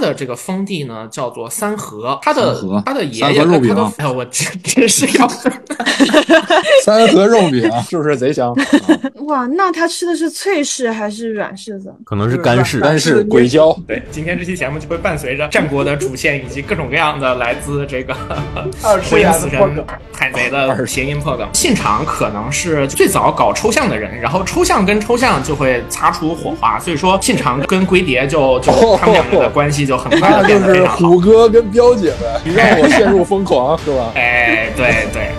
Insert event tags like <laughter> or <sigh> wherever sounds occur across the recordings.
的这个封地呢叫做三河，他的他的爷爷 <laughs> <laughs> 肉饼跟他的，哎呦，我真真是要三河肉饼是不是贼香？<laughs> 哇，那他吃的是脆柿还是软柿子？可能是干柿。干柿鬼椒，对，今天这期节目就会伴随着战国的主线以及各种各样的来自这个二次火影死神海贼的谐音破梗。信长可能是最早搞抽象的人，然后抽象跟抽象就会擦出火花，所以说信长跟龟蝶就就他们两个的关系就很快的那就是变得非常好。虎哥跟彪姐呗，你让我陷入疯狂 <laughs> 是吧？哎，对对。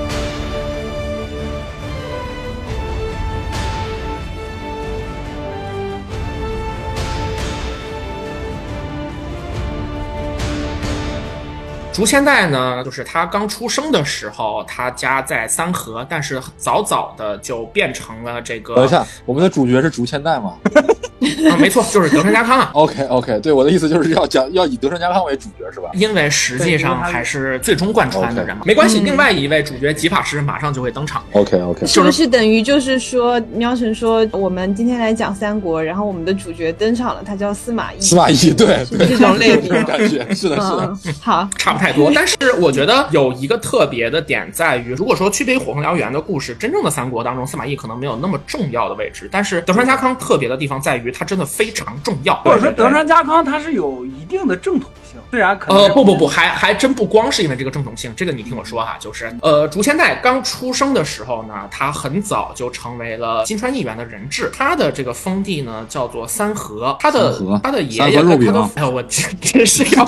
竹千代呢，就是他刚出生的时候，他家在三河，但是早早的就变成了这个，等一下，我们的主角是竹千代吗 <laughs> <laughs> 啊，没错，就是德川家康啊。<laughs> OK OK，对，我的意思就是要讲要以德川家康为主角是吧？因为实际上还是最终贯穿的人嘛，没关系。另外一位主角吉法师马上就会登场。OK OK，是不是等于就是说，喵神说我们今天来讲三国，然后我们的主角登场了，他叫司马懿。司马懿，对对，这种类比这种感觉，是的，是的。嗯，好，差不太多，但是我觉得有一个特别的点在于，如果说区别于火凤燎原的故事，真正的三国当中，司马懿可能没有那么重要的位置，但是德川家康特别的地方在于，他真的非常重要。或者说德川家康他是有一定的正统性，虽然可能呃，不不不，还还真不光是因为这个正统性，这个你听我说哈，就是呃，竹千代刚出生的时候呢，他很早就成为了金川议员的人质，他的这个封地呢叫做三河，他的他的爷三河肉爷他的饼，哎呦，我真真是要，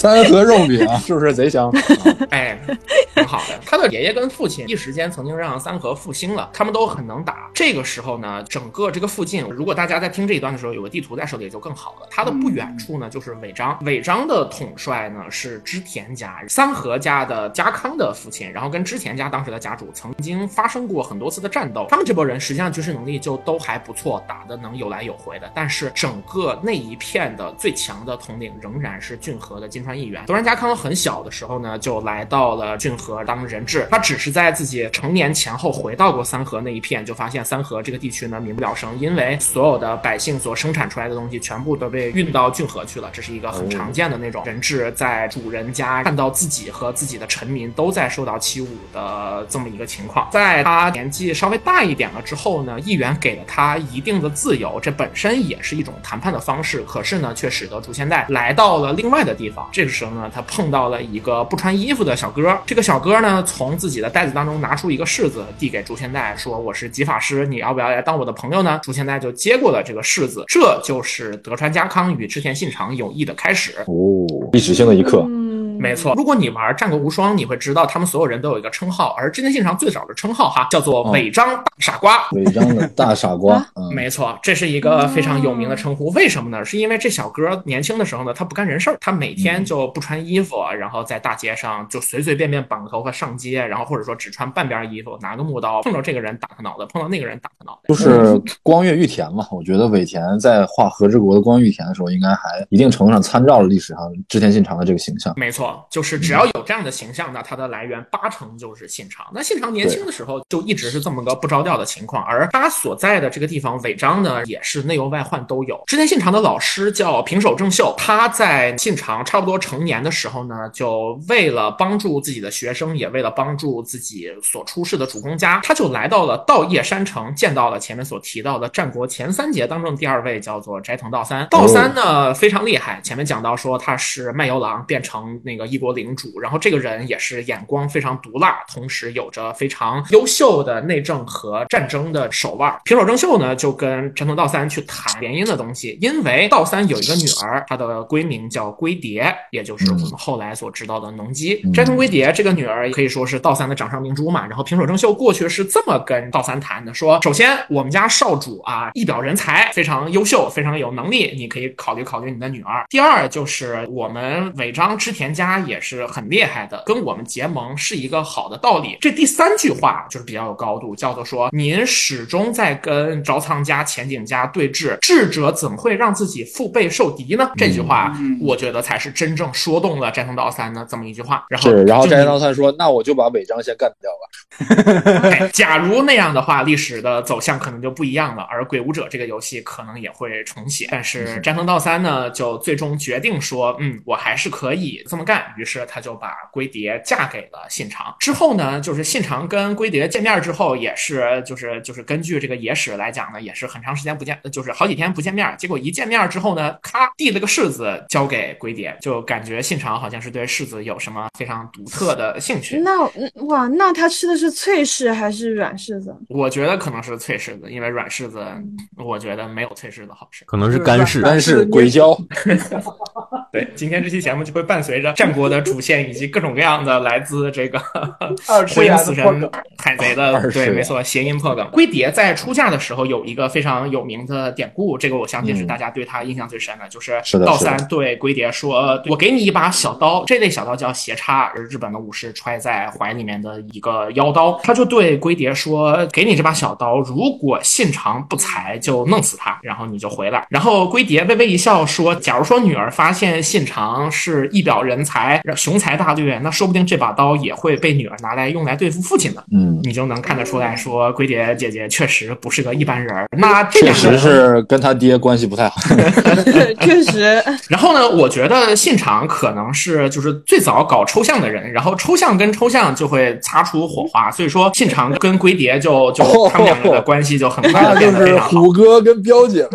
三河肉饼 <laughs> <laughs> 是不是贼香？<laughs> 哎，挺好的。他的爷爷跟父亲一时间曾经让三河复兴了，他们都很能打。这个时候呢，整个这个附近，如果大家在听这一段的时候有个地图在手里就更好了。它的不远处呢就是尾张，尾张的统帅呢是织田家，三河家的家康的父亲，然后跟织田家当时的家主曾经发生过很多次的战斗。他们这波人实际上军事能力就都还不错，打的能有来有回的。但是整个那一片的最强的统领仍然是骏河的金川议员。德川家康很小的时候呢，就来到了骏河当人质。他只是在自己成年前后回到过三河那一片，就发现三河这个地区呢民不聊生，因为所有的百姓所生产出来的东西全部都被运到骏河去了。这是一个很常见的那种人质在主人家看到自己和自己的臣民都在受到欺侮的这么一个情况。在他年纪稍微大一点了之后呢，议员给了他一定的自由，这本身也是一种谈判的方式。可是呢，却使得竹千代来到了另外的地方。这个时候呢，他碰到了一个不穿衣服的小哥。这个小哥呢，从自己的袋子当中拿出一个柿子，递给竹千代，说：“我是吉法师，你要不要来当我的朋友呢？”竹千代就接过了这个柿子。这就是德川家康与织田信长友谊的开始。哦，历史性的一刻。嗯，没错，如果你玩《战国无双》，你会知道他们所有人都有一个称号，而织田信长最早的称号哈叫做哦尾张大傻瓜。违章的大傻瓜，嗯，<laughs> 没错，这是一个非常有名的称呼。为什么呢？是因为这小哥年轻的时候呢，他不干人事儿，他每天就不穿衣服，然后在大街上就随随便便绑个头发上街，然后或者说只穿半边衣服，拿个木刀，碰到这个人打他脑袋，碰到那个人打他脑袋。就是光月玉田嘛。我觉得尾田在画和之国的光月玉田的时候，应该还一定程度上参照了历史上织田信长的这个形象。没错，就是只要有这样的形象那，它的来源八成就是信长。那信长年轻的时候就一直是这么个不着调的情况，而他所在的这个地方尾张呢，也是内忧外患都有。织田信长的老师叫平手正秀，他在信长差不多成年的时候呢，就为了帮助自己的学生，也为了帮助自己所出世的主公家，他就来到了稻叶山城，见到了前面所提到的战国前三杰当中第二位，叫做斋藤道三。道三呢非常厉害，前面讲到说他是卖油郎变成那个一国领主，然后这个人也是眼光非常毒辣，同时有着非常优秀的内政和战争的手腕。平手正秀呢就跟斋藤道三去谈联姻的东西，因为道三有一个女儿，她的闺名叫龟蝶，也就是我们后来所知道的农姬。斋藤龟蝶这个女儿可以说是道三的掌上明珠嘛。然后平手正秀过去是这么跟道三谈的，说首先我们家少主啊一表人才，非常优秀，非常有能力，你可以考虑考虑你的女儿。第二就是我们尾张织田家家也是很厉害的，跟我们结盟是一个好的道理。这第三句话就是比较有高度，叫做说您始终在跟招仓家、前景家对峙，智者怎会让自己腹背受敌呢？这句话，我觉得才是真正说动了斋藤道三的这么一句话。然后，然后斋藤道道三说：“那我就把尾张先干掉吧。<laughs> <laughs> 哎”假如那样的话，历史的走向可能就不一样了，而鬼武者这个游戏可能也会重写。但是斋藤道三呢，就最终决定说：“嗯，我还是可以这么干。”于是他就把龟蝶嫁给了信长。之后呢，就是信长跟龟蝶见面之后，也是就是就是根据这个野史来讲呢，也是很长时间不见，就是好几天不见面。结果一见面之后呢，咔递了个柿子交给龟蝶，就感觉信长好像是对柿子有什么非常独特的兴趣。那哇，那他吃的是脆柿还是软柿子？我觉得可能是脆柿子，因为软柿子我觉得没有脆柿子好吃。可能是干柿，干柿硅胶。对，今天这期节目就会伴随着战国的主线以及各种各样的来自这个 <laughs> 火影死神、海贼的，对，没错，谐音破梗。龟蝶在出嫁的时候有一个非常有名的典故，这个我相信是大家对他印象最深的，就是道三对龟蝶说：“我给你一把小刀，这类小刀叫斜插，而日本的武士揣在怀里面的一个腰刀。”他就对龟蝶说：“给你这把小刀，如果信长不才，就弄死他，然后你就回来。”然后龟蝶微微一笑说：“假如说女儿发现信长是一表人才、雄才大略，那说不定这把刀也会被女儿拿来用来对付父亲的。”嗯，你就能看得出来说，龟蝶姐姐确实不是个一般人。那这确实是跟他爹关系不太好。<laughs> 确实。<laughs> 然后呢，我觉得信长可能是就是最早搞抽象的人，然后抽象跟抽象就会擦出火花，所以说信长跟龟蝶就就他们两个的关系就很 <laughs> 快的变得非常好。虎哥跟彪姐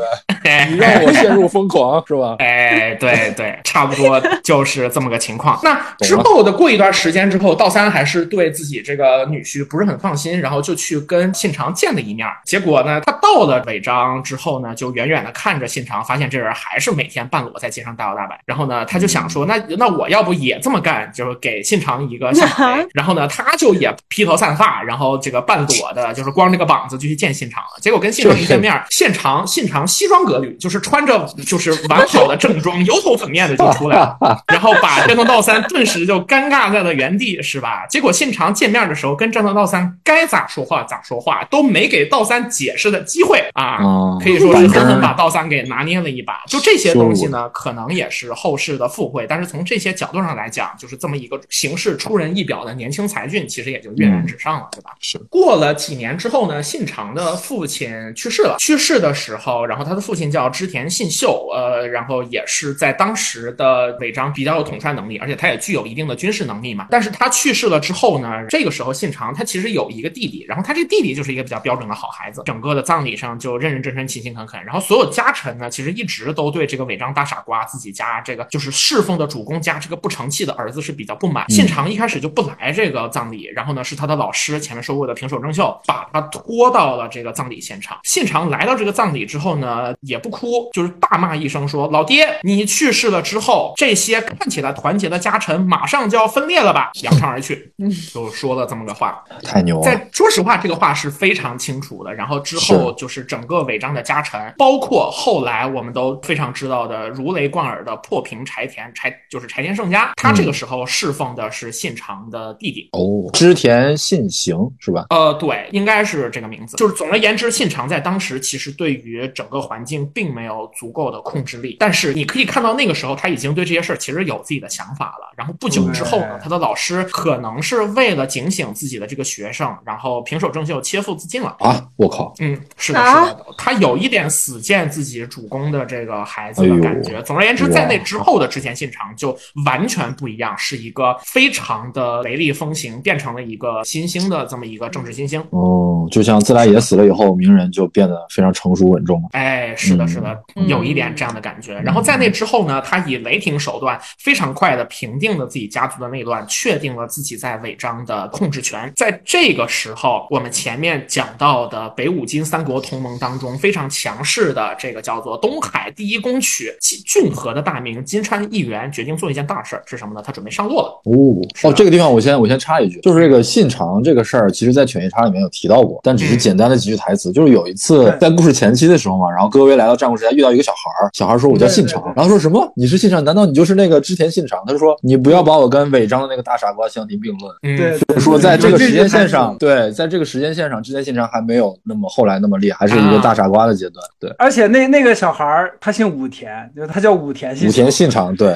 呗，你让我陷入疯狂是吧？哎，对对，差不多就是这么个情况。那之后的过一段时间之后，道三还是对自己这个女婿不是很放心，然后就去跟信长见了一面。结果呢，他到了尾张之后呢，就远远的看着信长，发现这人还是每天半裸在街上大摇大摆。然后呢，他就想说，那那我要不也这么干，就是给信长一个下马。然后呢，他就也披头散发，然后这个半裸的，就是光着个膀子就去见信长了。结果跟信长一见面，现场信长西装革履，就是穿着就是完好的正装，油头粉面的就出来了，然后把战藤道三顿时就尴尬在了原地，是吧？结果信长见面的时候跟战藤道三该咋说话咋说话，都没给道三解释的机会啊，可以说是狠狠把道三给拿捏了一把。就这些东西呢，可能也是后世的附会，但是从这些角度上来讲，就是这么一个行事出人意表的年轻才俊，其实也就跃然纸上了，对吧？是。过了几年之后呢，信长的父亲去世了，去世的时候，然后他的父亲叫织田信秀，呃，然后也是在当时的尾张比较有统帅能力，而且他也具有一定的军事能力嘛。但是他去世了之后呢，这个时候信长他其实有一个弟弟，然后他这个弟弟就是一个比较标准的好孩子，整个的葬礼上就认认真真、勤勤恳恳，然后所有家臣呢，其实一直都对这个尾张大傻瓜自己家这个就是侍奉的主公家这个不成器的儿子是比较不满。信长一开始就不来这个葬礼，然后呢，是他的老师前面说过的平手正秀把他拖到了这个葬礼现场。信长来到这个葬礼之后呢，也不哭，就是大骂一声说：“老爹，你去世了之后，这些看起来团结的家臣马上就要分裂了吧？”扬长而去，<laughs> 就说了这么个话。<laughs> 太牛了！在说实话，这个话是非常清楚的。然后之后就是整个尾张的家臣，包括后来我们都非常知道的如雷贯耳的破平柴田柴，就是柴田胜家，他这个时候侍奉的是信长的弟弟哦，织田信行是吧？呃，对，应该是这个名字。就是总而言之，信长在当时其实对于整个环境并没有足够的控制力，但是你可以看到那个时候他已经对这些事儿其实有自己的想法了。然后不久之后呢，他的老师可能是为了警醒自己的这个学生，然后平手正秀切腹自尽了啊！我靠，嗯，是的，是的，他有一点死谏自己主公的这个孩子的感觉。总而言之，在那之后的织田信长就完全不一样，是一个非常的雷厉风行，变成了一个新兴的这么一个政治新星。哦，就像自来也死了以后，鸣人就变得非常成熟稳重。哎，是的，是的，有一点这样的感觉。然后在那之后呢，他以雷霆手段非常快的平定了自己家族的内乱，确定了自己在尾张的控制权。在这个时候，我们前面讲到的北五金三国同盟当中非常强势的这个叫做东海第一公取骏河的大名金川议员决定做一件大事儿，是什么呢？他准备上洛了。哦哦，这个地方我先我先插一句，就是这个信长这个事儿，其实在犬夜叉里面有提到过，但只是简单的几句台词。就是有一次在故事前期的时候嘛，然后戈薇来到战国时代遇到一个小孩儿，小孩说我叫信长，然后说什么么？你是信长？难道你就是那个织田信长？他就说你不要把我跟违章的那个大傻瓜相提并论。嗯，对，就是说在这个时间线上，对，在这个时间线上，织田信长还没有那么后来那么厉害，还是一个大傻瓜的阶段。对，而且那那个小孩儿他姓武田，就他叫武田信武田信长，对，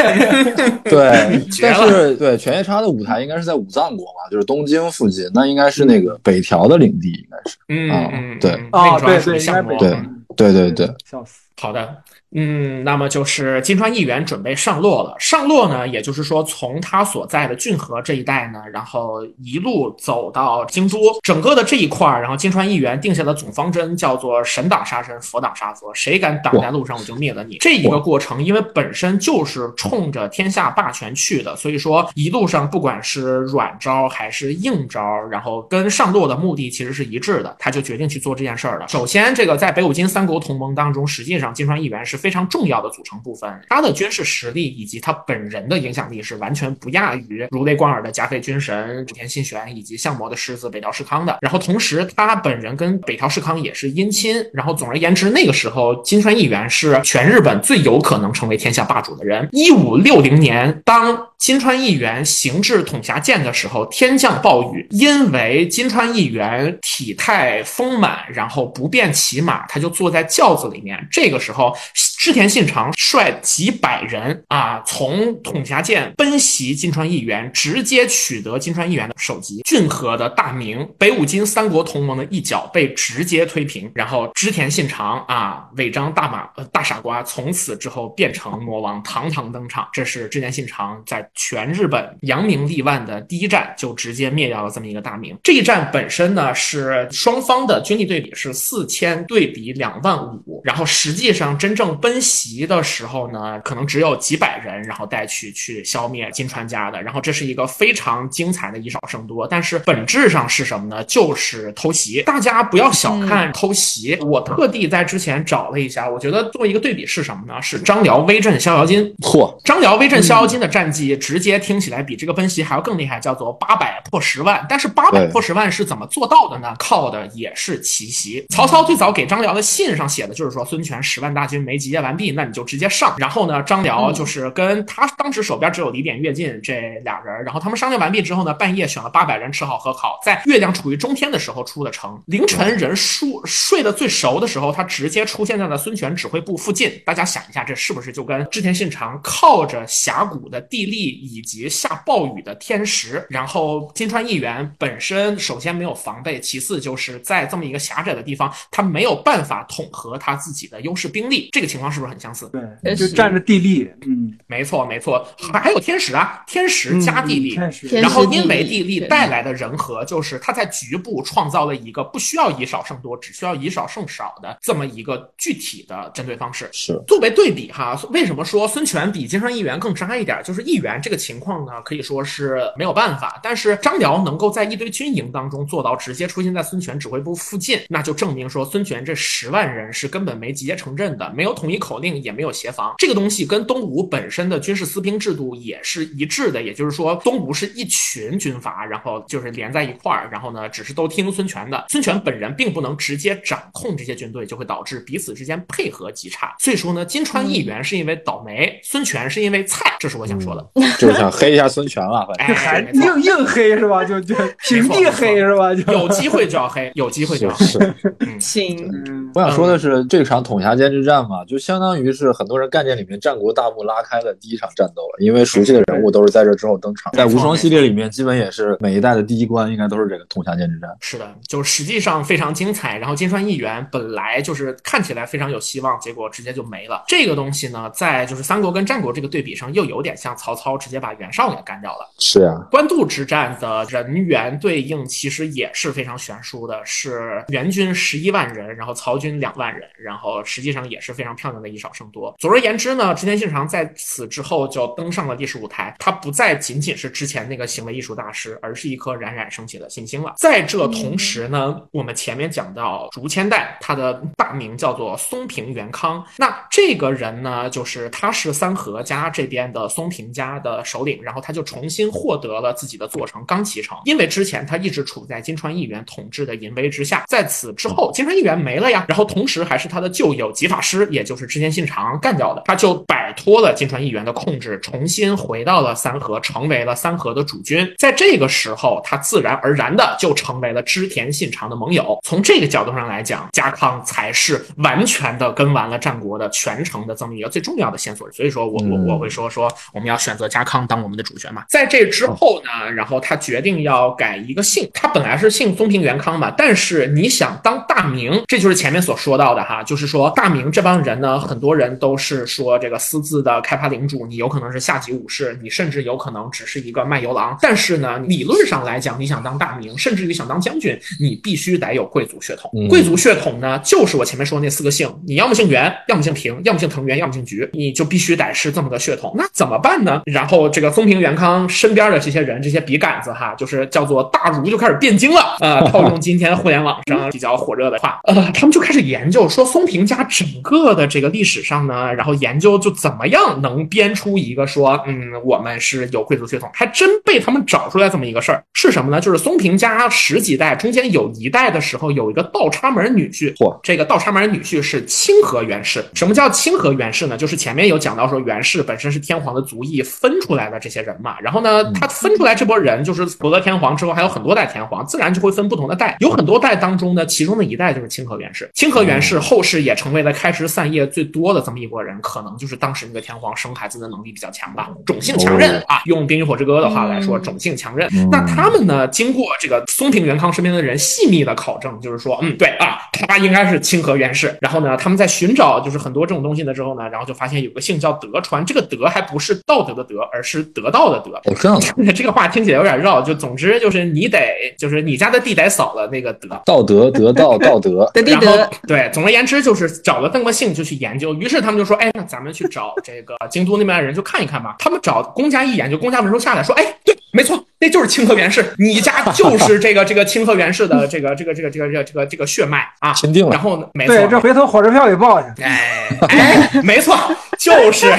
<laughs> <laughs> 对，但是对犬夜叉的舞台应该是在武藏国嘛，就是东京附近，那应该是那个北条的领地，应该是。嗯对嗯啊，对对，应该北对对对对，笑死。好的，嗯，那么就是金川议员准备上洛了。上洛呢，也就是说从他所在的骏河这一带呢，然后一路走到京都，整个的这一块儿，然后金川议员定下的总方针叫做神挡杀神，佛挡杀佛，谁敢挡在路上，我就灭了你。这一个过程，因为本身就是冲着天下霸权去的，所以说一路上不管是软招还是硬招，然后跟上洛的目的其实是一致的，他就决定去做这件事儿了。首先，这个在北五金三国同盟当中，实际上金川议员是非常重要的组成部分，他的军事实力以及他本人的影响力是完全不亚于如雷贯耳的加菲军神武田信玄以及相模的狮子北条氏康的。然后同时，他本人跟北条氏康也是姻亲。然后总而言之，那个时候金川议员是全日本最有可能成为天下霸主的人。一五六零年，当金川议员行至统辖舰的时候，天降暴雨，因为金川议员体态丰满，然后不便骑马，他就坐在轿子里面。这个时候，织田信长率几百人啊，从统辖舰奔袭金川议员，直接取得金川议员的首级，骏河的大名，北五金三国同盟的一角被直接推平。然后织田信长啊，尾张大马呃大傻瓜，从此之后变成魔王，堂堂登场。这是织田信长在全日本扬名立万的第一战，就直接灭掉了这么一个大名。这一战本身呢，是双方的军力对比是四千对比两万五，然后实际上真正奔袭的时候呢，可能只有几百人，然后带去去消灭金川家的。然后这是一个非常精彩的以少胜多，但是本质上是什么呢？就是偷袭。大家不要小看偷袭，我特地在之前找了一下，我觉得做一个对比是什么呢？是张辽威震逍遥津。嚯，张辽威震逍遥津的战绩，直接听起来比这个奔袭还要更厉害，叫做八百破十万。但是八百对破十万是怎么做到的呢？靠的也是奇袭。曹操最早给张辽的信上写的就是说，孙权十万大军没集结完毕，那你就直接上。然后呢，张辽就是跟他当时手边只有李典、乐进这俩人，然后他们商量完毕之后呢，半夜选了八百人吃好喝好，在月亮处于中天的时候出的城。凌晨人数睡得最熟的时候，他直接出现在了孙权指挥部附近。大家想一下，这是不是就跟织田信长靠着峡谷的地利以及下暴雨的天时，然后金川议员本身首先没有防备，其次就是在这么一个狭窄的地方，他没有办法统合他自己的优势兵力，这个情况是不是很相似？对，就占着地利，嗯，没错，没错，还还有天时啊，天时加地利。嗯天时然后因为地利带来的人和，就是他在局部创造了一个不需要以少胜多，只需要以少胜少的这么一个具体的针对方式。是作为对比哈，为什么说孙权比金川议员更渣一点？就是议员这个情况呢，可以说是没有办法。但是张辽能够在一堆军营当中做到直接出现在孙权指挥部附近，那就证明说孙权这十万人是根本没集结成阵的，没有统一口令，也没有协防。这个东西跟东吴本身的军事私兵制度也是一致的，也就是说，东吴是一群军阀，然后就是连在一块儿，然后呢，只是都听孙权的。孙权本人并不能直接掌控这些军队，就会导致彼此之间配合极差。所以说呢，金川议员是因为倒霉，孙权是因为菜，这是我想说的。就是想黑一下孙权了，反正哎，还硬硬黑是吧？就就平地黑是吧？就有机会就要黑，有机会就要黑。行，嗯，我想说的是，这场统辖间之战嘛，就相当于是很多人概念里面战国大幕拉开的第一场战斗了，因为熟悉的人物都是在这之后登场。在无双系列里面，基本也是每一代的第一关，应该都是这个统辖间之战。是的，就实际上非常精彩。然后金川议员本来就是看起来非常有希望，结果直接就没了。这个东西呢，在就是三国跟战国这个对比上，又有点像曹操直接把袁绍给干掉了。是啊、官渡之战的人员对应其实也是非常悬殊的，是援军十一万人，然后曹军两万人，然后实际上也是非常漂亮的以少胜多。总而言之呢，织田信长在此之后就登上了历史舞台，他不再仅仅是之前那个行为艺术大师，而是一颗冉冉升起的新星了。在这同时呢，我们前面讲到竹千代，他的大名叫做松平元康，那这个人呢，就是他是三河家这边的松平家的首领，然后他就重新获得了自己的座城冈崎城，因为之前他一直处在金川议员统治的淫威之下，在此之后，金川议员没了呀，然后同时还是他的旧友吉法师，也就是织田信长干掉的，他就摆脱了金川议员的控制，重新回到了三河，成为了三河的主君。在这个时候，他自然而然的就成为了织田信长的盟友。从这个角度上来讲，家康才是完全的跟完了战国的全程的这么一个最重要的线索。所以说我我我会说说我们要选择家康当我们的主角嘛。在这之后呢，然后他决定要改一个姓，他本来是姓松平元康嘛，但是你想当大名，这就是前面所说到的哈，就是说大名这帮人呢，很多人都是说这个私自的开发领主，你有可能是下级武士，你甚至有可能只是一个卖油郎。但是呢，理论上来讲，你想当大名，甚至于想当将军，你必须得有贵族血统。贵族血统呢，就是我前面说的那四个姓，你要么姓袁，要么姓平，要么姓藤原，要么姓菊，你就必须得是这么个血统。那怎么办呢？然后这个松平元康身边的这些人，这些笔杆子哈，就是叫做大儒就开始变精了。呃，<laughs> 套用今天互联网上比较火热的话，呃，他们就开始研究说松平家整个的这个历史上呢，然后研究就怎么样能编出一个说，嗯，我们是有贵族血统，还真被他们找出来这么一个事儿，是什么呢？就是松平家十几代中间有一代的时候，有一个倒插门女婿，嚯，这个倒插门女婿是清河元氏。什么叫清河元氏呢？就是前面有讲到说元氏本身是天皇的族裔分出来的这些人嘛，然后呢，他分出来这波人就是博得天皇之后还有很多代天皇，自然就会分不同的代，有很多代当中呢，其中的一代就是清河源氏，清河源氏后世也成为了开枝散叶最多的这么一波人，可能就是当时那个天皇生孩子的能力比较强吧，种姓强韧啊，用《冰与火之歌》的话来说，种姓强韧。那他们呢，经过这个松平元康身边的人细密的考证，就是说，嗯，对啊，他应该是清河源氏。然后呢，他们在寻找就是很多这种东西的时候呢，然后就发现有个姓叫德川，这个德还不是道德的德，而是得到的德。哦，这样的这个话听起来有点绕，就总之就是你得就是你家的地得扫了那个德。道德 <laughs> 得道道德，然后德，对，总而言之就是找了这么个姓就去研究，于是他们就说，哎，那咱们去找这个京都那边的人就看一看吧。他们找公家一研究，公家文书下来说，哎，对，没错，那就是清河源氏，你家就 <laughs> 是这个这个清河源氏的这个这个这个这个这个这个这个血脉啊。签定了然后呢，没错，对，这回头火车票给报下。哎哎，没错，就是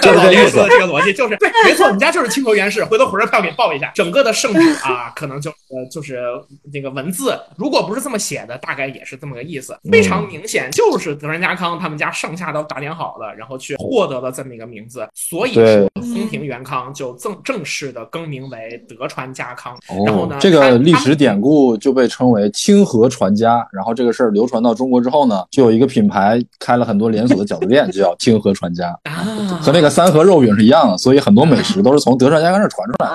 就是这意思老爷子的这个逻辑，就是对，没错，我们家就是清河源氏，回头火车票给报一下，整个的圣旨啊，可能就呃就是那个文字，如果不是这么写的，大概也是这么个意思，非常明显，就是德川家康他们家上下都打点好了，然后去获得了这么一个名字，所以说松平元康就正正式的更名为德川家康，然后呢，，哦这个历史典故就被称为清河传家。然后这个事儿流传到中国之后呢，就有一个品牌开了很多连锁的饺子店，就叫清河传家，<laughs> 啊，和那个三河肉饼是一样的。所以很多美食都是从德川家康这传出来的。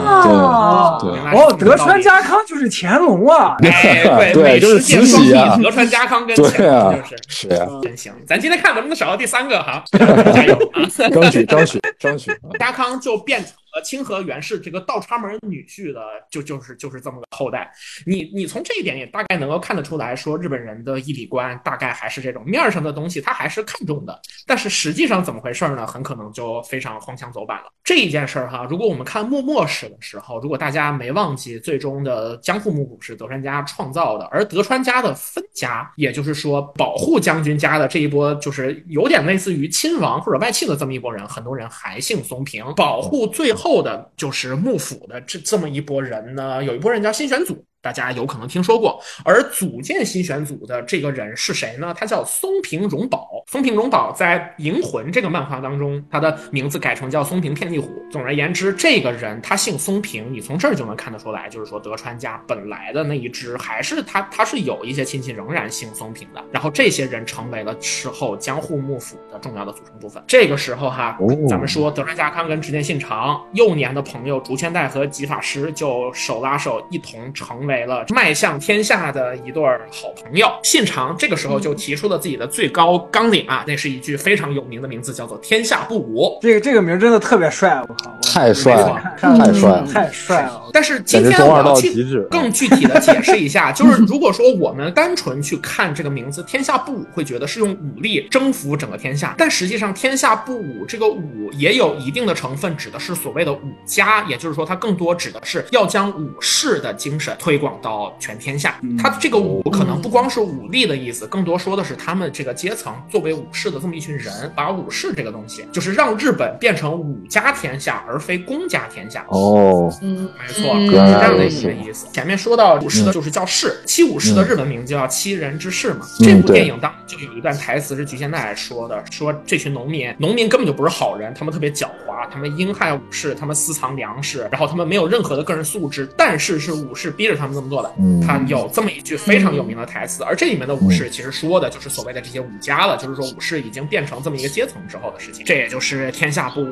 啊，对哦，德川家康就是乾隆啊！哎，对，对就是慈禧啊德川家康跟对乾啊隆就是。是啊，真行，咱今天看能不能找到第三个哈，<laughs> 加油啊！争取争取争取。家康就变清河源氏这个倒插门女婿的，就就是就是这么个后代。你你从这一点也大概能够看得出来说，日本人的义理观大概还是这种面上的东西，他还是看重的，但是实际上怎么回事呢？很可能就非常荒腔走板了。这一件事儿哈，如果我们看幕末史的时候，如果大家没忘记，最终的江户幕府是德川家创造的，而德川家的分家，也就是说保护将军家的这一波，就是有点类似于亲王或者外戚的这么一波人，很多人还姓松平。保护最后后的就是幕府的这这么一波人呢，有一波人叫新选组。大家有可能听说过，而组建新选组的这个人是谁呢？他叫松平荣保。松平荣保在《银魂》这个漫画当中，他的名字改成叫松平片地虎。总而言之，这个人他姓松平，你从这儿就能看得出来，就是说德川家本来的那一支还是他他是有一些亲戚仍然姓松平的。然后这些人成为了之后江户幕府的重要的组成部分。这个时候哈，哦咱们说德川家康跟织田信长幼年的朋友竹千代和吉法师就手拉手一同成为了迈向天下的一对儿好朋友。信长这个时候就提出了自己的最高纲领啊，那是一句非常有名的名字，叫做“天下不武这个这个名儿真的特别帅，我靠！太帅了太帅了太帅了！”。但是今天我要去。更具体的解释一下，就是如果说我们单纯去看这个名字“天下不武”，会觉得是用武力征服整个天下，但实际上“天下不武”这个“武”也有一定的成分，指的是所谓的武家，也就是说，它更多指的是要将武士的精神推广到全天下。他这个武可能不光是武力的意思，更多说的是他们这个阶层作为武士的这么一群人，把武士这个东西，就是让日本变成武家天下，而非公家天下。哦，嗯，没错，是这样的一个意思。前面说到武士的就是叫士，七武士的日文名就叫七人之士嘛。这部电影当就有一段台词是菊现代说的，说这群农民，农民根本就不是好人，他们特别狡猾，他们阴害武士，他们私藏粮食，然后他们没有任何的个人素质，但是是武士逼着他们这么做的。嗯。他有这么一句非常有名的台词，而这里面的武士其实说的就是所谓的这些武家了，就是说武士已经变成这么一个阶层之后的事情，这也就是天下不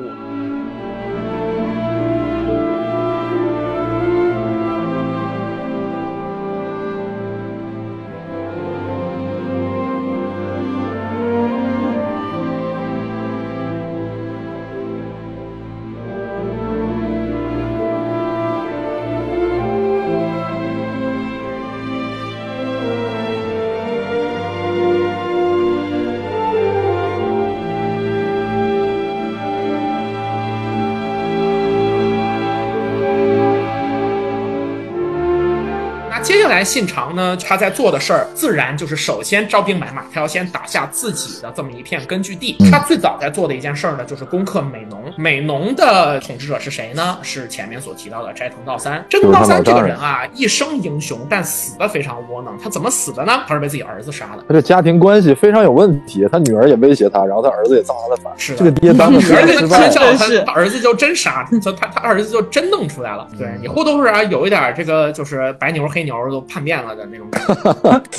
信长呢，他在做的事儿，自然就是首先招兵买马，他要先打下自己的这么一片根据地。他最早在做的一件事儿呢，就是攻克美浓。美浓的统治者是谁呢？是前面所提到的斋藤道三。斋藤道三这个人啊，一生英雄，但死的非常窝囊。他怎么死的呢？他是被自己儿子杀的。他这家庭关系非常有问题，他女儿也威胁他，然后他儿子也造他的反，是的这个爹当的女儿给他失败奸笑，他他儿子就真杀，他他他儿子就真弄出来了。对你或多或少有一点这个，就是白牛黑牛都叛变了的那种感觉。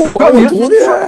<laughs> 说明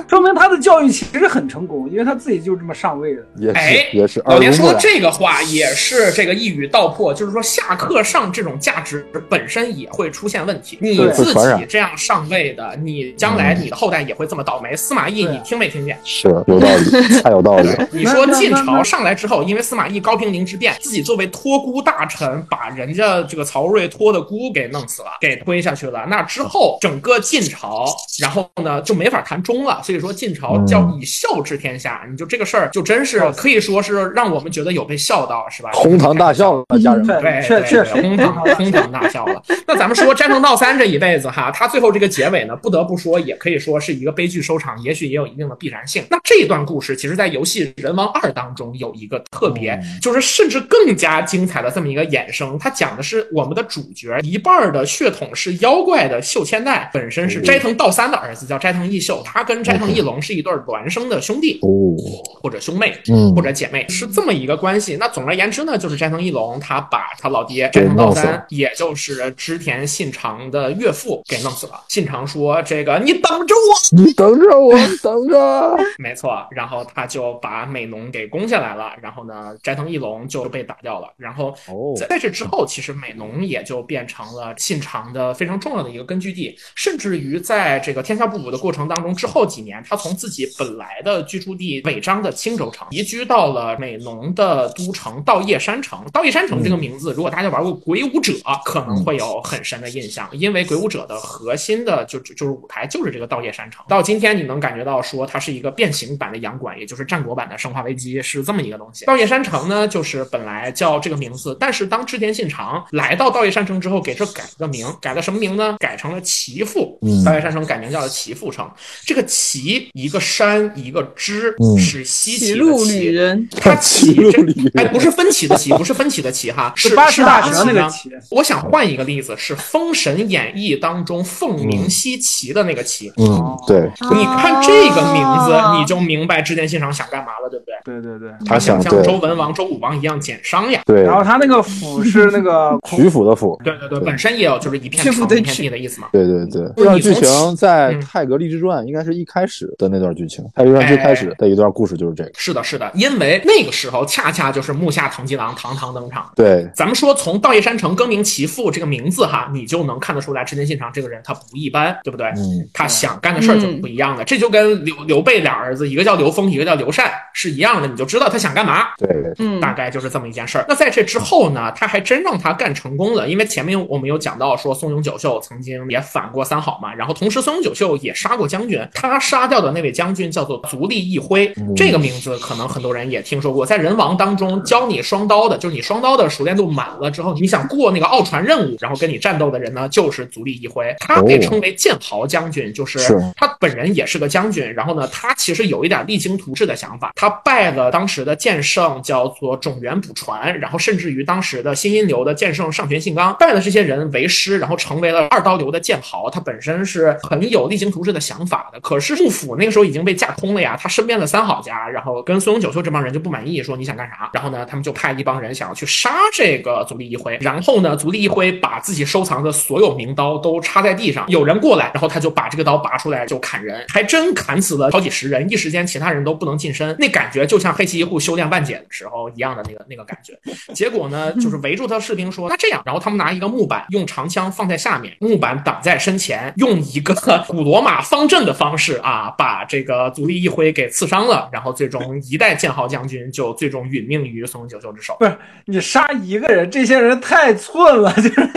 说明他的教育其实很成功，因为他自己就这么上位的。也哎是也是。老爹说耳濡目染这个话也是这个一语道破，就是说下课上这种价值本身也会出现问题。你自己这样上位的，你将来你的后代也会这么倒霉。司马懿，你听没听见？是有道理，<laughs> 太有道理了。你说晋朝上来之后，因为司马懿高平陵之变，自己作为托孤大臣，把人家这个曹睿托的孤给弄死了，给推下去了。那之后，整个晋朝，然后呢就没法谈忠了。所以说晋朝叫以孝治天下，你就这个事儿就真是可以说是让我们觉得有被孝道，是吧？哄堂大笑了，家人们。对，确对确实对哄堂哄堂大笑了。那咱们说斋藤道三这一辈子哈，他最后这个结尾呢，不得不说，也可以说是一个悲剧收场，也许也有一定的必然性。那这段故事，其实在游戏《人王二》当中有一个特别，就是甚至更加精彩的这么一个衍生。它讲的是我们的主角一半的血统是妖怪的秀千代，本身是斋藤道三的儿子，叫斋藤义秀，他跟斋藤义龙是一对孪生的兄弟。哦，或者兄妹，嗯或者姐妹，是这么一个关系。那总而言之呢，就是斋藤义龙他把他老爹斋藤道三也就是织田信长的岳父给弄死了。信长说：“这个你等着我。你等着我，等着。<laughs> ”没错，然后他就把美浓给攻下来了。然后呢，斋藤义龙就被打掉了。然后哦在在这之后，其实美浓也就变成了信长的非常重要的一个根据地，甚至于在这个天下不武的过程当中，之后几年，他从自己本来的居住地尾张的青州城移居到了美浓的都城稻叶山城。稻叶山城这个名字，如果大家玩过《鬼武者》，可能会有很深的印象，因为《鬼武者》的核心的就就就是舞台就是这个稻叶山城。到今天你能感觉到说它是一个变形版的洋馆，也就是战国版的《生化危机》是这么一个东西。稻叶山城呢，就是本来叫这个名字，但是当织田信长来到稻叶山城之后，给这改了个名，改了什么名呢？改成了岐阜。嗯稻叶山城改名叫了岐阜城。这个岐一个山一个支，嗯是西岐的岐旅。人，它岐岐这路旅人哎，不是分歧的起，不是分歧的岐哈，是八十大是蛇那个我想换一个例子，是《封神演义》当中凤鸣西岐的那个岐。嗯，对，你看这个名字，啊你就明白织田信长想干嘛了，对不对？对对对。他想像周文王、周武王一样减商呀。对然，后他那个府是那个 <laughs> 曲阜的府。对对对，本身也有就是一片城一片曲阜的曲地的意思嘛。对对对，这段剧情在嗯《泰格励志传》应该是一开始的那段剧情，《泰格立志传》最开始的一段故事就是这个。是的，是的，因为那个时候恰恰就是木下藤吉郎堂堂登场。对，咱们说从道叶山城更名其父这个名字哈，你就能看得出来织田信长这个人他不一般，对不对？嗯，他想干的事儿就不一样的，这就跟刘刘备俩儿子，一个叫刘封，一个叫刘禅是一样的，你就知道他想干嘛。对，嗯，大概就是这么一件事儿。那在这之后呢，他还真让他干成功了，因为前面我们有讲到说松永久秀曾经也反过三好嘛，然后同时松永久秀也杀过将军，他杀掉的那位将军叫做足利义辉，这个名字可能很多人也听说过，在人王当中教你双刀的，就是。你双刀的熟练度满了之后，你想过那个奥传任务，然后跟你战斗的人呢，就是。足利义辉，他被称为剑豪将军，就是。他本人也是。个将军，然后呢，他其实有一点励精图治的想法，他拜了当时的剑圣叫做种元补传，然后甚至于当时的新阴流的剑圣上泉信纲，拜了这些人为师，然后成为了二刀流的剑豪。他本身是。很有励精图治的想法的，可是。幕府那个时候已经被架空了呀。他身边的三好家，然后跟松永久秀这帮人就不满意，说你想干啥？然后呢，他们就派一帮人想要去杀这个足利义辉。然后呢，足利义辉把自己收藏的所有名刀都插在地上，有人过来，然后他就把这个刀拔出来就砍人，还真砍死了好几十人，一时间其他人都不能近身，那感觉就像黑崎一护修炼万解的时候一样的那个那个感觉。结果呢，就是围住他士兵说：“那这样。”然后他们拿一个木板，用长枪放在下面，木板挡在身前，用一个古罗马方阵的方式啊，把这个足利义辉给刺伤了。然后最终一代剑豪将军就最终殒命于松永久秀不是你杀一个人，这些人太寸了，就是。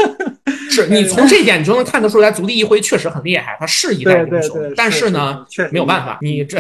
是你从这点你就能看得出来，足利义辉确实很厉害，他是一代英雄。但是呢，确实没有办法，你这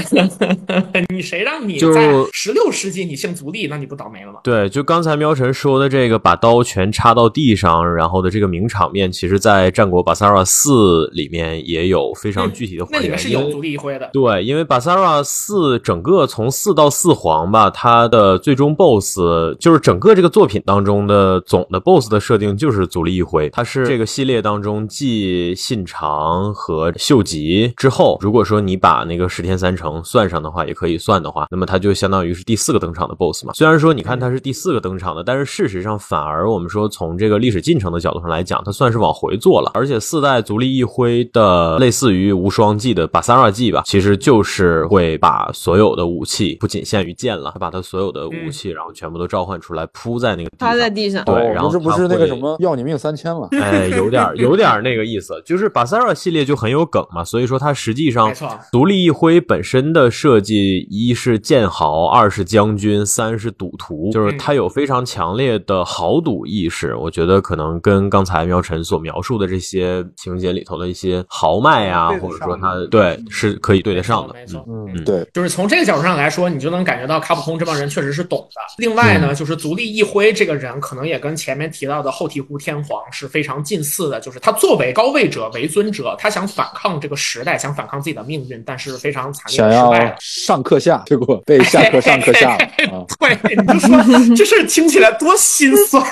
<laughs> 你谁让你就在十六世纪你姓足利，那你不倒霉了吗？对，就刚才喵晨说的这个把刀全插到地上，然后的这个名场面，其实在战国巴萨拉四里面也有非常具体的还原。那里面是有足利义辉的。对，因为巴萨拉四整个从四到四皇吧，它的最终 BOSS 就是整个这个作品当中的总的 BOSS 的设定就是足利义辉，他是这个系列当中继信长和秀吉之后，如果说你把那个十天三成算上的话，也可以算的话，那么他就相当于是第四个登场的 BOSS 嘛。虽然说你看他是第四个登场的，但是事实上反而我们说从这个历史进程的角度上来讲，他算是往回做了。而且四代足利义辉的类似于无双技的巴萨拉技吧，其实就是会把所有的武器不仅限于剑了，他把他所有的武器然后全部都召唤出来铺在那个趴。在地上。对，哦然后这不是那个什么要你命三千了？哎，有点儿 <laughs> 有点儿那个意思，就是巴塞尔系列就很有梗嘛，所以说它实际上没错独立一辉本身的设计，一是剑豪，二是将军，三是赌徒，就是他有非常强烈的豪赌意识。我觉得可能跟刚才苗晨所描述的这些情节里头的一些豪迈啊，或者说上他对是可以对得上的。没错。嗯嗯，对，就是从这个角度上来说，你就能感觉到卡普空这帮人确实是懂的。另外呢，就是足利义辉这个人，可能也跟前面提到的后醍醐天皇是非常近似的。就是他作为高位者、为尊者，他想反抗这个时代，想反抗自己的命运，但是非常惨烈想要的失败了。上课下，结果被下课上课下！对，你就说 <laughs> 这事儿听起来多心酸。<laughs>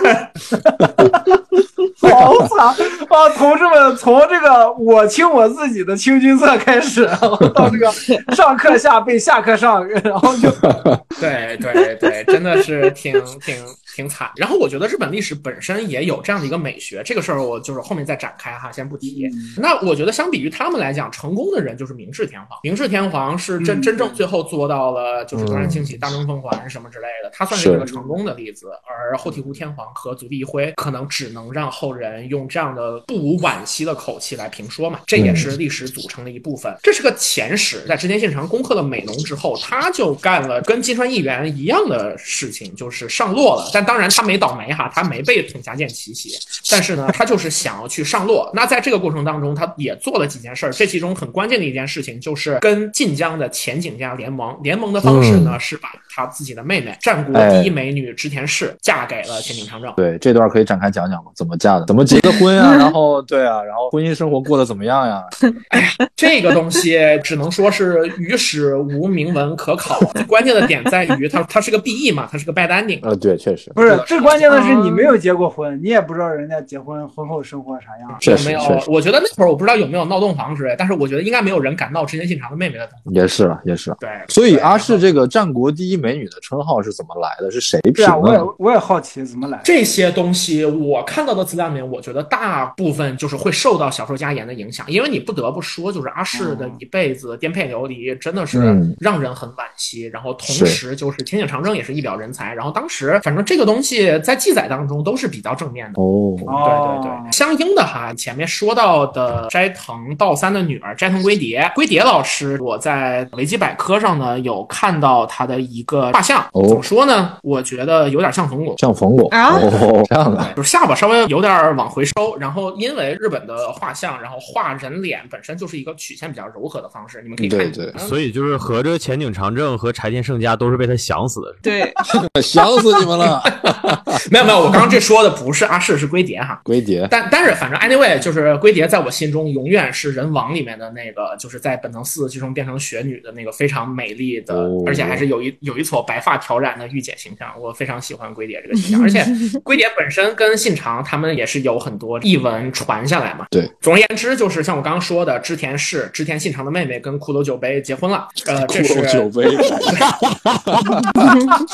好惨啊！同志们，从这个我清我自己的清君侧开始，然后到这个上课下被下课上，然后就 <laughs> 对对对，真的是挺挺挺惨。然后我觉得日本历史本身也有这样的一个美学，这个事儿我就是后面再展开哈，先不提。那我觉得相比于他们来讲，成功的人就是明治天皇。明治天皇是真嗯真正最后做到了就是德川庆喜、大政奉还什么之类的，他算是一个成功的例子。而后醍醐天皇和足利义辉可能只能让后人用这样的不无惋惜的口气来评说嘛，这也是历史组成的一部分。这是个前史，在织田信长攻克了美浓之后，他就干了跟金川议员一样的事情，就是上洛了。但当然他没倒霉哈，他没被统辖舰奇袭，但是呢，他就是想要去上洛。那在这个过程当中，他也做了几件事儿。这其中很关键的一件事情就是跟晋江的前景家联盟。联盟的方式呢，是把他自己的妹妹战国第一美女织田氏嫁给了前井长政。对，这段可以展开讲讲吗？怎么嫁的？怎么结的婚啊？<laughs> 然后对啊，然后婚姻生活过得怎么样呀？<laughs> 哎呀这个东西只能说是于史无明文可考。<laughs> 关键的点在于它它是个 BE 嘛，它是个 bad ending。呃，对，确实，不是最关键的是你没有结过婚，你也不知道人家结婚婚后生活啥样。确实，没有我觉得那会儿我不知道有没有闹洞房之类，但是我觉得应该没有人敢闹织田信长的妹妹的。也是了，也是了。对，所以阿是市这个战国第一美女的称号是怎么来的？是谁评对啊，我也？我也好奇怎么来的。这些东西，我看到的资料里面，我觉得大部分就是会受到小说家言的影响，因为你不得不说，就是阿市的一辈子颠沛流离，真的是嗯让人很惋惜。然后同时就是天井长征也是一表人才，然后当时反正这个东西在记载当中都是比较正面的。哦，对哦对对，相应的哈，前面说到的斋藤道三的女儿斋藤龟蝶，龟蝶老师，我在维基百科上呢有看到她的一个画像，哦。怎么说呢？我觉得有点像冯巩。像冯巩。啊？哦，这样的，就是下巴稍微有点往回收，然后因为日本的画像，然后画人脸本身就是一个曲线比较柔和的方式，你们可以看对对。嗯所以就是合着前景长政和柴田胜家都是被他想死的，对，<laughs> 想死你们了！<laughs> 没有没有，我刚刚这说的不是阿世，是龟蝶哈。龟蝶，但但是反正 anyway，就是龟蝶在我心中永远是人王里面的那个，就是在本能寺最终变成雪女的那个非常美丽的，哦。而且还是有一有一一撮白发挑染的御姐形象，我非常喜欢龟蝶这个形象，而且 <laughs> 龟蝶本身跟信长他们也是有很多译文传下来嘛。对，总而言之，就是像我刚刚说的，织田氏织田信长的妹妹跟骷髅酒杯结婚了，呃，这是酒杯，<laughs>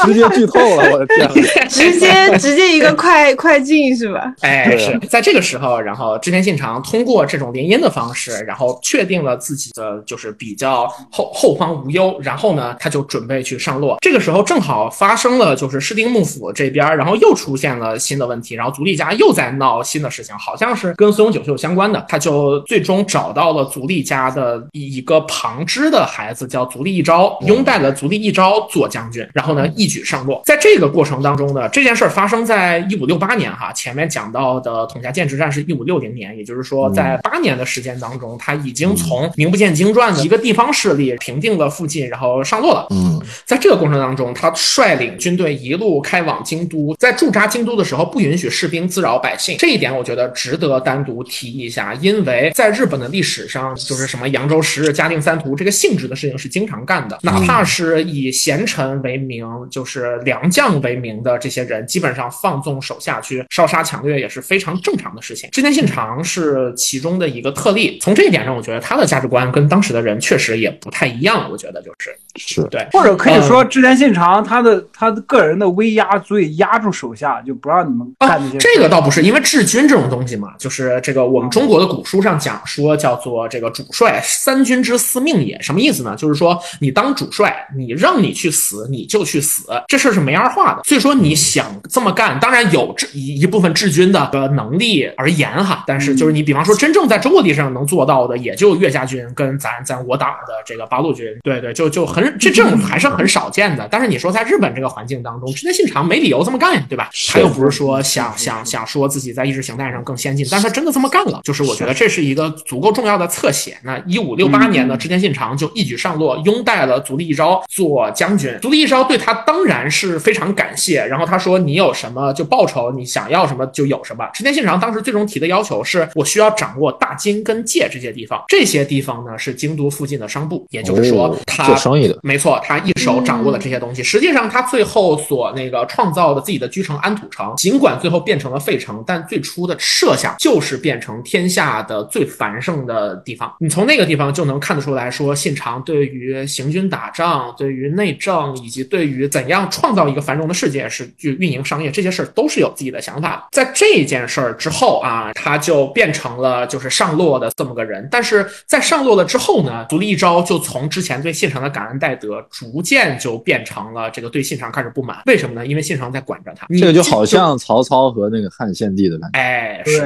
直接剧透了，我的天！直接 <laughs> 直接一个快快进是吧？哎，是在这个时候，然后织田信长通过这种联姻的方式，然后确定了自己的就是比较后后方无忧，然后呢，他就准备去上洛。这个时候正好发生了，就是室町幕府这边，然后又出现了新的问题，然后足利家又在闹新的事情，好像是跟松永久秀相关的。他就最终找到了足利家的一个旁支的孩子，叫足利义昭，拥戴了足利义昭做将军，然后呢一举上落。在这个过程当中呢，这件事儿发生在一五六八年哈，前面讲到的统辖建之战是一五六零年，也就是说在八年的时间当中，他已经从名不见经传的一个地方势力平定了附近，然后上落了。嗯，在这个过程当中，他率领军队一路开往京都，在驻扎京都的时候，不允许士兵滋扰百姓，这一点我觉得值得单独提一下，因为在日本的历史上，就是什么扬州十日、嘉定三屠这个性质的事情是经常干的，哪怕是以贤臣为名，就是良将为名的这些人，基本上放纵手下去烧杀抢掠也是非常正常的事情。织田信长是其中的一个特例，从这一点上，我觉得他的价值观跟当时的人确实也不太一样，我觉得就是是对。或者可以说，织田信长他的他的个人的威压足以压住手下，就不让你们干。这个倒不是，因为治军这种东西嘛，就是这个我们中国的古书上讲说叫做这个主帅三军之司命也，什么意思呢？就是说你当主帅，你让你去死你就去死，这事儿是没二话的。所以说你想这么干，当然有这一一部分治军的呃能力而言哈，但是就是你比方说真正在中国地上能做到的，也就岳家军跟咱咱我党的这个八路军，对对，就就很这这种还是很少见的。但是你说在日本这个环境当中，织田信长没理由这么干呀，对吧？他又不是说想想想说自己在意识形态上更先进，但是他真的这么干了，就是我觉得这是一个足够重要的侧写。那一五六八年呢，织田信长就一举上洛，拥戴了足利义昭做将军。足利义昭对他当然是非常感谢，然后他说你有什么就报酬，你想要什么就有什么。织田信长当时最终提的要求是我需要掌握大金跟界这些地方，这些地方呢是京都附近的商埠，也就是说哦他做生意的没错，他一手掌握这些东西。实际上，他最后所那个创造的自己的居城安土城，尽管最后变成了废城，但最初的设想就是变成天下的最繁盛的地方。你从那个地方就能看得出来说，信长对于行军打仗、对于内政以及对于怎样创造一个繁荣的世界是去运营商业这些事儿都是有自己的想法。在这件事儿之后啊，他就变成了就是上洛的这么个人。但是在上洛了之后呢，足利义昭就从之前对信长的感恩戴德，逐渐就变成了这个对信长开始不满。为什么呢？因为信长在管着他。这个就好像曹操和那个汉献帝的感觉。哎，对是。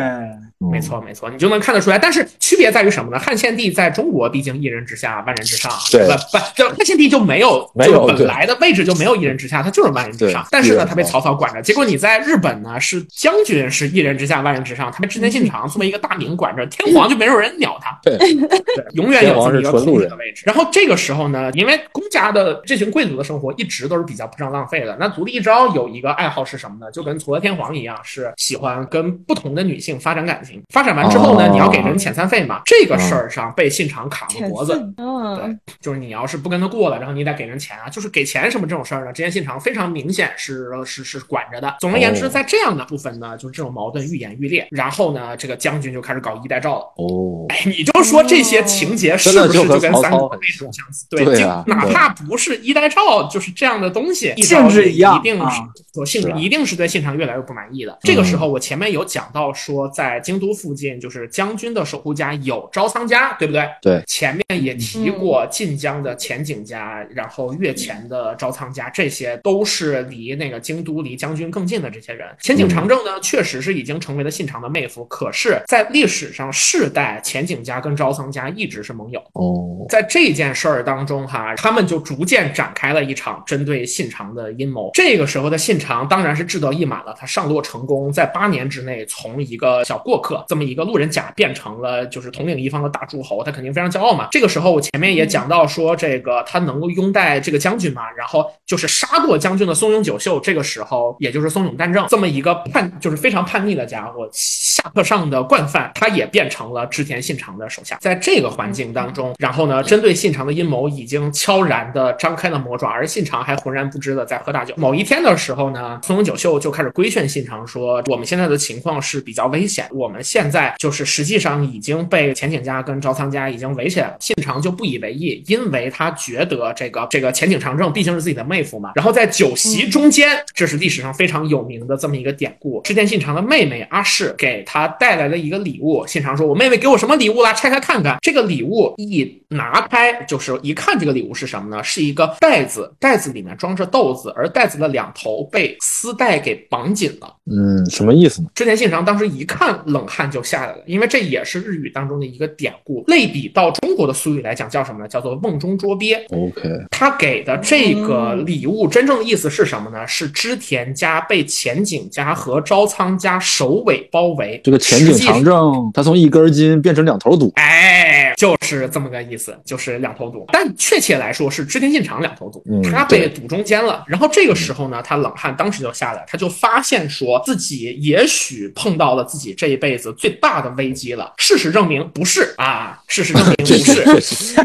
没错，没错，你就能看得出来。但是区别在于什么呢？汉献帝在中国毕竟一人之下，万人之上，对不不，就汉献帝就没有，没有就本来的位置就没有一人之下，他就是万人之上。但是呢，他被曹操管着。结果你在日本呢，是将军是一人之下，万人之上，他被织田信长这么一个大名管着，天皇就没有人鸟他。对，对，永远有这么一个制的位置。然后这个时候呢，因为公家的这群贵族的生活一直都是比较铺张浪费的。那足利义昭有一个爱好是什么呢？就跟嵯峨天皇一样，是喜欢跟不同的女性发展感情。发展完之后呢，哦你要给人遣散费嘛，这个事儿上被信长卡了脖子。对，就是你要是不跟他过了，然后你得给人钱啊，就是给钱什么这种事儿呢，织田信长非常明显是是是管着的。总而言之，哦在这样的部分呢，就是这种矛盾愈演愈烈。然后呢，这个将军就开始搞衣带诏了。哦，哎，你就说这些情节是不是就跟三国非常相似？对，就对啊哪怕不是一代诏，就是这样的东西，性质一样一定是性质一定是对信长越来越不满意的。这个时候，我前面有讲到说，在京都附近，就是将军的守护家有招仓家，对不对？对，前面也提过晋江的前景家，然后越前的招仓家，这些都是离那个京都离将军更近的这些人。前景长政呢，确实是已经成为了信长的妹夫，可是，在历史上世代前景家跟招仓家一直是盟友。哦，在这件事儿当中，哈，他们就逐渐展开了一场针对信长的阴谋。这个时候的信长当然是志得意满了，他上洛成功，在八年之内从一个小过克这么一个路人甲变成了就是统领一方的大诸侯，他肯定非常骄傲嘛。这个时候我前面也讲到说，这个他能够拥戴这个将军嘛，然后就是杀过将军的松永久秀，这个时候也就是松永丹正这么一个叛就是非常叛逆的家伙，下课上的惯犯，他也变成了织田信长的手下。在这个环境当中，然后呢，针对信长的阴谋已经悄然的张开了魔爪，而信长还浑然不知的在喝大酒。某一天的时候呢，松永久秀就开始规劝信长说：“我们现在的情况是比较危险，我们现在就是实际上已经被前景家跟招仓家已经围起来了。”信长就不以为意，因为他觉得这个这个前景长政毕竟是自己的妹夫嘛。然后在酒席中间，这是历史上非常有名的这么一个典故：织田信长的妹妹阿市给他带来了一个礼物。信长说：“我妹妹给我什么礼物啦？拆开看看。”这个礼物一拿开，就是一看这个礼物是什么呢？是一个袋子，袋子里面装着豆子，而袋子的两头被丝带给绑紧了。嗯，什么意思呢？织田信长当时一看，冷汗就下来了，因为这也是日语当中的一个典故。类比到中国的俗语来讲，叫什么呢？叫做瓮中捉鳖。OK，他给的这个礼物真正的意思是什么呢？是织田家被前景家和朝仓家首尾包围。这个前景长政，他从一根筋变成两头堵。哎，就是这么个意思，就是两头堵。但确切来说是织田信长两头堵，嗯他被堵中间了。然后这个时候呢，他冷汗当时就下来，他就发现说自己也许碰到了自己这一辈子最大的危机了。事实证明不是啊，事实证明不是。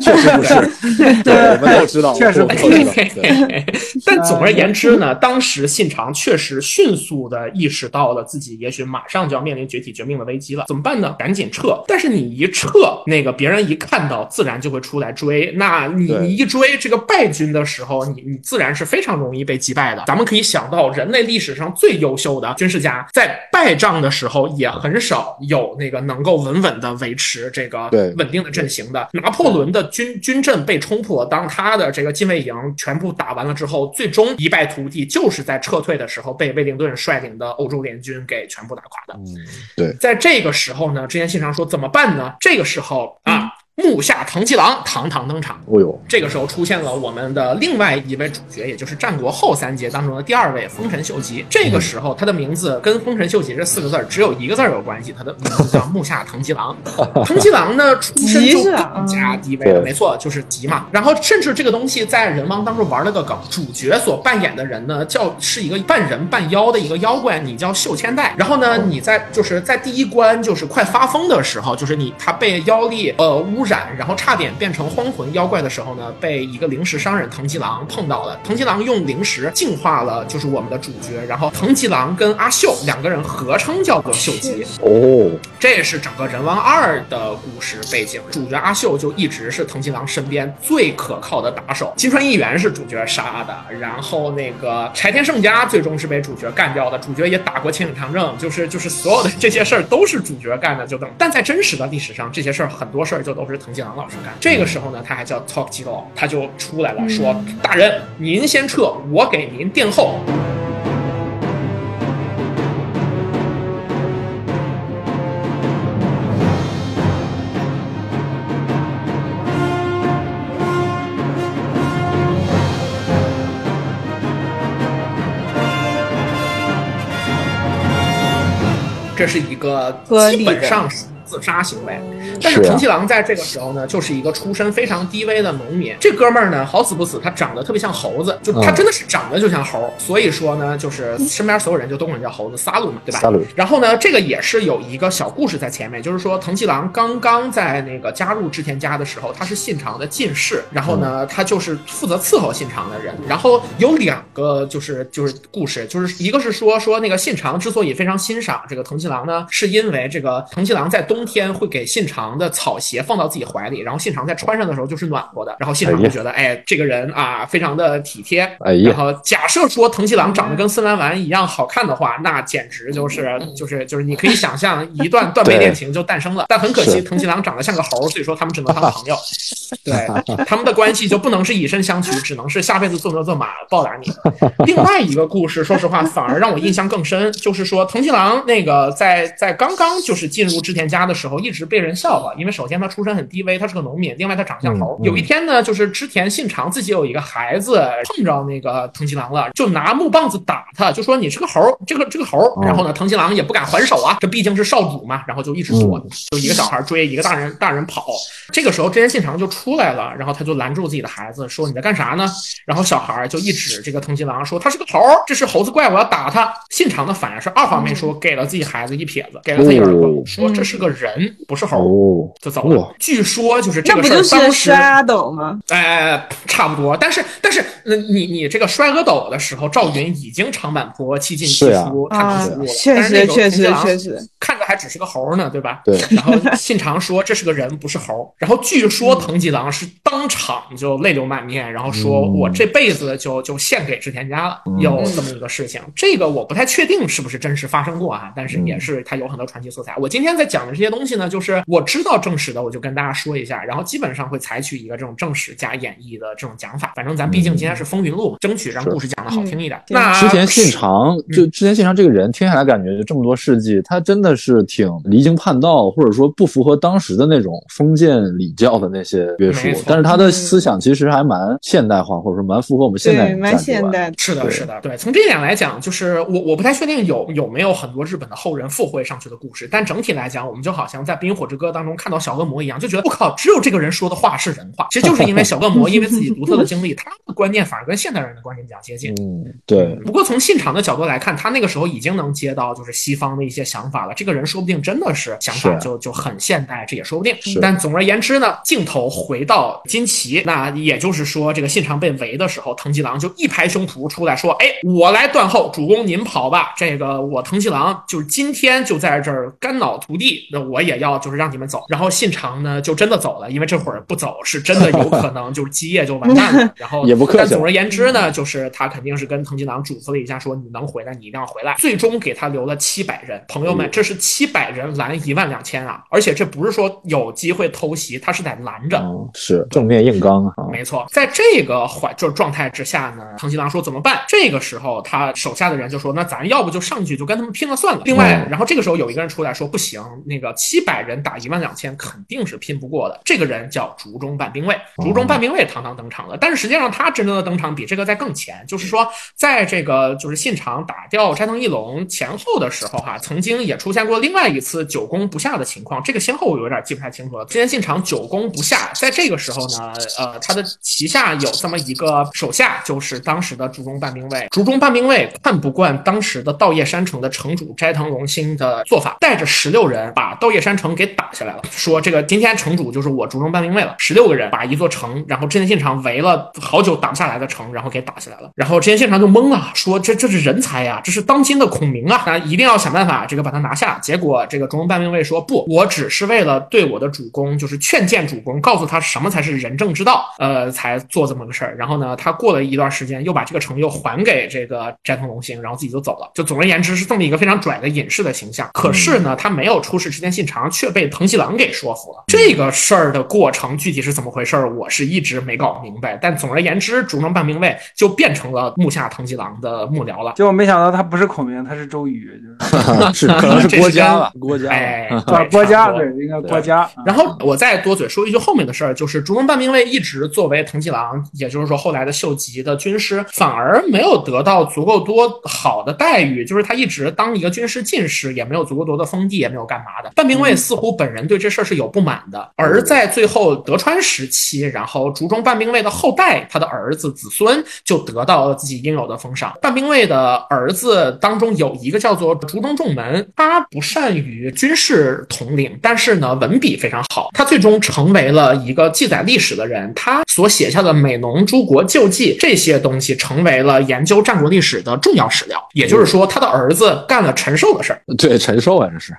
确实不是，对，我们都知道，确实不我们都知道，对，<laughs> 但总而言之呢，当时信长确实迅速的意识到了自己也许马上就要面临绝体绝命的危机了，怎么办呢？赶紧撤。但是你一撤，那个别人一看到，自然就会出来追。那你你一追这个败军的时候，你你自然是非常容易被击败的。咱们可以想到，人类历史上最优秀的军事家，在败仗的时候也很少有那个能够稳稳的维持这个对稳定的阵型的。拿破仑的军军阵被冲破，当他的这个禁卫营全部打完了之后，最终一败涂地，就是在撤退的时候被威灵顿率领的欧洲联军给全部打垮的。嗯，对，在这个时候呢，之前信长说怎么办呢？这个时候啊，木下藤吉郎堂堂登场。哦呦，这个时候出现了我们的另外一位主角，也就是战国后三杰当中的第二位丰臣秀吉。这个时候他的名字跟丰臣秀吉这四个字儿只有一个字儿有关系，他的名字叫木下藤吉郎。<laughs> 藤吉郎呢出身就更加低微了，没错，就是吉嘛。然后甚至这个东西在人王当中玩了个梗，主角所扮演的人呢叫是一个半人半妖的一个妖怪，你叫秀千代。然后呢你在就是在第一关就是快发疯的时候，就是你他被妖力呃污染，然后差点变成荒魂妖怪的时候呢，被一个灵石商人藤吉郎碰到了。藤吉郎用灵石净化了就是我们的主角，然后藤吉郎跟阿秀两个人合称叫做秀吉。哦，这是整个《人王二》的故事背景。主角阿秀就一直是藤吉郎身边最可靠的打手。金川议员是主角杀的，然后那个柴田胜家最终是被主角干掉的。主角也打过千里长政，就是就是所有的这些事儿都是主角干的，就等。但在真实的历史上，这些事儿很多事儿就都是藤井郎老师干。这个时候呢，他还叫 Talk 基佬，他就出来了，说：“大人，您先撤，我给您殿后。”这是一个基本上是自杀行为。但是藤吉郎在这个时候呢，就是一个出身非常低微的农民。这哥们儿呢，好死不死，他长得特别像猴子，就他嗯真的是长得就像猴，所以说呢，就是身边所有人就都管他叫猴子萨鲁嘛，对吧？然后呢，这个也是有一个小故事在前面，就是说藤七郎刚刚在那个加入织田家的时候，他是信长的近侍，然后呢，他就是负责伺候信长的人。然后有两个就是就是故事，就是一个是说说那个信长之所以非常欣赏这个藤七郎呢，是因为这个藤七郎在冬天会给信长的草鞋放到自己怀里，然后信长在穿上的时候就是暖和的，然后信长就觉得哎这个人啊非常的体贴。哎呀然后假设说藤吉郎长得跟森兰丸一样好看的话，那简直就是就是就是你可以想象一段断背恋情就诞生了。但很可惜，藤吉郎长得像个猴，所以说他们只能当朋友。<laughs> 对，他们的关系就不能是以身相许，只能是下辈子做牛做马报答你。<laughs> 另外一个故事，说实话反而让我印象更深，就是说藤吉郎那个在在刚刚就是进入织田家家的时候，一直被人笑话，<laughs> 因为首先他出身很低微，他是个农民，另外他长相猴。嗯嗯有一天呢，就是织田信长自己有一个孩子碰着那个藤吉郎了，就拿木棒子打他，就说你是个猴，这个这个猴然后呢，藤吉郎也不敢还手啊，这毕竟是少主嘛，然后就一直躲，嗯就一个小孩追，一个大人大人跑。这个时候，织田信长就出来了，然后他就拦住自己的孩子，说你在干啥呢？然后小孩就一指这个藤吉郎说他是个猴，这是猴子怪，我要打他。信长的反应是二话没说，给了自己孩子一撇子，给了自己耳光，哦说这是个人，不是猴，哦，就走了哇。据说就是这个事儿，那不就是当时摔阿斗吗？哎，差不多。但是但是，那你你这个摔阿斗的时候，赵云已经长坂坡弃尽其是呀夫，探啊出出路了。确但是那个实确实确实，看着还只是个猴儿呢，对吧？对。然后信长说这是个人，不是猴儿。然后据说藤吉郎是当场就泪流满面，然后说嗯我这辈子就就献给织田家了，嗯有这么一个事情。这个我不太确定是不是真实发生过啊，但是嗯也是它有很多传奇素材。我今天在讲的这些东西呢，就是我知道正史的，我就跟大家说一下，然后基本上会采取一个这种正史加演绎的这种讲法。反正咱毕竟今天是风云录嘛，争取让故事讲的好听一点。嗯那织田信长，就之前信长这个人，听下来感觉就这么多事迹，他真的是挺离经叛道，或者说不符合当时的那种封建礼教的那些约束。但是他的思想其实还蛮现代化，或者说蛮符合我们现代对，蛮。现代的。是的，是的，对。从这一点来讲，就是我我不太确定有有没有很多日本的后人附会上去的故事，但整体来讲，我们就好像在《冰火之歌》当中看到小恶魔一样，就觉得我靠，只有这个人说的话是人话。其实就是因为小恶魔 <laughs> 因为自己独特的经历，他的观念反而跟现代人的观念比较接近。嗯，对，不过从信长的角度来看，他那个时候已经能接到就是西方的一些想法了。这个人说不定真的是想法就就很现代，这也说不定。但总而言之呢，镜头回到金崎，那也就是说，这个信长被围的时候，藤吉郎就一拍胸脯出来说：“哎，我来断后，主公您跑吧。这个我藤吉郎就是今天就在这儿肝脑涂地，那我也要就是让你们走。”然后信长呢就真的走了，因为这会儿不走是真的有可能就是基业就完蛋了。<laughs> 然后也不客气但总而言之呢，就是他肯定是跟藤吉郎嘱咐了一下，说你能回来，你一定要回来。最终给他留了七百人，朋友们，这是七百人拦一万两千啊！而且这不是说有机会偷袭，他是得拦着。嗯，是正面硬刚啊。没错，在这个环就是状态之下呢，藤吉郎说怎么办？这个时候他手下的人就说，那咱要不就上去就跟他们拼了算了。另外，嗯然后这个时候有一个人出来说，不行，那个七百人打一万两千肯定是拼不过的。这个人叫竹中半兵卫，竹中半兵卫堂堂登场了，但是实际上他真正的登场比这个在更前，就是说在这个就是信长打掉斋藤义龙前后的时候哈、曾经也出现过另外一次久攻不下的情况，这个先后我有点记不太清楚了。之前信长久攻不下，在这个时候呢，呃，他的旗下有这么一个手下，就是当时的竹中半兵卫。竹中半兵卫看不惯当时的稻叶山城的城主斋藤龙兴的做法，带着十六人把稻叶山城给打下来了，说这个今天城主就是我竹中半兵卫了。十六个人把一座城，然后织田信长围了好久打不下来的城，然后给打下来了。然后织田信长就懵了，说这这是人才呀、这是当今的孔明啊，那一定要想办法这个把他拿下。结果这个竹中半兵卫说不，我只是为了对我的主公就是劝谏主公，告诉他什么才是仁政之道，呃，才做这么个事儿。然后呢，他过了一段时间又把这个城又还给这个斋藤龙兴，然后自己就走了。就总而言之是这么一个非常拽的隐士的形象。可是呢，他没有出使织田信长，却被藤吉郎给说服了。这个事儿的过程具体是怎么回事儿，我是一直没搞明白。但总而言之，竹中半兵卫就变成了木下藤吉郎的幕僚了。结果没想到他不是孔明，他是周瑜，就是 <laughs> 是可能是郭嘉了，<laughs> <laughs> 郭嘉吧。哎，郭嘉，对，应该郭嘉。然后我再多嘴说一句后面的事儿，就是竹中半兵卫一直作为藤吉郎，也就是说后来的秀吉的军师，反而没有得到足够多好的待遇，就是他一直当一个军师进士，也没有足够多的封地，也没有干嘛的。半兵卫似乎本人对这事儿是有不满的，而在最后德川时期，然后竹中半兵卫的后代，他的儿子子孙就得到了自己应有的封赏。半兵卫的儿子当中有一个叫做竹中重门，他不善于军事统领，但是呢文笔非常好，他最终成为了一个记载历史的人。他所写下的《美浓诸国旧记》这些东西，成为了研究战国历史的重要史料。也就是说，他的儿子干了陈寿的事儿。对，陈寿啊，这是。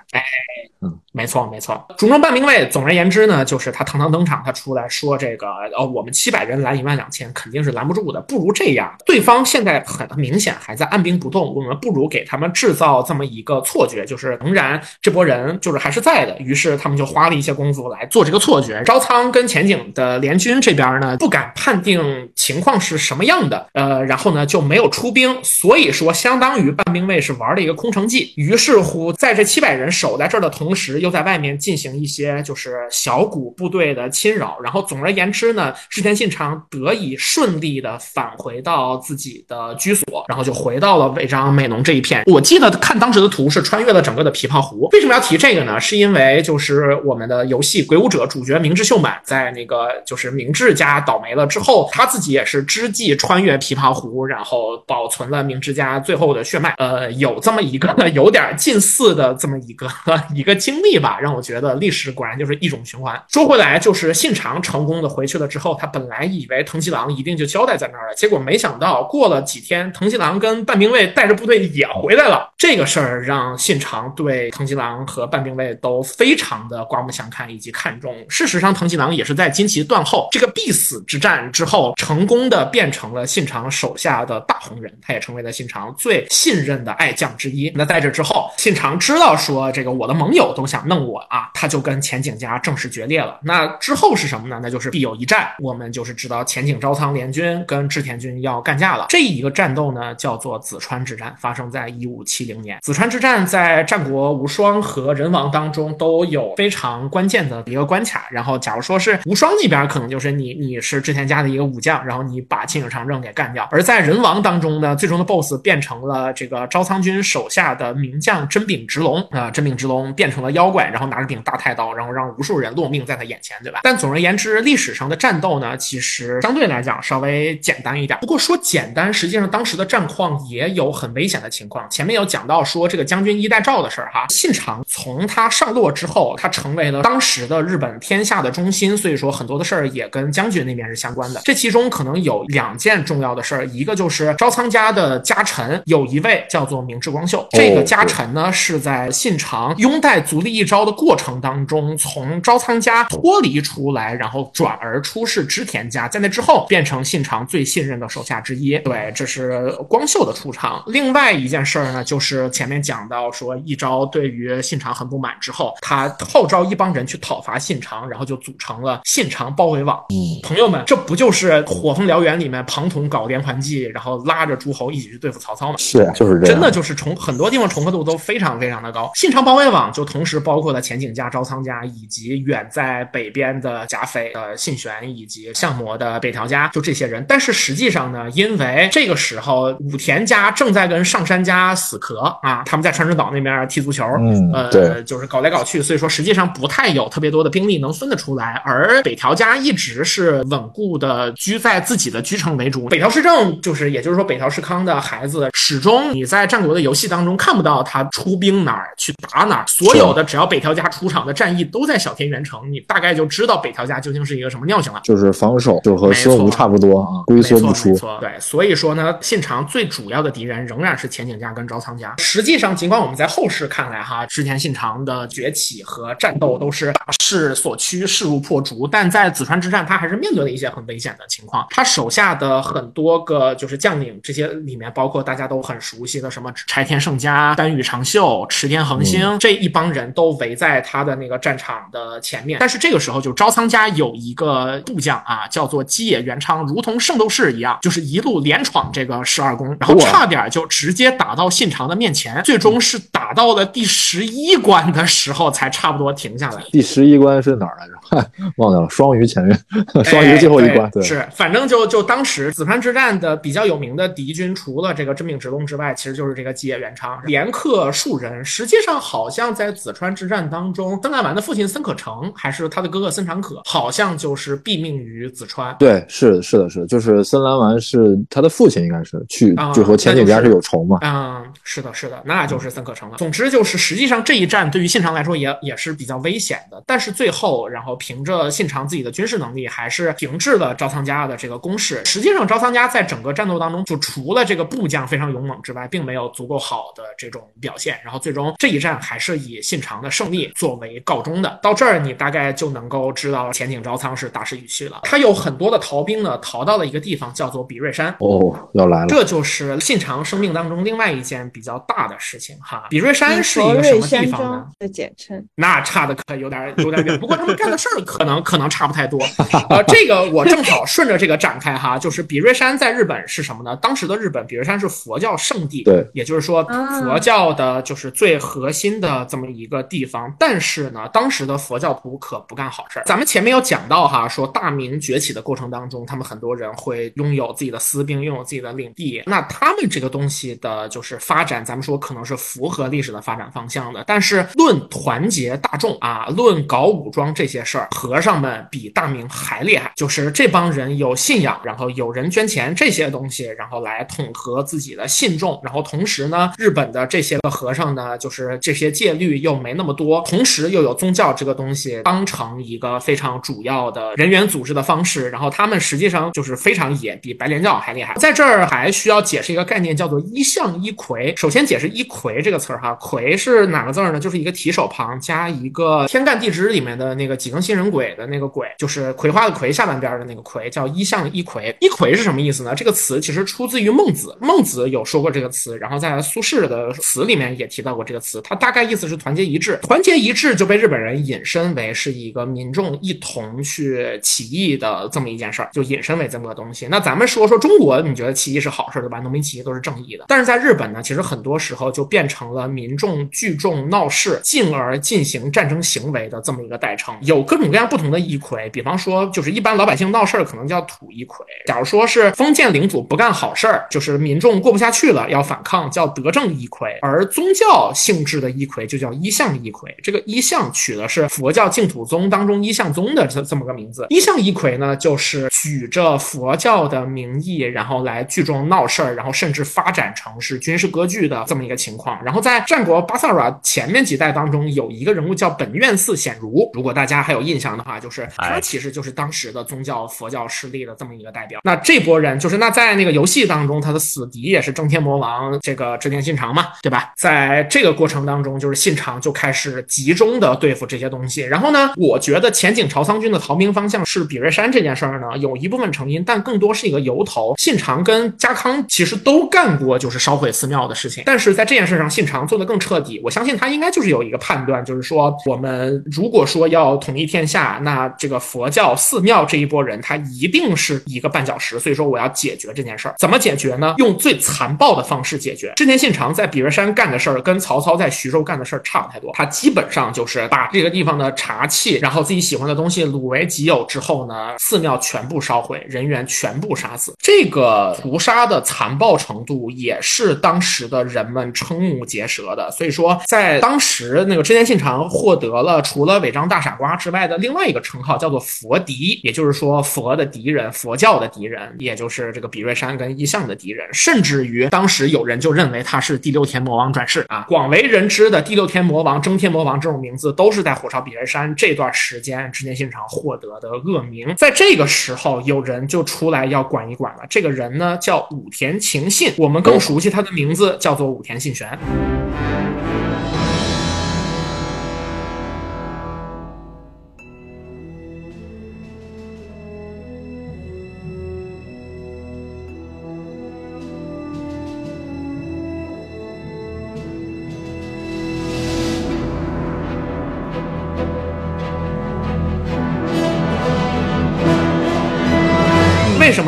嗯没错，没错。竹中半兵卫，总而言之呢，就是他堂堂登场，他出来说这个，呃，我们七百人拦一万两千，肯定是拦不住的。不如这样，对方现在很明显还在按兵不动，我们不如给他们制造这么一个错觉，就是仍然这波人就是还是在的。于是他们就花了一些功夫来做这个错觉。招仓跟前景的联军这边呢，不敢判定情况是什么样的，呃，然后呢就没有出兵，所以说相当于半兵卫是玩了一个空城计。于是乎，在这七百人守在这儿的同同时又在外面进行一些就是小股部队的侵扰，然后总而言之呢，织田信长得以顺利的返回到自己的居所，然后就回到了尾张美浓这一片。我记得看当时的图是穿越了整个的琵琶湖。为什么要提这个呢？是因为就是我们的游戏《鬼武者》主角明智秀满在那个就是明智家倒霉了之后，他自己也是知计穿越琵琶湖，然后保存了明智家最后的血脉。呃，有这么一个 <laughs> 有点近似的这么一个 <laughs> 一个经历吧，让我觉得历史果然就是一种循环。说回来，就是信长成功的回去了之后，他本来以为藤吉郎一定就交代在那儿了，结果没想到过了几天，藤吉郎跟半兵卫带着部队也回来了。这个事儿让信长对藤吉郎和半兵卫都非常的刮目相看以及看重。事实上，藤吉郎也是在金崎断后这个必死之战之后，成功的变成了信长手下的大红人，他也成为了信长最信任的爱将之一。那在这之后，信长知道说这个我的盟友都想弄我啊，他就跟前景家正式决裂了。那之后是什么呢？那就是必有一战，我们就是知道前景昭仓联军跟织田军要干架了。这一个战斗呢，叫做紫川之战，发生在一五七零年。紫川之战在战国无双和人王当中都有非常关键的一个关卡。然后，假如说是无双那边，可能就是你你是织田家的一个武将，然后你把青井长政给干掉；而在人王当中呢，最终的 BOSS 变成了这个昭仓军手下的名将真柄直龙啊，真柄直龙变成了妖怪，然后拿着柄大太刀，然后让无数人落命在他眼前，对吧？但总而言之，历史上的战斗呢，其实相对来讲稍微简单一点。不过说简单，实际上当时的战况也有很危险的情况。前面有讲到说这个将军一代诏的事儿哈，信长从他上洛之后，他成为了当时的日本天下的中心，所以说很多的事儿也跟将军那边是相关的。这其中可能有两件重要的事儿，一个就是朝仓家的家臣有一位叫做明智光秀，这个家臣呢是在信长拥戴足利义昭的过程当中，从朝仓家脱离出来，然后转而出仕织田家，在那之后变成信长最信任的手下之一。对，这是光秀的出场。另外一件事儿呢，就是前面讲到说义昭对于信长很不满之后，他号召一帮人去讨伐信长，然后就组成了信长包围网。嗯，朋友们，这不就是《火凤燎原》里面庞统搞连环计，然后拉着诸侯一起去对付曹操吗？是呀，就是这样，真的就是重很多地方重合度都非常非常的高。信长包围网就同时包括了前景家、招仓家，以及远在北边的甲斐的信玄，以及相模的北条家，就这些人。但是实际上呢，因为这个时候武田家正在跟上杉家死磕啊，他们在川之岛那边踢足球，嗯呃，对就是搞来搞去，所以说实际上不太有特别多的兵力能分得出来。而北条家一直是稳固的居在自己的居城为主。北条氏政就是，也就是说北条氏康的孩子，始终你在战国的游戏当中看不到他出兵哪儿去打哪儿，所有的只要北条家出场的战役都在小田原城，你大概就知道北条家究竟是一个什么尿性了。就是防守，就和孙吴差不多啊，龟缩不出对，所以说呢，信长最主要的敌人仍然是前景家跟朝仓家。实际上，尽管我们在后世看来哈，之前信长的崛起和战斗都是大势所趋，势如破竹，但在紫川之战，他还是面对了一些很危险的情况。他手下的很多个就是将领，这些里面包括大家都很熟悉的什么柴田胜家、丹羽长秀、池田恒星、这一帮人都围在他的那个战场的前面。但是这个时候，就朝仓家有一个部将啊，叫做基野元昌，如同圣斗士一样，就是一路连闯这个十二宫，然后差点就直接打到信长的面前，最终是打到了第十一关的时候才差不多停下来。第十一机关是哪儿来着？嗨，<laughs> 忘掉了。双鱼前面，双鱼最后一关。对，哎是，反正就就当时紫川之战的比较有名的敌军，除了这个真命直龙之外，其实就是这个吉野元昌，连克数人。实际上，好像在紫川之战当中，森兰丸的父亲森可成，还是他的哥哥森长可，好像就是毙命于紫川。对，是是的，是的，就是森兰丸是他的父亲，应该是去啊就和前景家是有仇嘛。嗯，是的，是的，那就是森可成了。总之就是，实际上这一战对于信长来说也也是比较危险的。但是最后，然后凭着信长自己的军事能力，还是停滞了朝仓家的这个攻势。实际上，朝仓家在整个战斗当中，就除了这个部将非常勇猛之外，并没有足够好的这种表现。然后最终这一战还是以信长的胜利作为告终的。到这儿，你大概就能够知道前景朝仓是大势已去了。他有很多的逃兵呢，逃到了一个地方叫做比瑞山。哦，要来了。这就是信长生命当中另外一件比较大的事情哈。比瑞山是一个什么地方呢庄？的简称。那差的可有点有点远。不过他们干的事儿可能可能差不太多。呃，这个我正好顺着这个展开哈，就是比瑞山在日本是什么呢？当时的日本比瑞山是佛教圣地，对，也就是说佛教的就是最核心的这么一个地方。但是呢，当时的佛教徒可不干好事儿。咱们前面有讲到哈，说大明崛起的过程当中，他们很多人会拥有自己的私兵，拥有自己的领地。那他们这个东西的就是发展，咱们说可能是符合历史的发展方向的。但是论团结大众啊，论搞武装这些事儿，和尚们比大明还厉害。就是这帮人有信仰，然后有人捐钱这些东西，然后来统合自己的信众。然后同时呢，日本的这些个和尚呢，就是这些戒律又没那么多，同时又有宗教这个东西当成一个非常主要的人员组织的方式。然后他们实际上就是非常野，比白莲教还厉害。在这儿还需要解释一个概念，叫做一向一魁。首先解释一魁这个词儿哈，魁是哪个字儿呢？就是一个提手旁加一个天干地支里面的那个几更新人鬼的那个鬼，就是葵花的葵下半边的那个葵，叫一向一葵。一葵是什么意思呢？这个词其实出自于孟子，孟子有说过这个词，然后在苏轼的词里面也提到过这个词。它大概意思是团结一致，团结一致就被日本人引申为是一个民众一同去起义的这么一件事儿，就引申为这么个东西。那咱们说说中国，你觉得起义是好事对吧？农民起义都是正义的，但是在日本呢，其实很多时候就变成了民众聚众闹事，进而进行战争行为的这么一个代称。有各各种各样不同的一魁，比方说就是一般老百姓闹事儿可能叫土一魁，假如说是封建领主不干好事儿，就是民众过不下去了要反抗，叫德政一魁。而宗教性质的一魁就叫一向一魁。这个一向取的是佛教净土宗当中一向宗的这这么个名字。一向一魁呢，就是举着佛教的名义，然后来聚众闹事儿，然后甚至发展成是军事割据的这么一个情况。然后在战国巴萨拉前面几代当中，有一个人物叫本愿寺显如，如果大家还有印象的话，就是他其实就是当时的宗教佛教势力的这么一个代表。那这波人就是那在那个游戏当中，他的死敌也是正天魔王这个织田信长嘛，对吧？在这个过程当中，就是信长就开始集中的对付这些东西。然后呢，我觉得前景朝仓军的逃兵方向是比瑞山这件事儿呢，有一部分成因，但更多是一个由头。信长跟家康其实都干过就是烧毁寺庙的事情，但是在这件事上，信长做的更彻底。我相信他应该就是有一个判断，就是说我们如果说要统一天天下，那这个佛教寺庙这一波人，他一定是一个绊脚石。所以说我要解决这件事儿，怎么解决呢？用最残暴的方式解决。织田信长在比瑞山干的事儿，跟曹操在徐州干的事儿差不太多。他基本上就是把这个地方的茶器，然后自己喜欢的东西掳为己有之后呢，寺庙全部烧毁，人员全部杀死。这个屠杀的残暴程度也是当时的人们瞠目结舌的。所以说，在当时那个织田信长获得了除了违章大傻瓜之外的另外一个称号，叫做佛敌，也就是说佛的敌人，佛教的敌人，也就是这个比瑞山跟义相的敌人。甚至于当时有人就认为他是第六天魔王转世啊，广为人知的第六天魔王、征天魔王这种名字，都是在火烧比瑞山这段时间织田信长获得的恶名。在这个时候，有人就出来要管一管了。这个人呢叫武田晴信，我们更熟悉他的名字叫做武田信玄。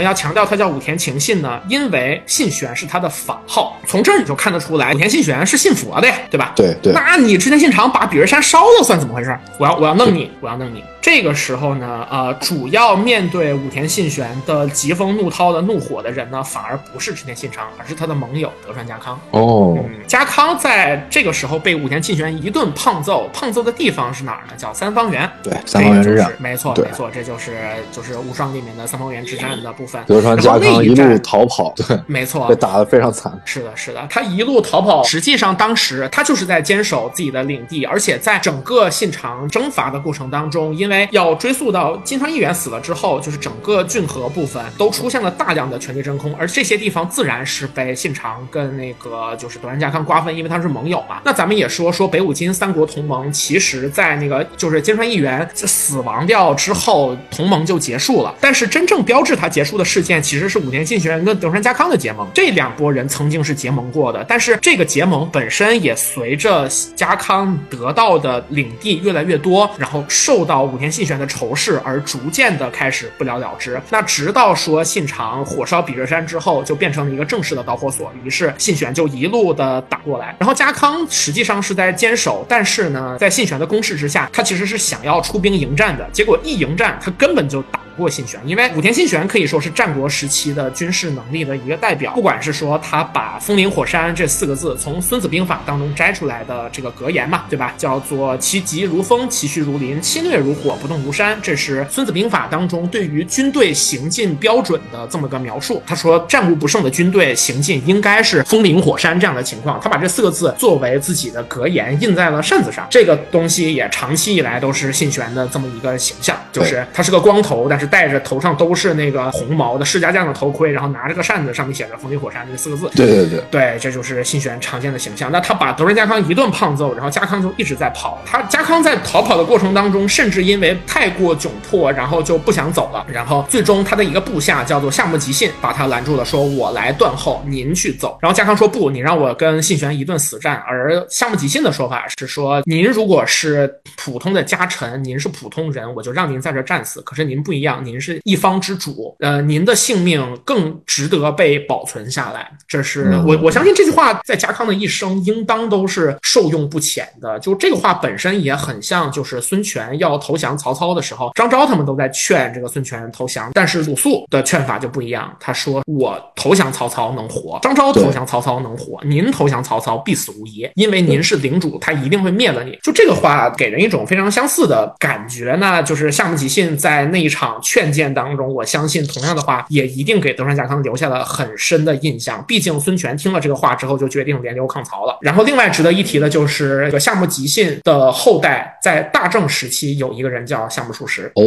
要强调他叫武田晴信呢？因为信玄是他的法号，从这儿你就看得出来，武田信玄是信佛的呀，对吧？对对，那你织田信长把比瑞山烧了，算怎么回事？我要我要弄你，我要弄你。这个时候呢，呃，主要面对武田信玄的疾风怒涛的怒火的人呢，反而不是织田信长，而是他的盟友德川家康。哦，嗯，家康在这个时候被武田信玄一顿胖揍，胖揍的地方是哪儿呢？叫三方原。对，三方原之战就是，没错没错，这就是就是无双里面的三方原之战的部分。德川家康一路逃跑，对，没错被，打得非常惨。是的，是的，他一路逃跑，实际上当时他就是在坚守自己的领地，而且在整个信长征伐的过程当中，因为要追溯到金川义元死了之后，就是整个郡河部分都出现了大量的权力真空，而这些地方自然是被信长跟那个就是德川家康瓜分，因为他是盟友嘛。那咱们也说说北五金三国同盟，其实在那个就是金川义元死亡掉之后，同盟就结束了，但是真正标志它结。束的事件其实是武田信玄跟德川家康的结盟，这两拨人曾经是结盟过的，但是这个结盟本身也随着家康得到的领地越来越多，然后受到武田信玄的仇视而逐渐的开始不了了之。那直到说信长火烧比热山之后，就变成了一个正式的导火索，于是信玄就一路的打过来，然后家康实际上是在坚守，但是呢，在信玄的攻势之下，他其实是想要出兵迎战的，结果一迎战，他根本就打。过信玄，因为武田信玄可以说是战国时期的军事能力的一个代表。不管是说他把“风林火山”这四个字从《孙子兵法》当中摘出来的这个格言嘛，对吧？叫做“其疾如风，其虚如林，侵略如火，不动如山”，这是《孙子兵法》当中对于军队行进标准的这么个描述。他说，战无不胜的军队行进应该是风林火山这样的情况。他把这四个字作为自己的格言印在了扇子上。这个东西也长期以来都是信玄的这么一个形象，就是他是个光头，但是。戴着头上都是那个红毛的世家将的头盔，然后拿着个扇子，上面写着“风林火山”这四个字。对对对对，这就是信玄常见的形象。那他把德仁家康一顿胖揍，然后家康就一直在跑。他家康在逃跑的过程当中，甚至因为太过窘迫，然后就不想走了。然后最终他的一个部下叫做夏目吉信把他拦住了，说：“我来断后，您去走。”然后家康说：“不，你让我跟信玄一顿死战。”而夏目吉信的说法是说：“您如果是普通的家臣，您是普通人，我就让您在这战死。可是您不一样。”您是一方之主，呃，您的性命更值得被保存下来。这是我我相信这句话在家康的一生应当都是受用不浅的。就这个话本身也很像，就是孙权要投降曹操的时候，张昭他们都在劝这个孙权投降，但是鲁肃的劝法就不一样。他说：“我投降曹操能活，张昭投降曹操能活，您投降曹操必死无疑，因为您是领主，他一定会灭了你。”就这个话给人一种非常相似的感觉呢，就是夏目吉信在那一场。劝谏当中，我相信同样的话也一定给德川家康留下了很深的印象。毕竟孙权听了这个话之后，就决定联刘抗曹了。然后，另外值得一提的就是这个夏目吉信的后代，在大正时期有一个人叫夏目漱石哦，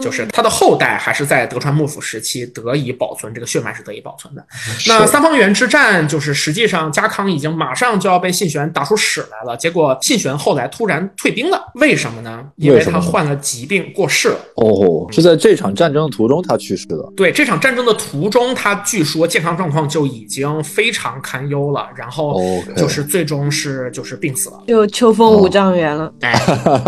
就是他的后代还是在德川幕府时期得以保存，这个血脉是得以保存的。那三方原之战，就是实际上家康已经马上就要被信玄打出屎来了，结果信玄后来突然退兵了，为什么呢？因为他患了疾病过世了。哦，是在这。场战争途中，他去世了。对，这场战争的途中，他据说健康状况就已经非常堪忧了，然后就是最终是就是病死了，就秋风五丈原了。哎，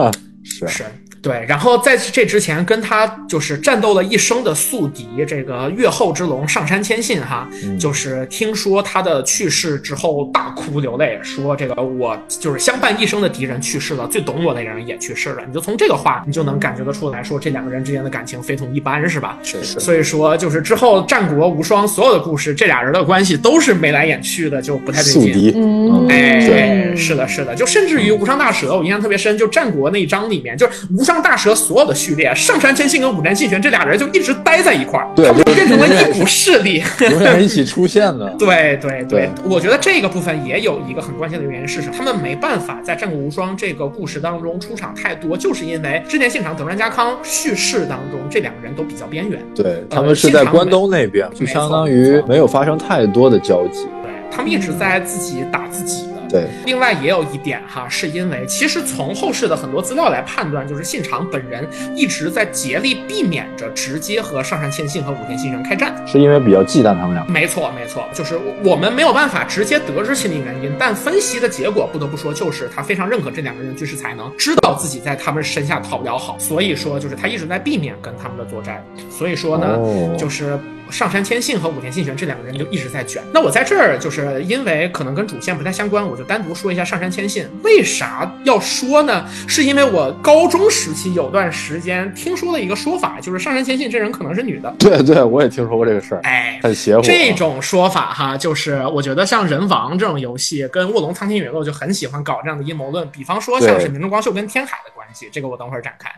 <laughs> 是是。对，然后在这之前跟他就是战斗了一生的宿敌，这个越后之龙上杉谦信哈，就是听说他的去世之后大哭流泪，说这个我就是相伴一生的敌人去世了，最懂我的人也去世了。你就从这个话，你就能感觉得出来说这两个人之间的感情非同一般，是吧？确实。所以说，就是之后战国无双所有的故事，这俩人的关系都是眉来眼去的，就不太对劲。宿敌。嗯，哎，是的，是的，就甚至于无双大蛇，我印象特别深，就战国那一章里面，就是无双。大蛇所有的序列，上杉谦信跟武田信玄这俩人就一直待在一块儿，他们变成了一股势力，永远一起出现的。<laughs> 对对对，我觉得这个部分也有一个很关键的原因是什么？他们没办法在战国无双这个故事当中出场太多，就是因为织田信长、德川家康叙事当中这两个人都比较边缘。对他们是在关东那边，就相当于没有发生太多的交集。对他们一直在自己打自己。对，另外也有一点哈，是因为其实从后世的很多资料来判断，就是信长本人一直在竭力避免着直接和上杉谦信和武田信玄开战，是因为比较忌惮他们俩。没错，没错，就是我们没有办法直接得知心理原因，但分析的结果不得不说，就是他非常认可这两个人军事才能，知道自己在他们身下讨不了好，所以说就是他一直在避免跟他们的作战。所以说呢，就是。上杉谦信和武田信玄这两个人就一直在卷。那我在这儿就是因为可能跟主线不太相关，我就单独说一下上杉谦信。为啥要说呢？是因为我高中时期有段时间听说了一个说法，就是上杉谦信这人可能是女的。对对，我也听说过这个事儿。哎，很邪乎。这种说法哈，就是我觉得像人王这种游戏跟卧龙苍天陨落就很喜欢搞这样的阴谋论。比方说像是明中光秀跟天海的关系，这个我等会儿展开。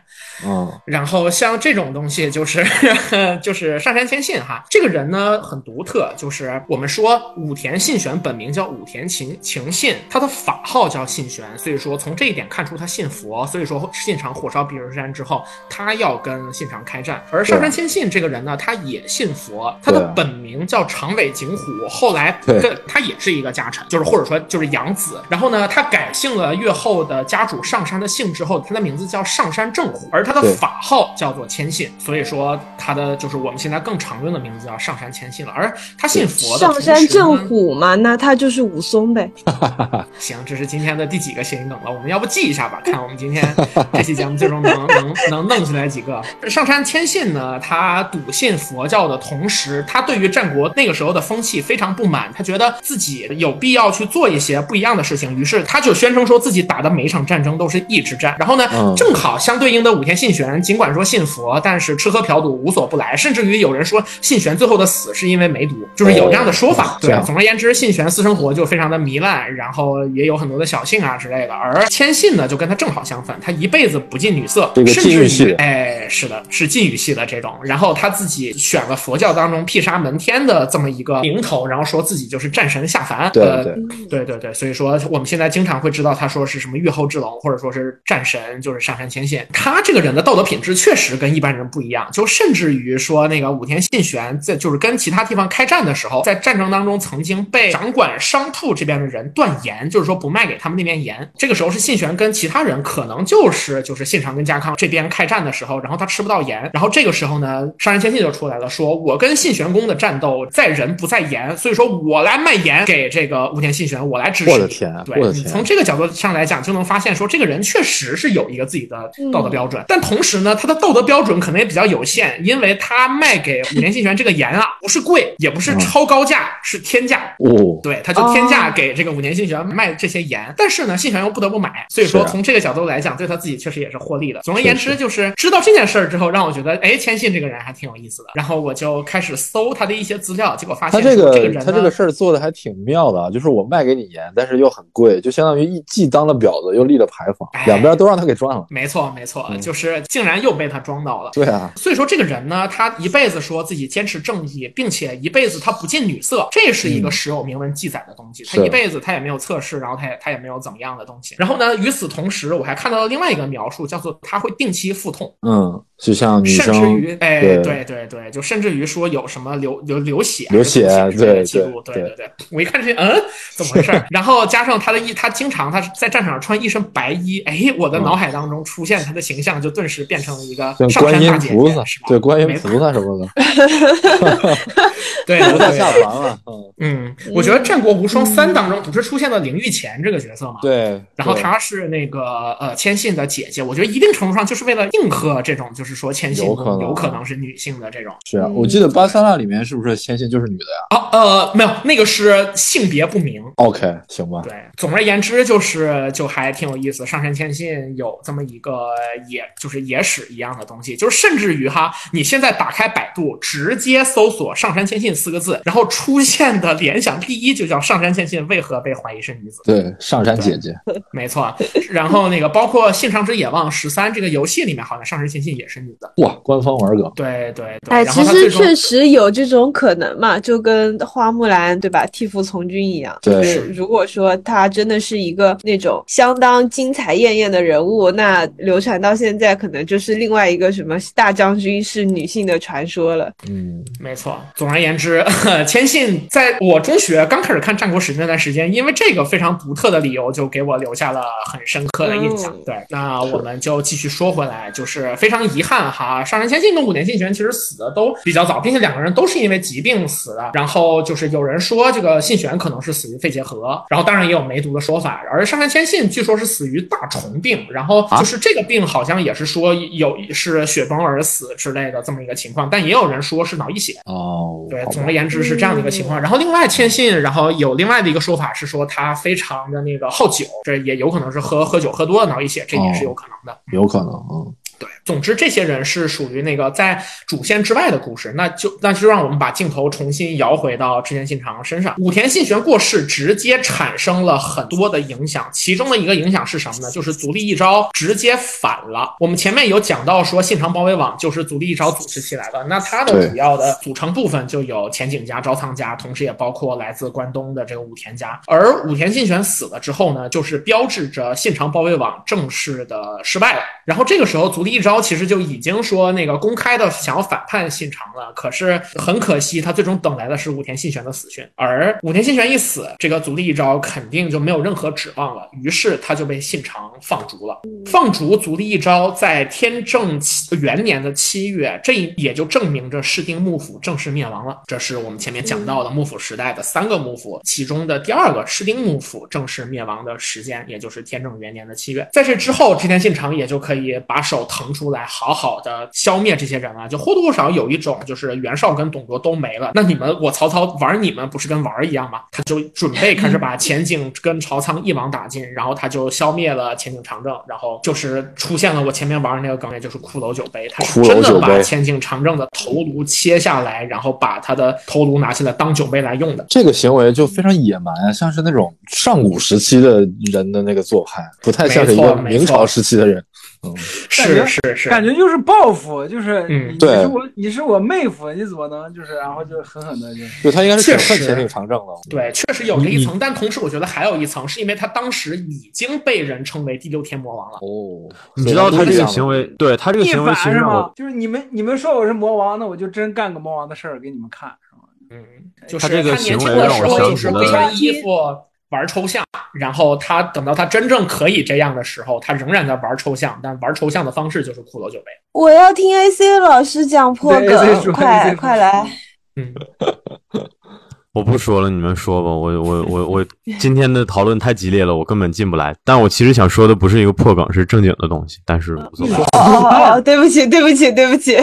嗯。然后像这种东西，就是 <laughs> 就是上杉谦信哈。这个人呢很独特，就是我们说武田信玄本名叫武田晴晴信，他的法号叫信玄，所以说从这一点看出他信佛。所以说信长火烧比热山之后，他要跟信长开战。而上杉谦信这个人呢，他也信佛，他的本名叫长尾景虎，后来跟他也是一个家臣，就是或者说就是养子。然后呢，他改姓了越后的家主上山的姓之后，他的名字叫上山正虎，而他的法号叫做谦信。所以说他的就是我们现在更常用的名字叫上山谦信了。而他信佛的上山同时呢正虎嘛，那他就是武松呗。<laughs> 行，这是今天的第几个谐音梗了？我们要不记一下吧，看我们今天这期节目最终能 <laughs> 能能弄出来几个。上山谦信呢，他笃信佛教的同时，他对于战国那个时候的风气非常不满，他觉得自己有必要去做一些不一样的事情，于是他就宣称说自己打的每一场战争都是义之战。然后呢，嗯正好相对应的武田信玄，尽管说信佛，但是吃喝嫖赌无所不来，甚至于有人说信玄最后的死是因为梅毒，就是有这样的说法。对总而言之，信玄私生活就非常的糜烂，然后也有很多的小性啊之类的。而谦信呢，就跟他正好相反，他一辈子不近女色，这个甚至于禁欲系哎，是的，是禁欲系的这种。然后他自己选了佛教当中辟沙门天的这么一个名头，然后说自己就是战神下凡。对呃对，对对对，所以说我们现在经常会知道他说是什么御后之龙，或者说是战神，就是上山谦信。他这个人的道德品质确实跟一般人不一样，就甚至于说那个武田信玄在就是跟其他地方开战的时候，在战争当中曾经被掌管商铺这边的人断盐，就是说不卖给他们那边盐。这个时候是信玄跟其他人可能就是就是信长跟家康这边开战的时候，然后他吃不到盐，然后这个时候呢，上山谦信就出来了，说我跟信玄公的战斗在人不在盐，所以说我来卖盐给这个武田信玄，我来支持你。我的天啊对天你从这个角度上来讲，就能发现说这个人确实是有一个自己的道德标准，但同时呢，他的道德标准可能也比较有限，因为他卖给武田信玄这个盐啊，不是贵，也不是超高价，是天价。哦，对，他就天价给这个五年信玄卖这些盐，但是呢，信玄又不得不买，所以说从这个角度来讲，对他自己确实也是获利的。总而言之，就是知道这件事儿之后，让我觉得，哎，谦信这个人还挺有意思的。然后我就开始搜他的一些资料，结果发现他这个这个人他这个事儿做的还挺妙的啊，就是我卖给你盐，但是又很贵，就相当于一既当了婊子又立了牌坊哎，两边都让他给赚了。没错没错，嗯就是竟然又被他装到了。对啊，所以说，这个人呢，他一辈子说自己坚持正义，并且一辈子他不近女色，这是一个时有明文记载的东西。他一辈子他也没有测试，然后他也他也没有怎么样的东西。然后呢，与此同时，我还看到了另外一个描述，叫做他会定期腹痛，嗯，就像女甚至生于，哎，对对对对，就甚至于说有什么流流流血、流血对记录，对对对对。我一看这，嗯，怎么回事？<laughs> 然后加上他的一，他经常他在战场上穿一身白衣，哎，我的脑海当中出现他的形象，就顿时变成了一个像观音上山大是吧？，对观音没菩萨什么的，<laughs> 对，菩萨对下凡了，嗯，嗯，我觉得《战国无双三》当中不是出现了灵玉前这个角色吗？。对，然后她是那个呃谦信的姐姐，我觉得一定程度上就是为了应和这种，就是说谦信有可能有可能是女性的这种。是啊，我记得巴塞纳里面是不是谦信就是女的呀啊呃，没有，那个是性别不明。？OK，行吧，对，总而言之就是就还挺有意思。上山谦信有这么一个野，就是野史一样的东西，就是甚至于哈，你现在打开百度，直接搜索“上山谦信”四个字，然后出现的联想第一就叫上山谦信为何被怀疑是女子。对，上山姐姐，没错，然后那个包括《信长之野望十三》这个游戏里面，好像上山谦信也是女的。哇，官方玩梗，对对对，哎，其实确实有这种可能嘛，就跟花木兰对吧，替父从军一样。对就是如果说她真的是一个那种相当精彩艳艳的人物，那流传到现在可能就是另外一个什么大将军是女性的传说了。嗯，没错，总而言之，千信在我中学刚开始看《战国史》那段时间，因为这个非常独特的理由，就给我留下了很深刻的印象。嗯对，那我们就继续说回来，就是非常遗憾哈，上杉谦信跟五年信玄其实死的都比较早，并且两个人都是因为疾病死的。然后就是有人说这个信玄可能是死于肺结核，然后当然也有梅毒的说法，而上杉谦信据说是死于大虫病，然后就是这个病好像也是说有是雪崩而死之类的这么一个情况，但也有人说是脑溢血。哦，对，总而言之是这样的一个情况。然后另外谦信，然后有另外的一个说法是说他非常的那个好酒，这也有可能是喝喝酒喝多了脑溢血，这也是有可能的。有可能，嗯，对，总之这些人是属于那个在主线之外的故事，那就那就让我们把镜头重新摇回到织田信长身上。武田信玄过世，直接产生了很多的影响，其中的一个影响是什么呢？就是足利义昭直接反了。我们前面有讲到说信长包围网就是足利义昭组织起来的，那它的主要的组成部分就有前景家、朝仓家，同时也包括来自关东的这个武田家。而武田信玄死了之后呢，就是标志着信长包围网正式的失败了。然后这个时候，足利义昭其实就已经说那个公开的想要反叛信长了，可是很可惜，他最终等来的是武田信玄的死讯。而武田信玄一死，这个足利义昭肯定就没有任何指望了，于是他就被信长放逐了。放逐足利义昭在天正元年的七月，这也就证明着室町幕府正式灭亡了。这是我们前面讲到的幕府时代的三个幕府，其中的第二个室町幕府正式灭亡的时间，也就是天正元年的七月。在这之后，织田信长也就可以把手腾出来，好好的消灭这些人啊。就或多或少有一种，就是袁绍跟董卓都没了，那你们我曹操玩你们不是跟玩儿一样吗？他就准备开始把 <laughs> 前景跟曹仓一网打尽，然后他就消灭了前景长政，然后就是出现了我前面玩的那个梗，也就是骷髅酒杯，他是真的把前景长政的头颅切下来，然后把他的头颅拿下来当酒杯来用的。这个行为就非常野蛮啊，像是那种上古时期的人的那个做派，不太像是一个明朝时期的人。嗯，是是是，感觉就是报复，就是嗯你是我你是我妹夫，你怎么能就是然后就狠狠的就就他应该是确实审恨前景长政了。对，确实有这一层，但同时我觉得还有一层，是因为他当时已经被人称为第六天魔王了。哦，你知道他这个行为，对他这个行为其实让我？就是你们你们说我是魔王，那我就真干个魔王的事儿给你们看，是吗？嗯，就是他这个年轻行为让的时候我想起了就是会穿衣服玩抽象，然后他等到他真正可以这样的时候，他仍然在玩抽象，但玩抽象的方式就是骷髅酒杯。我要听 AC 老师讲破梗，说快 <laughs> 快来！嗯，我不说了，你们说吧。我我我 <laughs> 我今天的讨论太激烈了，我根本进不来。但我其实想说的不是一个破梗，是正经的东西。但是无所谓。对不起，对不起，对不起。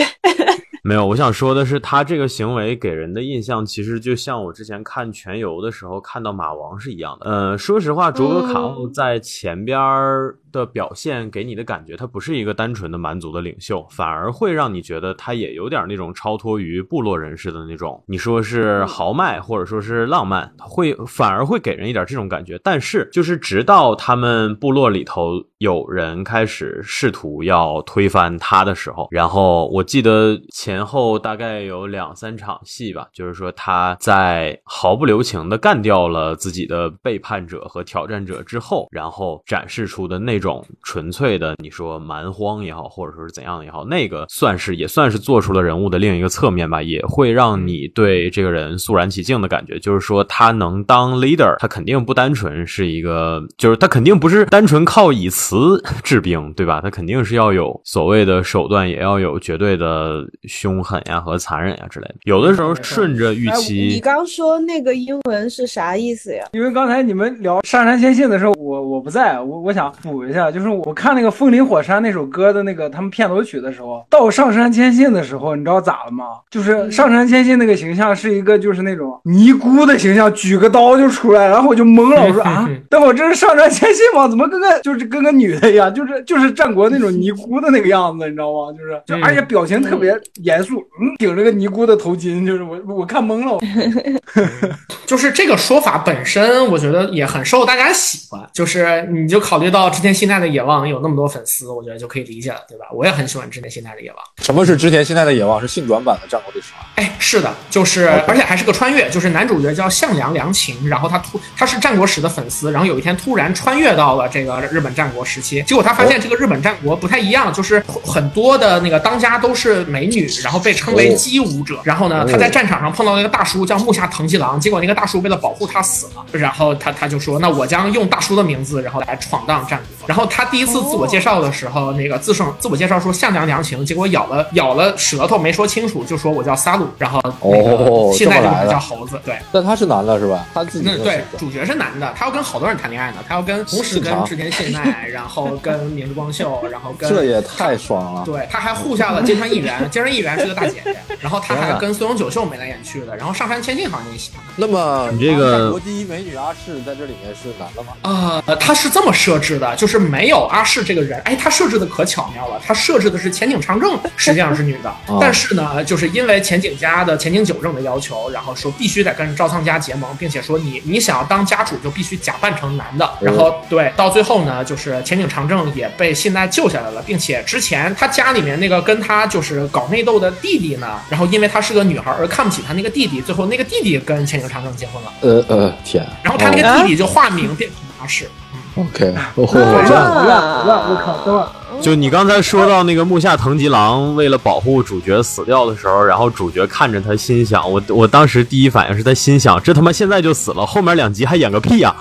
没有，我想说的是，他这个行为给人的印象，其实就像我之前看全游的时候看到马王是一样的。呃，说实话，卓格卡奥在前边儿的表现给你的感觉，他不是一个单纯的蛮族的领袖，反而会让你觉得他也有点那种超脱于部落人士的那种，你说是豪迈或者说是浪漫，会反而会给人一点这种感觉。但是，就是直到他们部落里头有人开始试图要推翻他的时候，然后我记得前后大概有两三场戏吧，就是说他在毫不留情的干掉了自己的背叛者和挑战者之后，然后展示出的那种纯粹的，你说蛮荒也好，或者说是怎样也好，那个算是也算是做出了人物的另一个侧面吧，也会让你对这个人肃然起敬的感觉。就是说他能当 leader，他肯定不单纯是一个，就是他肯定不是单纯靠以词 <laughs> 治兵，对吧？他肯定是要有所谓的手段，也要有绝对的凶狠呀和残忍呀之类的。有的时候顺着预期你，刚说那个英文是啥意思呀？因为刚才你们聊上山千信的时候，我我不在，我我想补一下，就是我看那个《风林火山》那首歌的那个他们片头曲的时候，到上山千信的时候，你知道咋了吗？就是上山千信那个形象是一个就是那种尼姑的形象，举个刀就出来，然后我就懵了，我说 <laughs> 啊，等会儿这是上山千信吗？怎么跟个就是跟个女的一样，就是就是战国那种 <laughs> 尼姑的那个样子，你知道吗？就是就嗯而且表情特别严肃，嗯，顶着个尼姑的头巾，就是我我看懵了。<laughs> 就是这个说法本身，我觉得也很受大家喜欢。就是你就考虑到织田信奈的野望有那么多粉丝，我觉得就可以理解了，对吧？我也很喜欢织田信奈的野望。什么是织田信奈的野望？是性转版的战国历史吗？哎，是的，就是，而且还是个穿越，就是男主角叫向良良晴，然后他突他是战国史的粉丝，然后有一天突然穿越到了这个日本战国时期，结果他发现这个日本战国不太一样，就是很多的那个当家都是美女，然后被称为姬武者，然后呢，他在战场上碰到了一个大叔叫木下藤吉郎，结果那个大叔为了保护他死了，然后他他就说，那我将用大叔的名字，然后来闯荡战国。然后他第一次自我介绍的时候，那个自胜自我介绍说向良良情，结果咬了咬了舌头没说清楚，就说我叫萨鲁，然后那哦个现在就管他叫猴子，对。但他是男的是吧？他自己那对主角是男的，他要跟好多人谈恋爱呢，他要跟同时跟织田信奈，然后跟明日光秀，然后 <laughs> 跟这也太爽了。对，他还护下了金川议员，金川议员是个大姐姐，<laughs> 然后他还跟松永久秀眉来眼去的，然后上山千信好像也喜欢。那么你这个国第一美女阿市在这里面是男的吗？呃，他是这么设置的，就是没有阿市这个人，哎，他设置的可巧妙了，他设置的是前景长政实际上是女的，<laughs> 哦但是呢，就是因为前景家的前景久政的要求，然后说必须得跟赵仓家结盟，并且说你你想要当家主就必须假扮成男的，然后对，到最后呢，就是前景长政也被信奈救下来了，并且之前他家里面那个跟他就是搞内斗的弟弟呢，然后因为她是个女孩而看不起他那个弟弟，最后那个弟弟跟千景长政结婚了，呃呃，天，然后他那个弟弟就化名变成阿市。嗯。OK，哦，好这样乱好乱好乱！我靠，等会儿就你刚才说到那个木下藤吉郎为了保护主角死掉的时候，然后主角看着他心想，我我当时第一反应是他心想，这他妈现在就死了，后面两集还演个屁呀、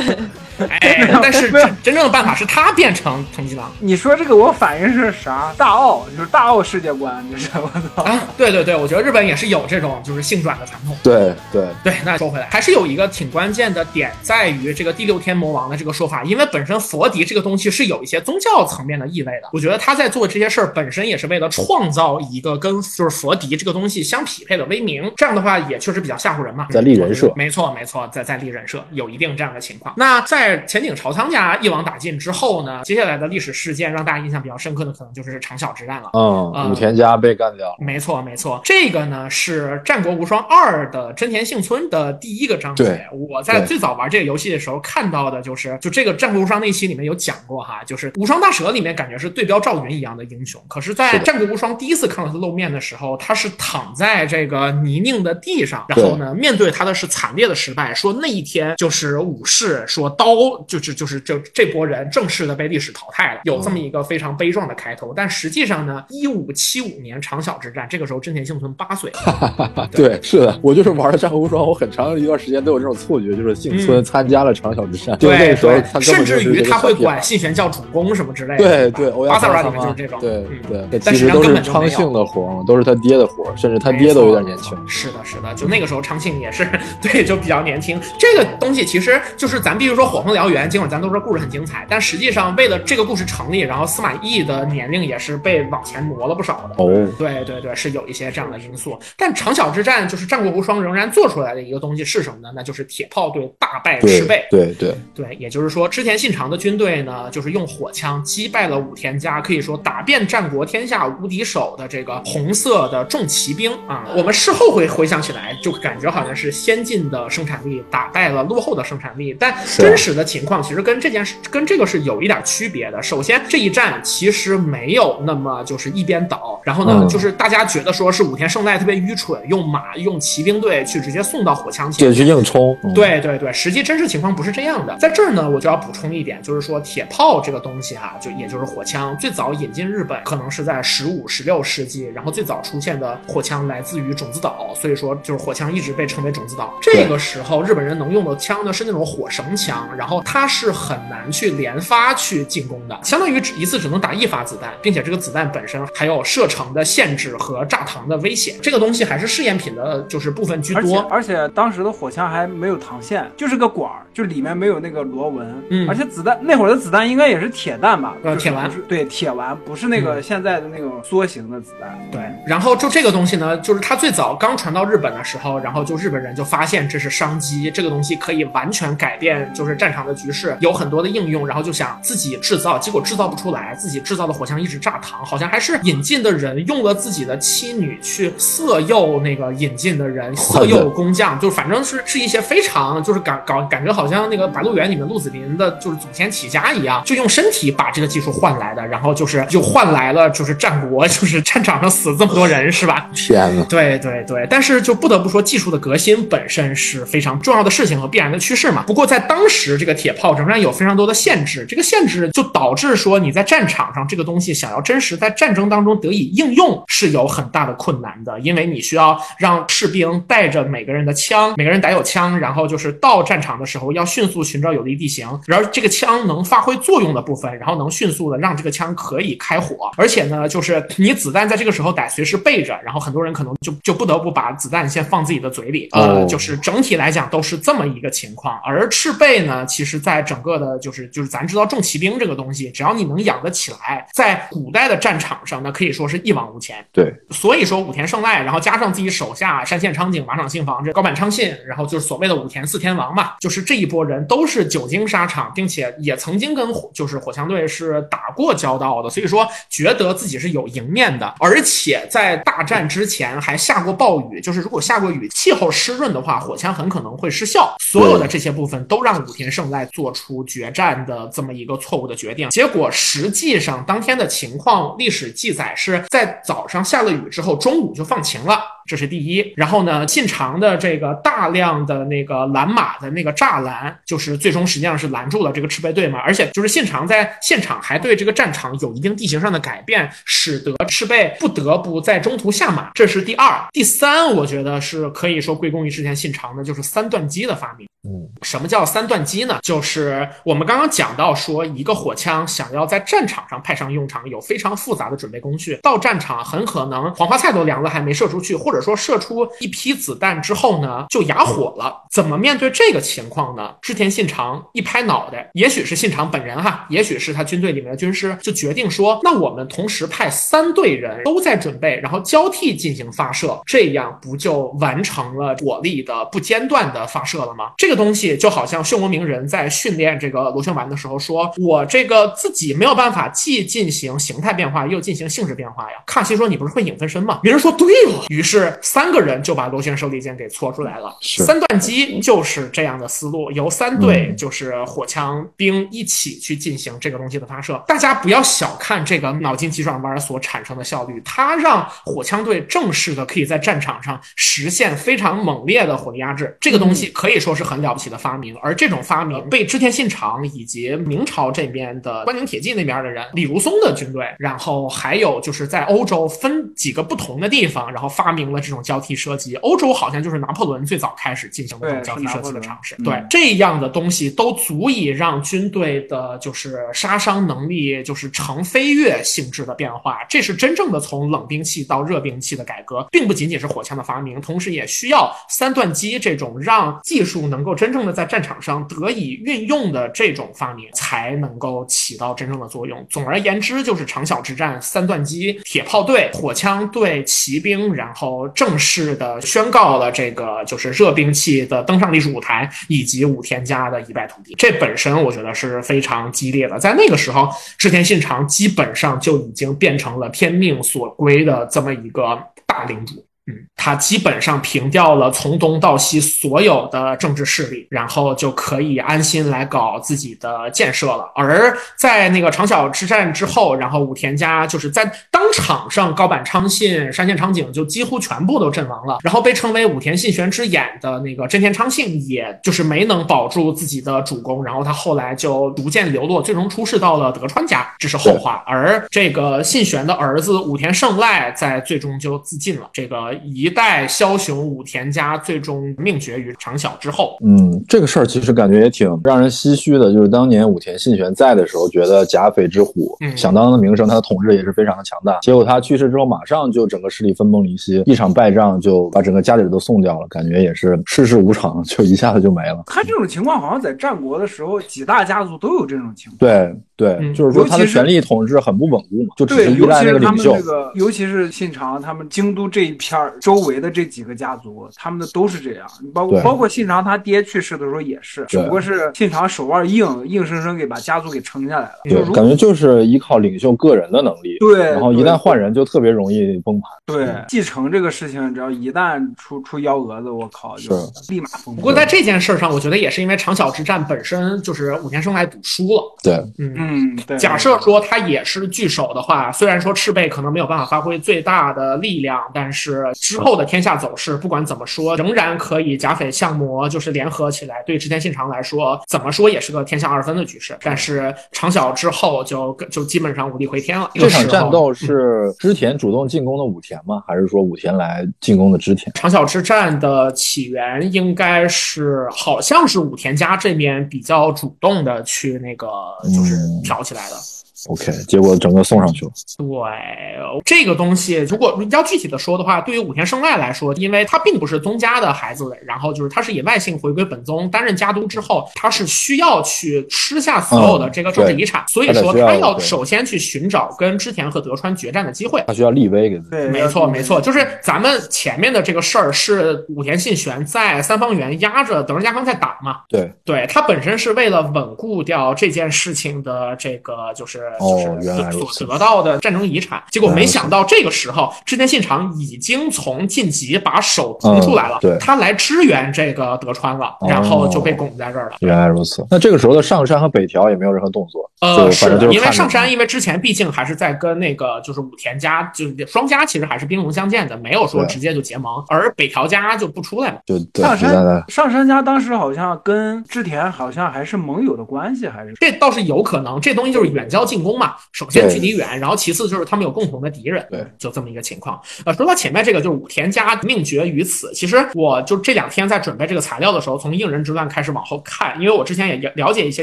<laughs> 哎，<laughs> 但是真真正的办法是他变成藤吉郎你说这个，我反应是啥？大奥就是大奥世界观，就是我操。啊！对对对，我觉得日本也是有这种就是性转的传统。对对，对，那说回来，还是有一个挺关键的点，在于这个第六天魔王的这个说法，因为本身佛迪这个东西是有一些宗教层面的意味的。我觉得他在做这些事儿本身也是为了创造一个跟就是佛迪这个东西相匹配的威名，这样的话也确实比较吓唬人嘛，在立人设没错没错，在在立人设有一定这样的情况。那在前井朝仓家一网打尽之后呢，接下来的历史事件让大家印象比较深刻的，可能就是长筱之战了。嗯，嗯武田家被干掉，没错，没错，这个呢是《战国无双二》的真田幸村的第一个章节。我在最早玩这个游戏的时候看到的就是，就这个《战国无双》那期里面有讲过哈，就是无双大蛇里面感觉是对标赵云一样的英雄，可是，在《战国无双》第一次看到他露面的时候，他是躺在这个泥泞的地上，然后呢，面对他的是惨烈的失败，说那一天就是武士说刀就是就是这这波人正式的被历史淘汰了，有这么一个非常悲壮的开头。但实际上呢，一五七五年长筱之战，这个时候真田幸村八岁，<laughs> 对，是的，我就是玩了《战国无双》，我很长一段时间都有这种错觉，就是幸村参加了长筱之战，对个时候甚至于他会管信玄叫主公什么之类的。对对，欧巴萨拉里面就是这种，对嗯。对，但其实都是昌庆的活儿嘛，都是他爹的活儿，甚至他爹都有点年轻。是的，是的，就那个时候昌庆也是 <laughs> 对，就比较年轻。这个东西其实就是咱必须说火凤燎原，尽管咱都说故事很精彩，但实际上为了这个故事成立，然后司马懿的年龄也是被往前挪了不少的。哦，对对对，是有一些这样的因素。但长筱之战就是战国无双仍然做出来的一个东西是什么呢？那就是铁炮队大败赤备。对对，对，也就是说，织田信长的军队呢，就是用火枪击败了武田家，可以说打遍战国天下无敌手的这个红色的重骑兵啊。我们事后会回想起来，就感觉好像是先进的生产力打败了落后的生产力，但真实的情况其实跟这件事跟这个是有一点区别的。首先，这一战其实没有那么就是一边倒，然后呢，嗯就是大家觉得说是武田胜赖特别愚蠢，用马用骑兵队去直接送到火枪前，去硬冲。嗯，对对对，实际真实情况不是这样的。在这儿呢，我就要补充一点，就是说铁炮这个东西哈、就也就是火枪，最早引进日本可能是在十五、十六世纪，然后最早出现的火枪来自于种子岛，所以说就是火枪一直被称为种子岛。这个时候日本人能用的枪呢是那种火绳枪，然后它是很难去连发去进攻的，相当于只一次只能打一发子弹，并且这个子弹本身还有射程的限制和炸膛的危险。这个东西还是试验品的，就是部分居多。而且当时的火枪还没有膛线，就是个管儿，就里面没有那个螺纹。嗯而且子弹那会儿的子弹应该也是铁弹吧？呃铁丸对，铁丸不是那个现在的那种梭形的子弹。对，然后就这个东西呢，就是它最早刚传到日本的时候，然后就日本人就发现这是商机，这个东西可以完全改变就是战场的局势，有很多的应用，然后就想自己制造，结果制造不出来，自己制造的火枪一直炸膛，好像还是引进的人用了自己的妻女去色诱那个引进的人，色诱工匠，就反正是是一些非常就是感感感觉好像那个《白鹿原》里面鹿子霖的就是祖先起家一样，就用身体把这个技术换来的，然后就是又换来了就是战国就是战场上死这么多人是吧？天呐，对对对，但是就不得不说，技术的革新本身是非常重要的事情和必然的趋势嘛。不过在当时，这个铁炮仍然有非常多的限制，这个限制就导致说你在战场上这个东西想要真实在战争当中得以应用是有很大的困难的，因为你需要让士兵带着每个人的枪，每个人带有枪，然后就是到战场的时候要迅速寻找有利地形，然后这个枪能发挥作用的部分，然后能迅速的让这个枪可以开火，而且呢，就是你子弹在这个时候得随时备着，然后很多人可能就就不得不把子弹先放自己的嘴里，呃，哦就是整体来讲都是这么一个情况。而赤贝呢，其实在整个的，就是就是咱知道重骑兵这个东西，只要你能养得起来，在古代的战场上那，可以说是一往无前。对，所以说武田胜赖，然后加上自己手下山县昌景、马场信房这高坂昌信，然后就是所谓的武田四天王嘛，就是这一波人都是久经沙场，并且也曾经跟火就是火枪队是打过交道的，所以说觉得自己是有赢面的，而且在大战之前还下过暴雨，就是如果下过雨，气候湿润的话，火枪很可能会失效。所有的这些部分都让武田胜赖做出决战的这么一个错误的决定，结果实际上当天的情况，历史记载是在早上下了雨之后，中午就放晴了。这是第一。然后呢，信长的这个大量的那个拦马的那个栅栏，就是最终实际上是拦住了这个赤背队嘛。而且就是信长在现场还对这个战场有一定地形上的改变，使得赤背不得不在中途下马。这是第二。第三，我觉得是可以说归功于之前信长的，就是三段机的发明。嗯，什么叫三段呢？就是我们刚刚讲到说，一个火枪想要在战场上派上用场，有非常复杂的准备工序。到战场很可能黄花菜都凉了还没射出去，或者说射出一批子弹之后呢，就哑火了。怎么面对这个情况呢？织田信长一拍脑袋，也许是信长本人哈，也许是他军队里面的军师，就决定说，那我们同时派三队人都在准备，然后交替进行发射，这样不就完成了火力的不间断的发射了吗？这个东西就好像漩涡鸣人在训练这个螺旋丸的时候说，我这个自己没有办法既进行形态变化又进行性质变化呀。卡西说你不是会影分身吗？鸣人说对了，于是三个人就把螺旋手里剑给搓出来了。三段机就是这样的思路，由三队就是火枪兵一起去进行这个东西的发射。大家不要小看这个脑筋急转弯所产生的效率，它让火枪队正式的可以在战场上实现非常猛烈的火力压制。这个东西可以说是很了不起的发明，而这种发明被织田信长以及明朝这边的关宁铁骑那边的人，李如松的军队，然后还有就是在欧洲分几个不同的地方，然后发明了这种交替射击。欧洲好像就是拿破仑最早开始进行的这种交替射击的尝试。对这样的东西都足以让军队的就是杀伤能力就是呈飞跃性质的变化。这是真正的从冷兵器到热兵器的改革，并不仅仅是火枪的发明，同时也需要三段机这种让技术能够真正的在战场上得以运用的这种发明，才能够起到真正的作用。总而言之，就是长筱之战，三段机、铁炮队、火枪队、骑兵，然后正式的宣告了这个就是热兵器的登上历史舞台，以及武田家的一败涂地。这本身我觉得是非常激烈的。在那个时候，织田信长基本上就已经变成了天命所归的这么一个大领主。嗯，他基本上平掉了从东到西所有的政治势力，然后就可以安心来搞自己的建设了。而在那个长筱之战之后，然后武田家就是在当场上，高坂昌信、山县昌景就几乎全部都阵亡了。然后被称为武田信玄之眼的那个真田昌幸，也就是没能保住自己的主公，然后他后来就逐渐流落，最终出仕到了德川家，这是后话。而这个信玄的儿子武田胜赖在最终就自尽了。这个一代枭雄武田家最终命绝于长筱之后。嗯，这个事儿其实感觉也挺让人唏嘘的，就是当年武田信玄在的时候，觉得甲斐之虎嗯响当当的名声，他的统治也是非常的强大。结果他去世之后，马上就整个势力分崩离析，一场败仗就把整个家底儿都送掉了，感觉也是世事无常，就一下子就没了。他这种情况好像在战国的时候，几大家族都有这种情况。对对，嗯就是说他的权力统治很不稳固嘛，就只对，是依赖尤其是他那个领袖。们这个，尤其是信长他们京都这一片儿周围的这几个家族，他们的都是这样。包括包括信长他爹去世的时候也是，只不过是信长手腕硬，硬生生给把家族给撑下来了。就对，感觉就是依靠领袖个人的能力，对，然后一旦换人，就特别容易崩盘。对继承这个事情，只要一旦出出幺蛾子，我靠，就立马崩溃。不过在这件事上，我觉得也是因为长筱之战本身就是武田胜赖赌输了。对，嗯。嗯，对，假设说他也是巨手的话，虽然说赤背可能没有办法发挥最大的力量，但是之后的天下走势，不管怎么说，仍然可以甲斐相魔就是联合起来，对织田信长来说，怎么说也是个天下二分的局势。但是长筱之后就就基本上无力回天了。这场战斗是织田主动进攻的武田吗？还是说武田来进攻的织田？长筱之战的起源应该是，好像是武田家这边比较主动的去那个就是嗯挑起来的。OK，结果整个送上去了。对这个东西，如果要具体的说的话，对于武田胜赖来说，因为他并不是宗家的孩子，然后就是他是以外姓回归本宗，担任家督之后，他是需要去吃下所有的这个政治遗产，所以说他要首先去寻找跟织田和德川决战的机会。他需要立威给自己。对，没错，没错，就是咱们前面的这个事儿是武田信玄在三方原压着德川家康在打嘛，对，对他本身是为了稳固掉这件事情的这个就是就是哦原来所得到的战争遗产。结果没想到这个时候，织田信长已经从晋级把手腾出来了，嗯对他来支援这个德川了，哦然后就被拱在这儿了。原来如此。那这个时候的上山和北条也没有任何动作，呃，是的，因为上山，因为之前毕竟还是在跟那个就是武田家，就是双家其实还是兵戎相见的，没有说直接就结盟，而北条家就不出来嘛。就对，上山上山家当时好像跟织田好像还是盟友的关系，还是这倒是有可能，这东西就是远交近攻嘛。首先距离远，然后其次就是他们有共同的敌人，对，就这么一个情况。呃，说到前面这个，就是武田家命绝于此。其实我就这两天在准备这个材料的时候，从应仁之乱开始往后看，因为我之前也了解一些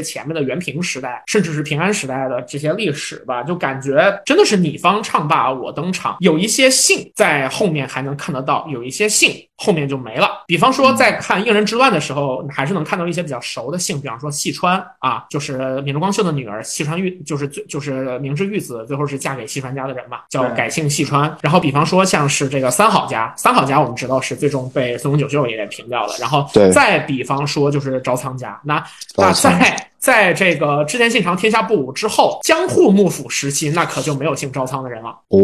前面的元平时代，甚至是平安时代的这些历史吧，就感觉真的是你方唱罢我登场，有一些姓在后面还能看得到，有一些姓后面就没了。比方说在看应仁之乱的时候，还是能看到一些比较熟的姓，比方说细川啊，就是明智光秀的女儿细川玉，就是最就是明智玉子，最后是嫁给细川家的人嘛，叫改姓细川。然后比方说像是这个三好家，三好家我们知道是最终被松永久秀也给平掉了。然后对再比方说就是招仓家，那那在在这个织田信长天下不武之后，江户幕府时期，那可就没有姓朝仓的人了。哦，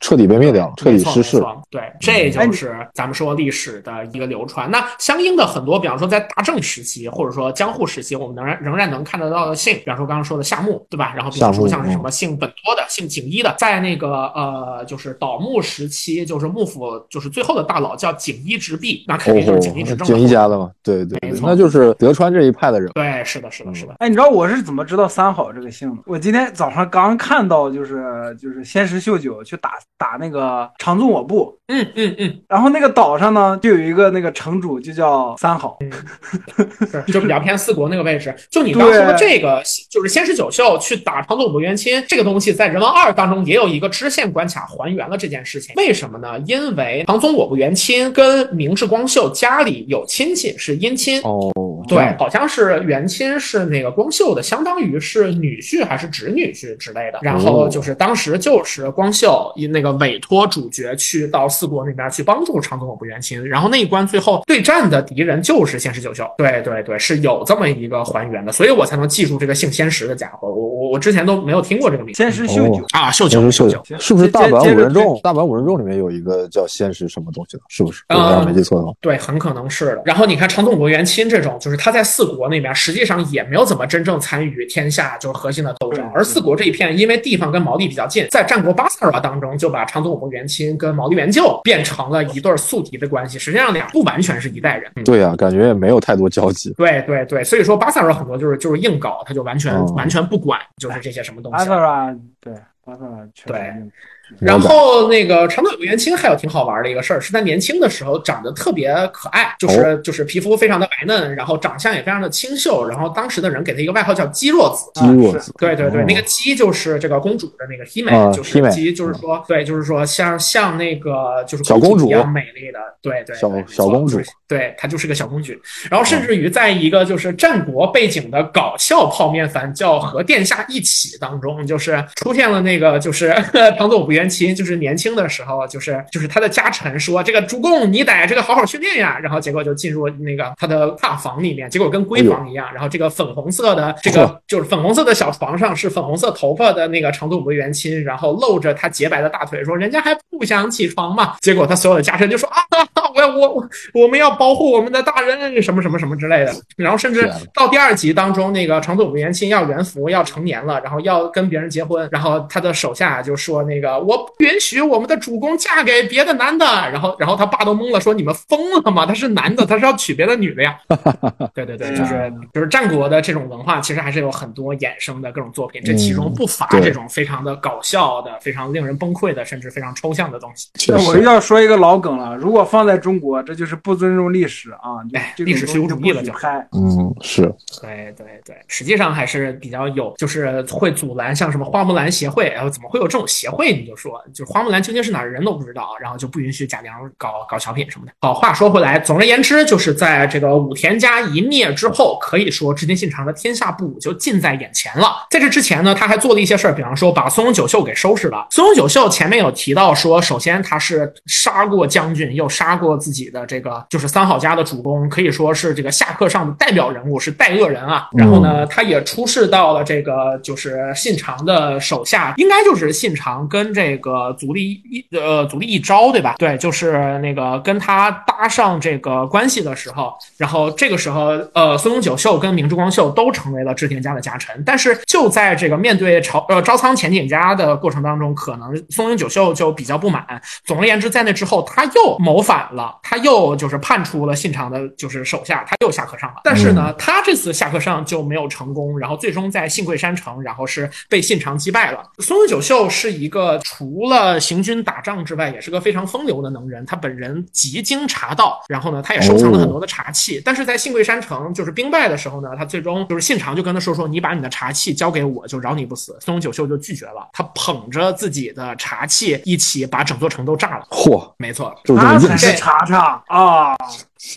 彻底被灭掉了，彻底失势对，这就是咱们说历史的一个流传。那相应的很多，比方说在大正时期，或者说江户时期，我们仍然仍然能看得到的姓，比方说刚刚说的夏目，对吧？然后比方说像是什么姓本多的、姓景一的，在那个呃，就是倒幕时期，就是幕府就是最后的大佬叫景一直弼，那肯定就是景一执哦，政景一家的嘛，对对对，没错那就是德川这一派的人。对，是的，是的，是哎，你知道我是怎么知道三好这个姓的？我今天早上刚看到，就是就是仙石秀九去打打那个长宗我部，嗯嗯嗯，然后那个岛上呢就有一个那个城主就叫三好，<laughs> 是就比较偏四国那个位置。就你刚刚说的这个，就是仙石九秀去打长宗武元亲这个东西，在《人王二》当中也有一个支线关卡还原了这件事情。为什么呢？因为长宗我部元亲跟明智光秀家里有亲戚，是姻亲。哦，对，好像是元亲是那个光秀的，相当于是女婿还是侄女婿之类的。然后就是当时就是光秀以那个委托主角去到四国那边去帮助长宗我部元亲，然后那一关最后对战的敌人就是仙石九秀。对对对，是有这么一个还原的，所以我才能记住这个姓仙石的家伙。我我我之前都没有听过这个名字仙石秀九。啊，秀九仙石秀秀九。是不是大阪五人众？大阪五人众里面有一个叫仙石什么东西的，是不是？嗯我要没记错的话。对，很可能是的。然后你看长宗国元亲这种，就是他在四国那边实际上也没有怎么真正参与天下就是核心的斗争，而四国这一片因为地方跟毛利比较近，在战国巴萨尔瓦当中就把长宗国元亲跟毛利元就变成了一对宿敌的关系，实际上俩不完全是一代人。嗯对呀、感觉也没有太多交集。对对对，所以说巴塞尔很多就是就是硬搞，他就完全、嗯完全不管就是这些什么东西巴塞尔对巴塞尔确实对硬然后那个长岛有元亲还有挺好玩的一个事儿，是他年轻的时候长得特别可爱，就是、就是皮肤非常的白嫩，然后长相也非常的清秀，然后当时的人给他一个外号叫姬若子。姬若子，对对对，哦。那个姬就是这个公主的那个 hime，、啊就是姬，就是说对，就是说像像那个就是小公主。一样美丽的，对对小小公主。对，她就是个小公举。然后甚至于在一个就是战国背景的搞笑泡面番叫《和殿下一起》当中，就是出现了那个就是 <laughs> 长佐不元亲，就是年轻的时候，就是就是他的家臣说这个主公你得这个好好训练呀，然后结果就进入那个他的大房里面，结果跟闺房一样，然后这个粉红色的这个就是粉红色的小床上是粉红色头发的那个长佐不元亲，然后露着他洁白的大腿说人家还不想起床嘛，结果他所有的家臣就说啊，<laughs> 我要我我我们要保护我们的大人什么什么什么之类的，然后甚至到第二集当中，那个长佐不元亲要元服要成年了，然后要跟别人结婚，然后他的手下就说那个我不允许我们的主公嫁给别的男的，然后然后他爸都懵了，说你们疯了吗？他是男的，他是要娶别的女的呀。<laughs> 对对对，就是就是战国的这种文化，其实还是有很多衍生的各种作品，这其中不乏这种非常的搞笑的、非常令人崩溃的，甚至非常抽象的东西。那我又，要说一个老梗了，如果放在中国，这就是不尊重历史啊！<laughs> 历史虚无主义了就东西不许拍。嗯，是对对对，实际上还是比较有，就是会阻拦像什么花木兰协会，然后，怎么会有这种协会？你就说，就是花木兰究竟是哪儿人都不知道，然后就不允许贾玲搞搞小品什么的。好，话说回来，总而言之，就是在这个武田家一灭之后，可以说织田信长的天下布武就近在眼前了。在这之前呢，他还做了一些事儿，比方说把松永久秀给收拾了。松永久秀前面有提到说，首先他是杀过将军，又杀过自己的这个就是三好家的主公，可以说是这个下课上的代表人物，是代恶人啊。然后呢，他也出仕到了这个就是信长的手下，应该就是信长跟这这个足利一呃足利一招对吧？对，就是那个跟他搭上这个关系的时候，然后这个时候呃松永久秀跟明智光秀都成为了织田家的家臣，但是就在这个面对朝呃招仓前景家的过程当中，可能松永久秀就比较不满。总而言之，在那之后他又谋反了，他又就是叛出了信长的就是手下，他又下课上了。但是呢，他这次下课上就没有成功，然后最终在信贵山城，然后是被信长击败了。松永久秀是一个除了行军打仗之外，也是个非常风流的能人。他本人极精茶道，然后呢，他也收藏了很多的茶器。但是在信贵山城就是兵败的时候呢，他最终就是信长就跟他说说，你把你的茶器交给我，就饶你不死。松永久秀就拒绝了，他捧着自己的茶器一起把整座城都炸了。�嚯，没错，就这么硬他才是茶茶啊！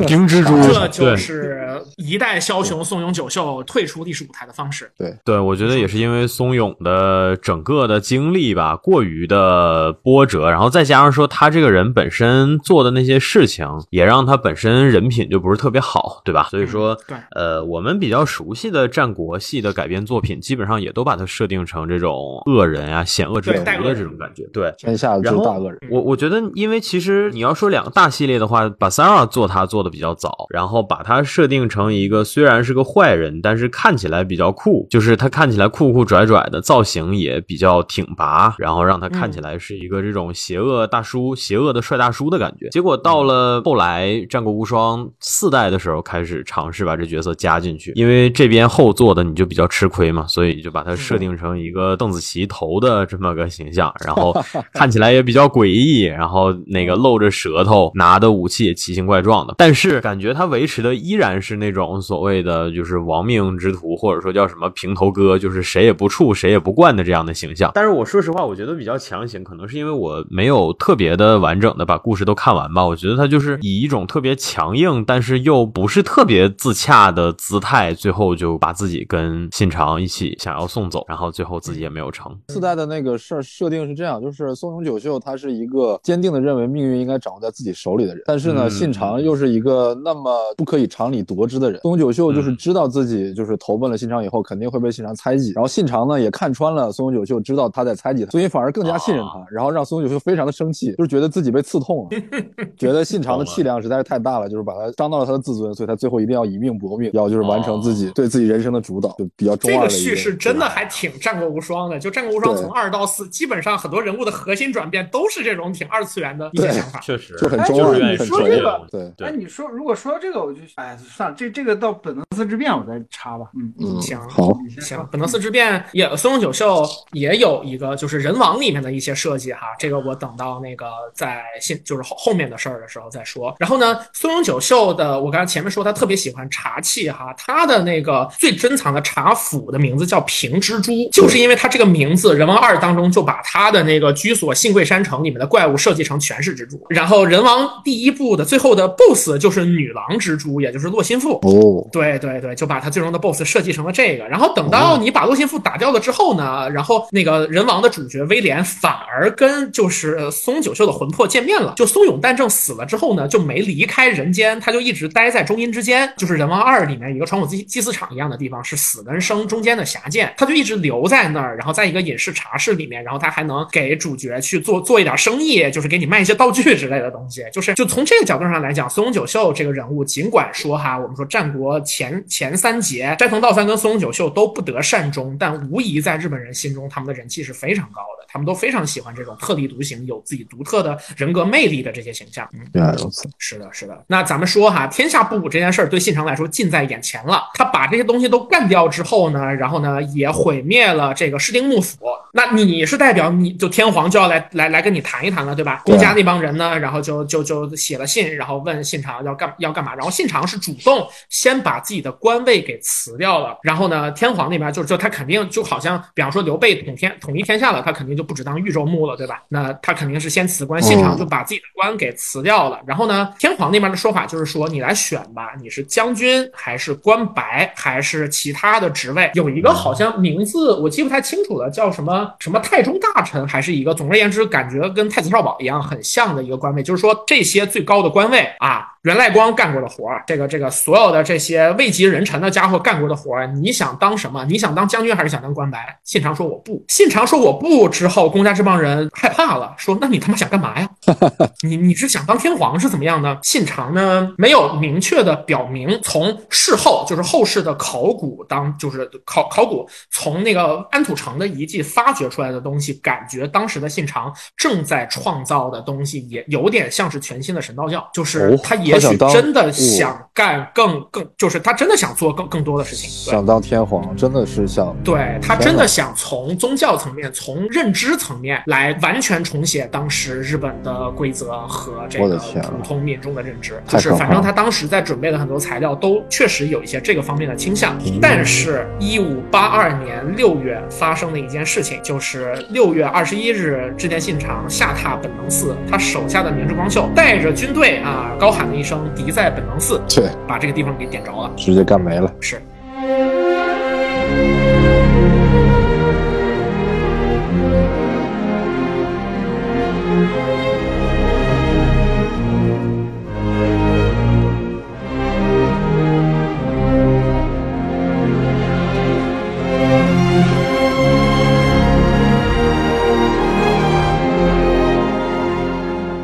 金蜘蛛这就是一代枭雄松永久秀退出历史舞台的方式。对对，我觉得也是因为松永的整个的经历吧，过于的波折，然后再加上说他这个人本身做的那些事情，也让他本身人品就不是特别好，对吧？所以说，对呃，我们比较熟悉的战国系的改编作品，基本上也都把它设定成这种恶人啊、险恶之徒的这种感觉。对，天下之大恶人。我我觉得，因为其实你要说两个大系列的话，把 Sara 做他做的比较早，然后把他设定成一个虽然是个坏人，但是看起来比较酷，就是他看起来酷酷拽拽的，造型也比较挺拔，然后让他看起来是一个这种邪恶大叔、邪恶的帅大叔的感觉。结果到了后来《战国无双》四代的时候，开始尝试把这角色加进去，因为这边后做的你就比较吃亏嘛，所以就把他设定成一个邓紫棋头的这么个形象，然后 <laughs> 看起来也比较诡异，然后那个露着舌头，拿的武器也奇形怪状的，但是感觉他维持的依然是那种所谓的就是亡命之徒，或者说叫什么平头哥，就是谁也不处，谁也不惯的这样的形象。但是我说实话，我觉得比较强行，可能是因为我没有特别的完整的把故事都看完吧。我觉得他就是以一种特别强硬，但是又不是特别自洽的姿态，最后就把自己跟信长一起想要送走，然后最后自己也没有成。四代的那个事儿设定是这样，就是松永久秀他是一个坚定的认为命运应该掌握在自己手里的人，但是呢，嗯信长又是一个那么不可以常理夺之的人。松永久秀就是知道自己就是投奔了信长以后，肯定会被信长猜忌，然后信长呢也看穿了松永久秀，知道他在猜忌他，所以反而更加信任他，然后让松永久秀非常的生气，就是觉得自己被刺痛了，<laughs> 觉得信长的气量实在是太大了，就是把他伤到了他的自尊，所以他最后一定要以命搏命，要就是完成自己对自己人生的主导，就比较中这个二的一叙事真的还挺战国无双的，就战国无双从二到四，基本上很多人物的核心转变都是这种挺二次元的一些想法。确实就很哎中二，就是你很纯这个对。对哎，你说如果说到这个，我就哎算了，这这个到本能寺之变我再插吧。嗯嗯，行好，行，本能寺之变也松永久秀也有一个就是人王里面的一些设计哈，这个我等到那个在信就是后后面的事儿的时候再说。然后呢，松永久秀的我刚才前面说他特别喜欢茶器哈，他的那个最珍藏的茶釜的名字叫平蜘蛛，就是因为他这个名字，人王二当中就把他的那个居所信贵山城里面的怪物设计成全是蜘蛛。然后人王第一部的最后的 BOSS 就是女郎蜘蛛，也就是洛心腹。哦，对对对，就把他最终的 BOSS 设计成了这个。然后等到你把洛心腹打掉了之后呢，然后那个人王的主角威廉反而跟就是呃松九秀的魂魄见面了。就松永旦正死了之后呢，就没离开人间，他就一直待在中阴之间，就是人王二里面一个传统祭祭祀场一样的地方，是死跟生中间的狭间，他就一直留在那儿，然后在一个隐士茶室里面，然后他还能给主角去做做一点生意，就是给你卖一些道具之类的东西。就是就从这个角度上来讲，松永久秀这个人物，尽管说哈，我们说战国前前三杰斋藤道三跟松永久秀都不得善终，但无疑在日本人心中，他们的人气是非常高的，他们都非常喜欢这种特立独行、有自己独特的人格魅力的这些形象。嗯，原来如此。是的，是的。那咱们说哈，天下布武这件事儿对信长来说近在眼前了。他把这些东西都干掉之后呢，然后呢也毁灭了这个室町幕府。那你是代表你就天皇就要来来来跟你谈一谈了，对吧？对公家那帮人呢，然后就就就写了信，然后问信长要干要干嘛。然后信长是主动先把自己的官位给辞掉了。然后呢，天皇那边就就他肯定就好像比方说刘备统天。天统一天下了，他肯定就不只当豫州牧了，对吧？那他肯定是先辞官，信长就把自己的官给辞掉了。然后呢，天皇那边的说法就是说，你来选吧，你是将军还是官白还是其他的职位？有一个好像名字我记不太清楚了，叫什么什么太中大臣，还是一个，总而言之，感觉跟太子少保一样很像的一个官位。就是说这些最高的官位啊，袁赖光干过的活儿，这个这个所有的这些位极人臣的家伙干过的活儿，你想当什么？你想当将军还是想当官白？信长说我不。信长说我不之后，公家这帮人害怕了，说那你他妈想干嘛呀？<laughs> 你你是想当天皇是怎么样呢？信长呢没有明确的表明，从事后就是后世的考古当就是考考古从那个安土城的遗迹发掘出来的东西，感觉当时的信长正在创造的东西也有点像是全新的神道教，就是哦他也许真的想干更更，就是他真的想做更更多的事情。想当天皇，真的是想对他真的想从宗教层面、从认知层面来完全重写当时日本的规则和这个普通民众的认知。就是反正他当时在准备的很多材料都确实有一些这个方面的倾向。嗯但是，一五八二年六月发生的一件事情，就是六月二十一日，织田信长下榻本能寺，他手下的明智光秀带着军队啊，高喊了一声“敌在本能寺对，”，把这个地方给点着了。直接干没了。是。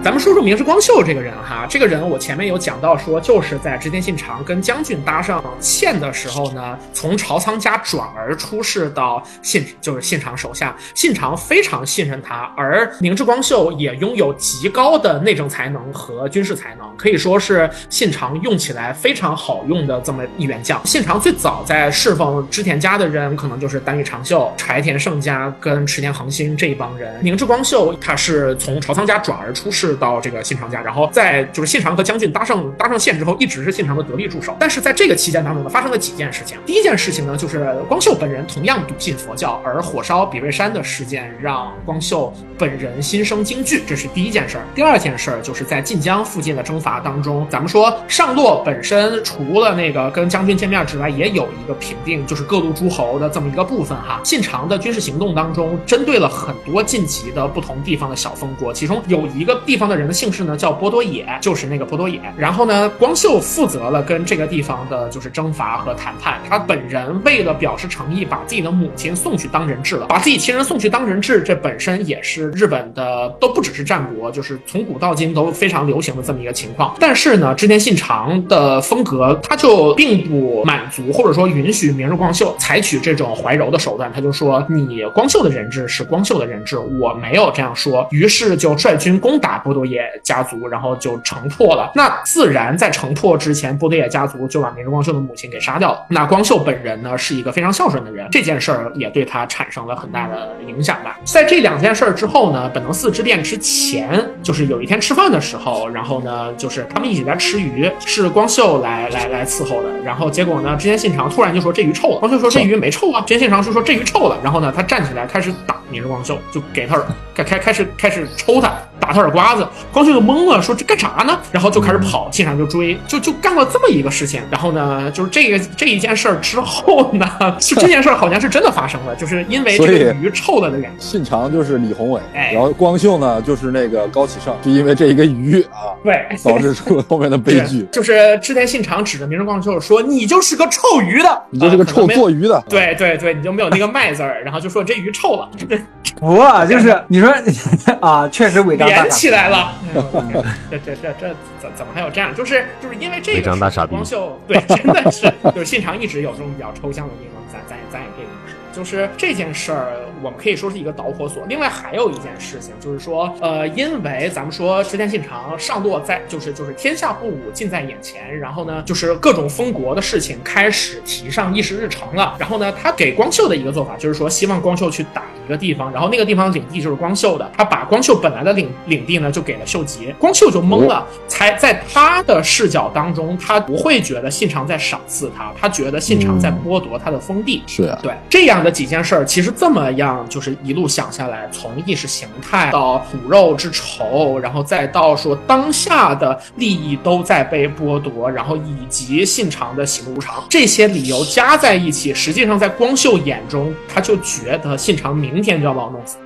咱们说说明智光秀这个人哈，这个人我前面有讲到说，就是在织田信长跟将军搭上线的时候呢，从朝仓家转而出仕到信就是信长手下，信长非常信任他，而明智光秀也拥有极高的内政才能和军事才能，可以说是信长用起来非常好用的这么一员将。信长最早在侍奉织田家的人，可能就是丹羽长秀、柴田胜家跟池田恒星这一帮人。明智光秀他是从朝仓家转而出仕到这个信长家，然后在就是信长和将军搭上搭上线之后，一直是信长的得力助手。但是在这个期间当中呢，发生了几件事情。第一件事情呢，就是光秀本人同样笃信佛教，而火烧比瑞山的事件让光秀本人心生惊惧，这是第一件事儿。第二件事儿就是在晋江附近的征伐当中，咱们说上洛本身除了那个跟将军见面之外，也有一个平定就是各路诸侯的这么一个部分哈。信长的军事行动当中，针对了很多晋级的不同地方的小封国，其中有一个地方的人的姓氏呢叫波多野，就是那个波多野。然后呢，光秀负责了跟这个地方的就是征伐和谈判。他本人为了表示诚意，把自己的母亲送去当人质了，把自己亲人送去当人质，这本身也是日本的都不只是战国，就是从古到今都非常流行的这么一个情况。但是呢，织田信长的风格他就并不满足，或者说允许明日光秀采取这种怀柔的手段，他就说你光秀的人质是光秀的人质，我没有这样说。于是就率军攻打波多野家族，然后就城破了。那自然在城破之前，波多野家族就把明日光秀的母亲给杀掉了。那光秀本人呢，是一个非常孝顺的人，这件事儿也对他产生了很大的影响吧。在这两件事儿之后呢，本能寺之变之前，就是有一天吃饭的时候，然后呢，就是他们一起在吃鱼，是光秀来来来伺候的。然后结果呢，织田信长突然就说这鱼臭了，光秀说这鱼没臭啊，织田信长就说这鱼臭了。然后呢，他站起来开始打明日光秀，就给他开开开始开始抽他。打他耳刮子，光秀就懵了，说这干啥呢？然后就开始跑，信长就追，就就干了这么一个事情。然后呢，就是这个这一件事儿之后呢，<laughs> 就这件事儿好像是真的发生了，就是因为这个鱼臭了的原因。信长就是李宏伟，哎然后光秀呢就是那个高启盛，就因为这一个鱼啊，对，导致出了后面的悲剧。就是织田信长指着明日光秀说：“你就是个臭鱼的，你就是个臭做鱼的，对对对，你就没有那个麦字儿，然后就说这鱼臭了，<laughs> 不，就是你说 <laughs> 啊，确实违章大连起来了。<laughs> 这这这这怎怎么还有这样？就是就是因为这违个光秀对，真的是就是现场一直有这种比较抽象的地方，咱咱也咱也可以。就是这件事儿，我们可以说是一个导火索。另外还有一件事情，就是说，呃，因为咱们说织田信长上落在，就是就是天下不武近在眼前，然后呢，就是各种封国的事情开始提上议事日程了。然后呢，他给光秀的一个做法就是说，希望光秀去打一个地方，然后那个地方领地就是光秀的，他把光秀本来的领领地呢就给了秀吉，光秀就懵了，才在他的视角当中，他不会觉得信长在赏赐他，他觉得信长在剥夺他的封地。是啊，对这样的几件事儿，其实这么样就是一路想下来，从意识形态到骨肉之仇，然后再到说当下的利益都在被剥夺，然后以及信长的喜怒无常，这些理由加在一起，实际上在光秀眼中，他就觉得信长明天就要把我弄死。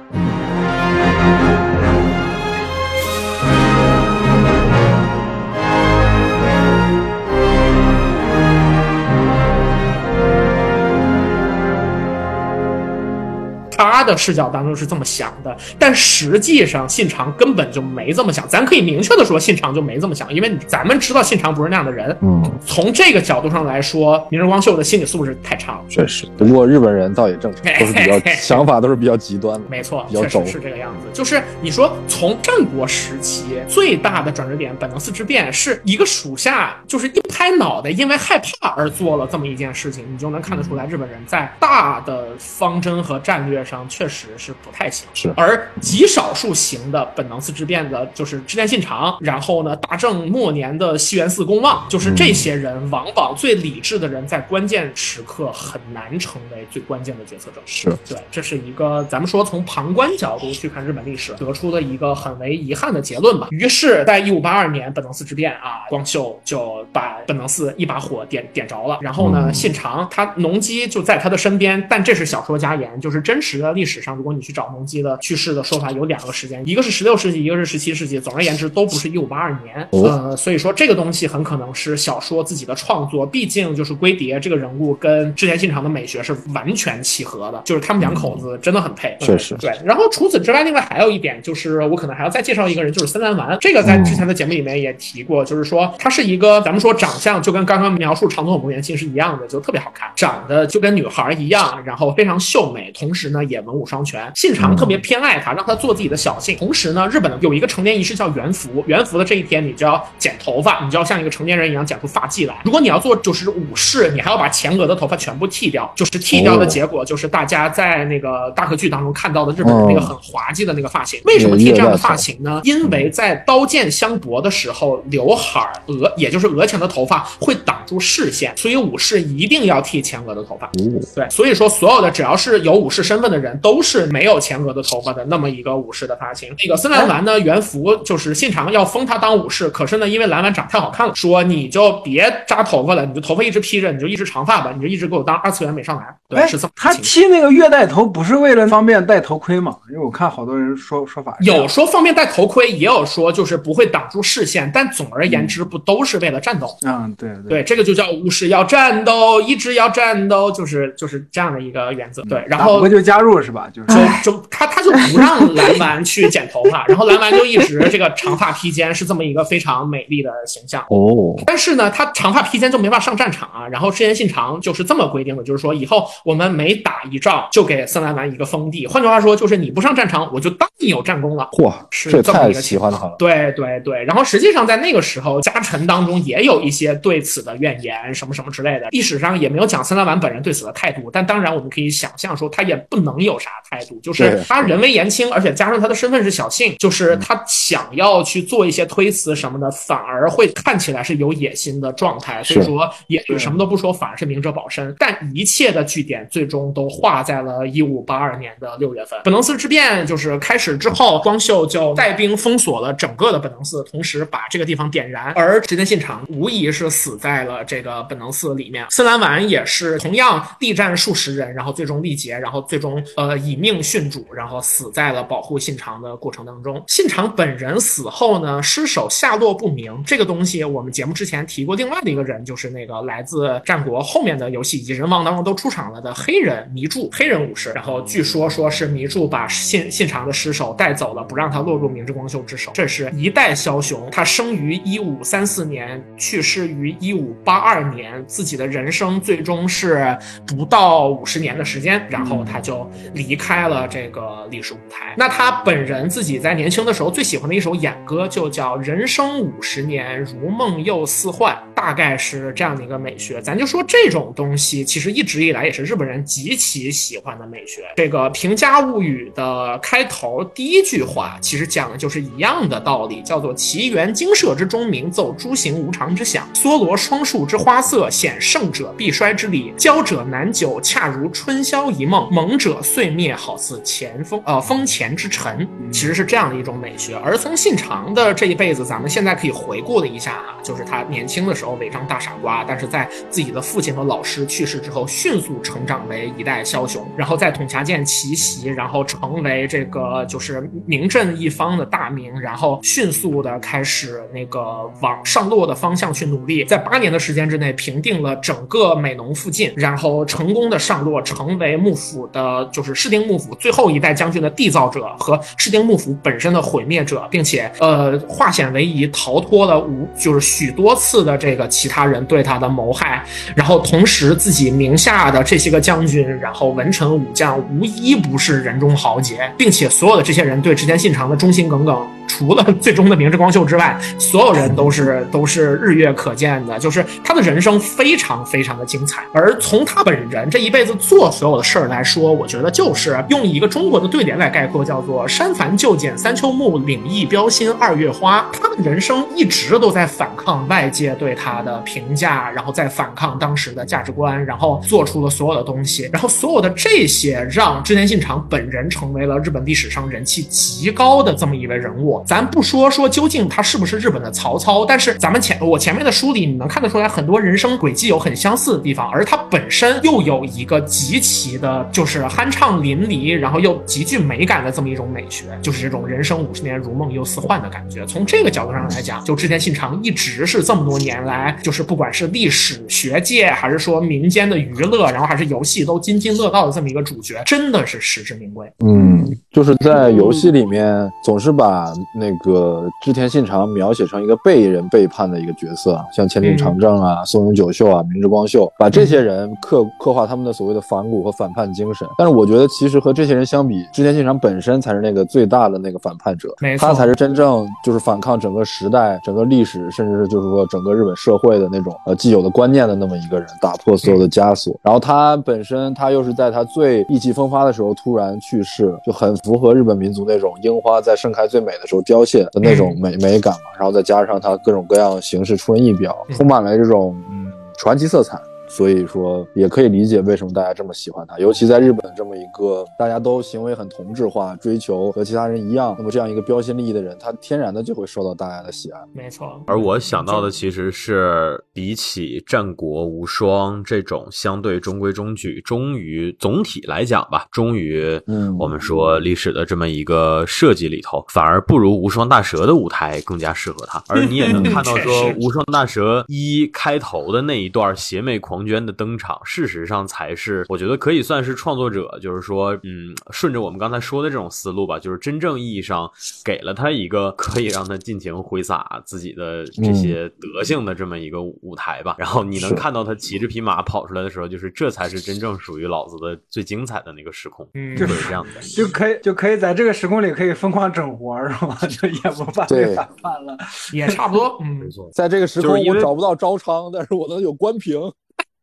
的视角当中是这么想的，但实际上信长根本就没这么想。咱可以明确的说，信长就没这么想，因为咱们知道信长不是那样的人。嗯，从这个角度上来说，明日光秀的心理素质太差了。确实，不过日本人倒也正常，都是比较想法都是比较极端的。没错，比较确实是这个样子。就是你说从战国时期最大的转折点，本能寺之变是一个属下就是一拍脑袋，因为害怕而做了这么一件事情，你就能看得出来，日本人在大的方针和战略上确实是不太行。是而极少数行的本能寺之变的，就是织田信长，然后呢，大正末年的西园寺公望，就是这些人，往往最理智的人，在关键时刻很难成为最关键的决策者。是对，这是一个咱们说从旁观角度去看日本历史得出的一个很为遗憾的结论吧。于是，在一五八二年本能寺之变啊，光秀就把本能寺一把火点点着了。然后呢，信长他农机就在他的身边，但这是小说家言，就是真实的历史上，如果你去找农机的去世的说法，有两个时间，一个是十六世纪，一个是十七世纪。总而言之，都不是一五八二年。哦呃，所以说这个东西很可能是小说自己的创作，毕竟就是龟蝶这个人物跟织田信长的美学是完全契合的，就是他们两口子真的很配。确实对。然后除此之外，另外还有一点就是，我可能还要再介绍一个人，就是森兰丸。这个在之前的节目里面也提过，就是说他是一个咱们说长相就跟刚刚描述长宗我不元亲是一样的，就特别好看，长得就跟女孩一样，然后非常秀美，同时呢也文武双全。信长特别偏爱他，让他做自己的小姓。同时呢，日本有一个成年仪式叫元服，元服的这一天你就要剪头发，你就要像一个成年人一样剪出发髻来。如果你要做就是武士，你还要把前额的头发全部剃掉，就是剃掉的结果就是大家在那个大河剧当中看到的日本人那个很滑稽的那个发型。为什么剃这样的发型呢？因为在刀剑相搏的时候，刘海儿额也就是额前的头发会挡住视线，所以武士一定要剃前额的头发。对，所以说所有的只要是有武士身份的人，都是没有前额的头发的那么一个武士的发型。那个森兰丸呢，元服就是信长要封他当武士，可是呢，因为兰丸长太好看了，说你就别扎头发了，你就头发一直披着，你就一直长发吧，你就一直给我当二次元美少男。对，哎是这么，他剃那个月带头不是为了方便戴头盔吗？因为我看好多人说说法有说方便戴头盔，也有说就是不会挡住视线，但总而言之，不都是为了战斗？嗯，对对对，这个就叫武士要战斗，一直要战斗，就是就是这样的一个原则。对，然后就加入是吧？就是就就他他就不让蓝丸去剪头发，然后蓝丸就一直这个长发披肩是这么一个非常美丽的形象。哦，但是呢，他长发披肩就没法上战场啊。然后织田信长就是这么规定的，就是说以后我们每打一仗就给森兰丸一个封地。换句话说，就是你不上战场，我就当你有战功了。嚯，是这么一个喜欢他了。对对对，然后实际上在那个时候，家臣当中也有一些对此的怨言，什么什么之类的。历史上也没有讲森兰丸本人对此的态度，但当然我们可以想象说，他也不能有啥态度，就是他人微言轻，而且加上他的身份是小姓，就是他想要去做一些推辞什么的，反而会看起来是有野心的状态。所以说，也许什么都不说，反而是明哲保身。但一切的据点最终都画在了一五八二年的六月份。本能寺之变就是开始之后，光秀就带兵封锁了整个的本能寺，同时把这个地方点燃。而织田信长无疑是死在了这个本能寺里面。森兰丸也是同样力战数十人，然后最终力竭，然后最终呃以命殉主，然后死在了保护信长的过程当中。信长本人死后呢，尸首下落不明。这个东西我们节目之前提过，另外的一个人就是那个来自战国后面的游戏以及人王当中都出场了的黑人迷柱，黑人武士。然后据说说是迷柱把信信长的尸首带走了，不让他落入明智光秀之手。这是一代枭雄，他生于一五三四年，去世于一五八二年，自己的人生最终是不到五十年的时间，然后他就离开了这个历史舞台。那他本人自己在年轻的时候最喜欢的一首演歌就叫《人生五十年，如梦又似幻》，大概是这样的一个美学。咱就说这种东西，其实一直以来也是日本人极其喜欢的美学。这个《平家物语》的开头第一句话，其实讲的就是一样的道理，叫做“奇缘精舍之钟鸣奏，诸行无常之响，梭罗双树之花色，显胜者必衰之理，骄者难久，恰如春宵一梦，猛者碎灭，好似前风呃风前之尘”，其实是这样的一种美学。而从信长的这一辈子，咱们现在可以回顾了一下啊，就是他年轻的时候违章大傻瓜，但是在自己的父亲和老师去世之后，迅速成长为一代枭雄，然后在统辖舰奇袭，然后成为这个就是名震一方的大名，然后迅速的开始那个往上落的方向去努力，在八年的时间之内平定了整个美浓附近，然后成功的上落，成为幕府的就是室町幕府最后一代将军的缔造者和室町幕府本身的毁灭者，并且呃化险为夷，逃脱了无就是许多次的这个其他人对他的谋害，然后同时自己名下的这些个将军，然后文臣武将无一不是人中豪杰，并且所有的这些人对织田信长的忠心耿耿。除了 <laughs> 最终的明智光秀之外，所有人都是都是日月可见的，就是他的人生非常非常的精彩。而从他本人这一辈子做所有的事儿来说，我觉得就是用一个中国的对联来概括，叫做“山繁就简三秋木，岭异标新二月花”。他的人生一直都在反抗外界对他的评价，然后在反抗当时的价值观，然后做出了所有的东西。然后所有的这些让织田信长本人成为了日本历史上人气极高的这么一位人物。咱不说说究竟他是不是日本的曹操，但是咱们前我前面的书里，你能看得出来很多人生轨迹有很相似的地方，而他本身又有一个极其的，就是酣畅淋漓，然后又极具美感的这么一种美学，就是这种人生五十年如梦又似幻的感觉。从这个角度上来讲，就织田信长一直是这么多年来，就是不管是历史学界，还是说民间的娱乐，然后还是游戏，都津津乐道的这么一个主角，真的是实至名归。嗯，就是在游戏里面总是把。那个织田信长描写成一个被人背叛的一个角色，像前田长政啊、松永久秀啊、明智光秀，把这些人刻刻画他们的所谓的反骨和反叛精神。但是我觉得，其实和这些人相比，织田信长本身才是那个最大的那个反叛者，他才是真正就是反抗整个时代、整个历史，甚至是就是说整个日本社会的那种呃既有的观念的那么一个人，打破所有的枷锁。然后他本身他又是在他最意气风发的时候突然去世，就很符合日本民族那种樱花在盛开最美的时候。凋谢的那种美美感嘛，然后再加上它各种各样形式出人意表，充满了这种嗯。传奇色彩。所以说，也可以理解为什么大家这么喜欢他，尤其在日本这么一个大家都行为很同质化、追求和其他人一样，那么这样一个标新立异的人，他天然的就会受到大家的喜爱。没错。而我想到的其实是，比起战国无双这种相对中规中矩、终于总体来讲吧，终于嗯我们说历史的这么一个设计里头，反而不如无双大蛇的舞台更加适合他。而你也能看到说，<laughs> 无双大蛇一开头的那一段邪魅狂。黄娟的登场，事实上才是我觉得可以算是创作者，就是说，嗯，顺着我们刚才说的这种思路吧，就是真正意义上给了他一个可以让他尽情挥洒自己的这些德性的这么一个舞台吧。然后你能看到他骑着匹马跑出来的时候，就是这才是真正属于老子的最精彩的那个时空，嗯，就是这样的，就可以就可以在这个时空里可以疯狂整活，是吧？<laughs> 就也不怕被反叛了，也差不多，嗯，没错，在这个时空我找不到招昌，但是我能有关平。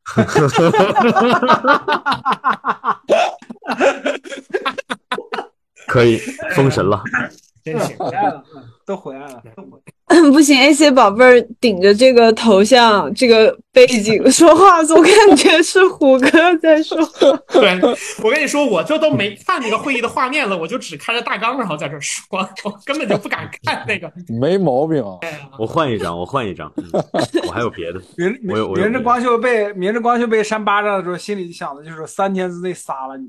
哈哈哈哈哈！可以封神了，真行，<laughs> 回来了，都回来了，都回。<laughs> 不行，AC 宝贝儿顶着这个头像，这个背景 <laughs> 说话，总感觉是虎哥在说。<laughs> 对，我跟你说，我这都没看那个会议的画面了，我就只看着大纲，然后在这说，我根本就不敢看那个。没毛病啊！我换一张，我换一张，我还有别的。明明明日光秀被明着光秀被扇巴掌的时候，心里想的就是三天之内杀了你。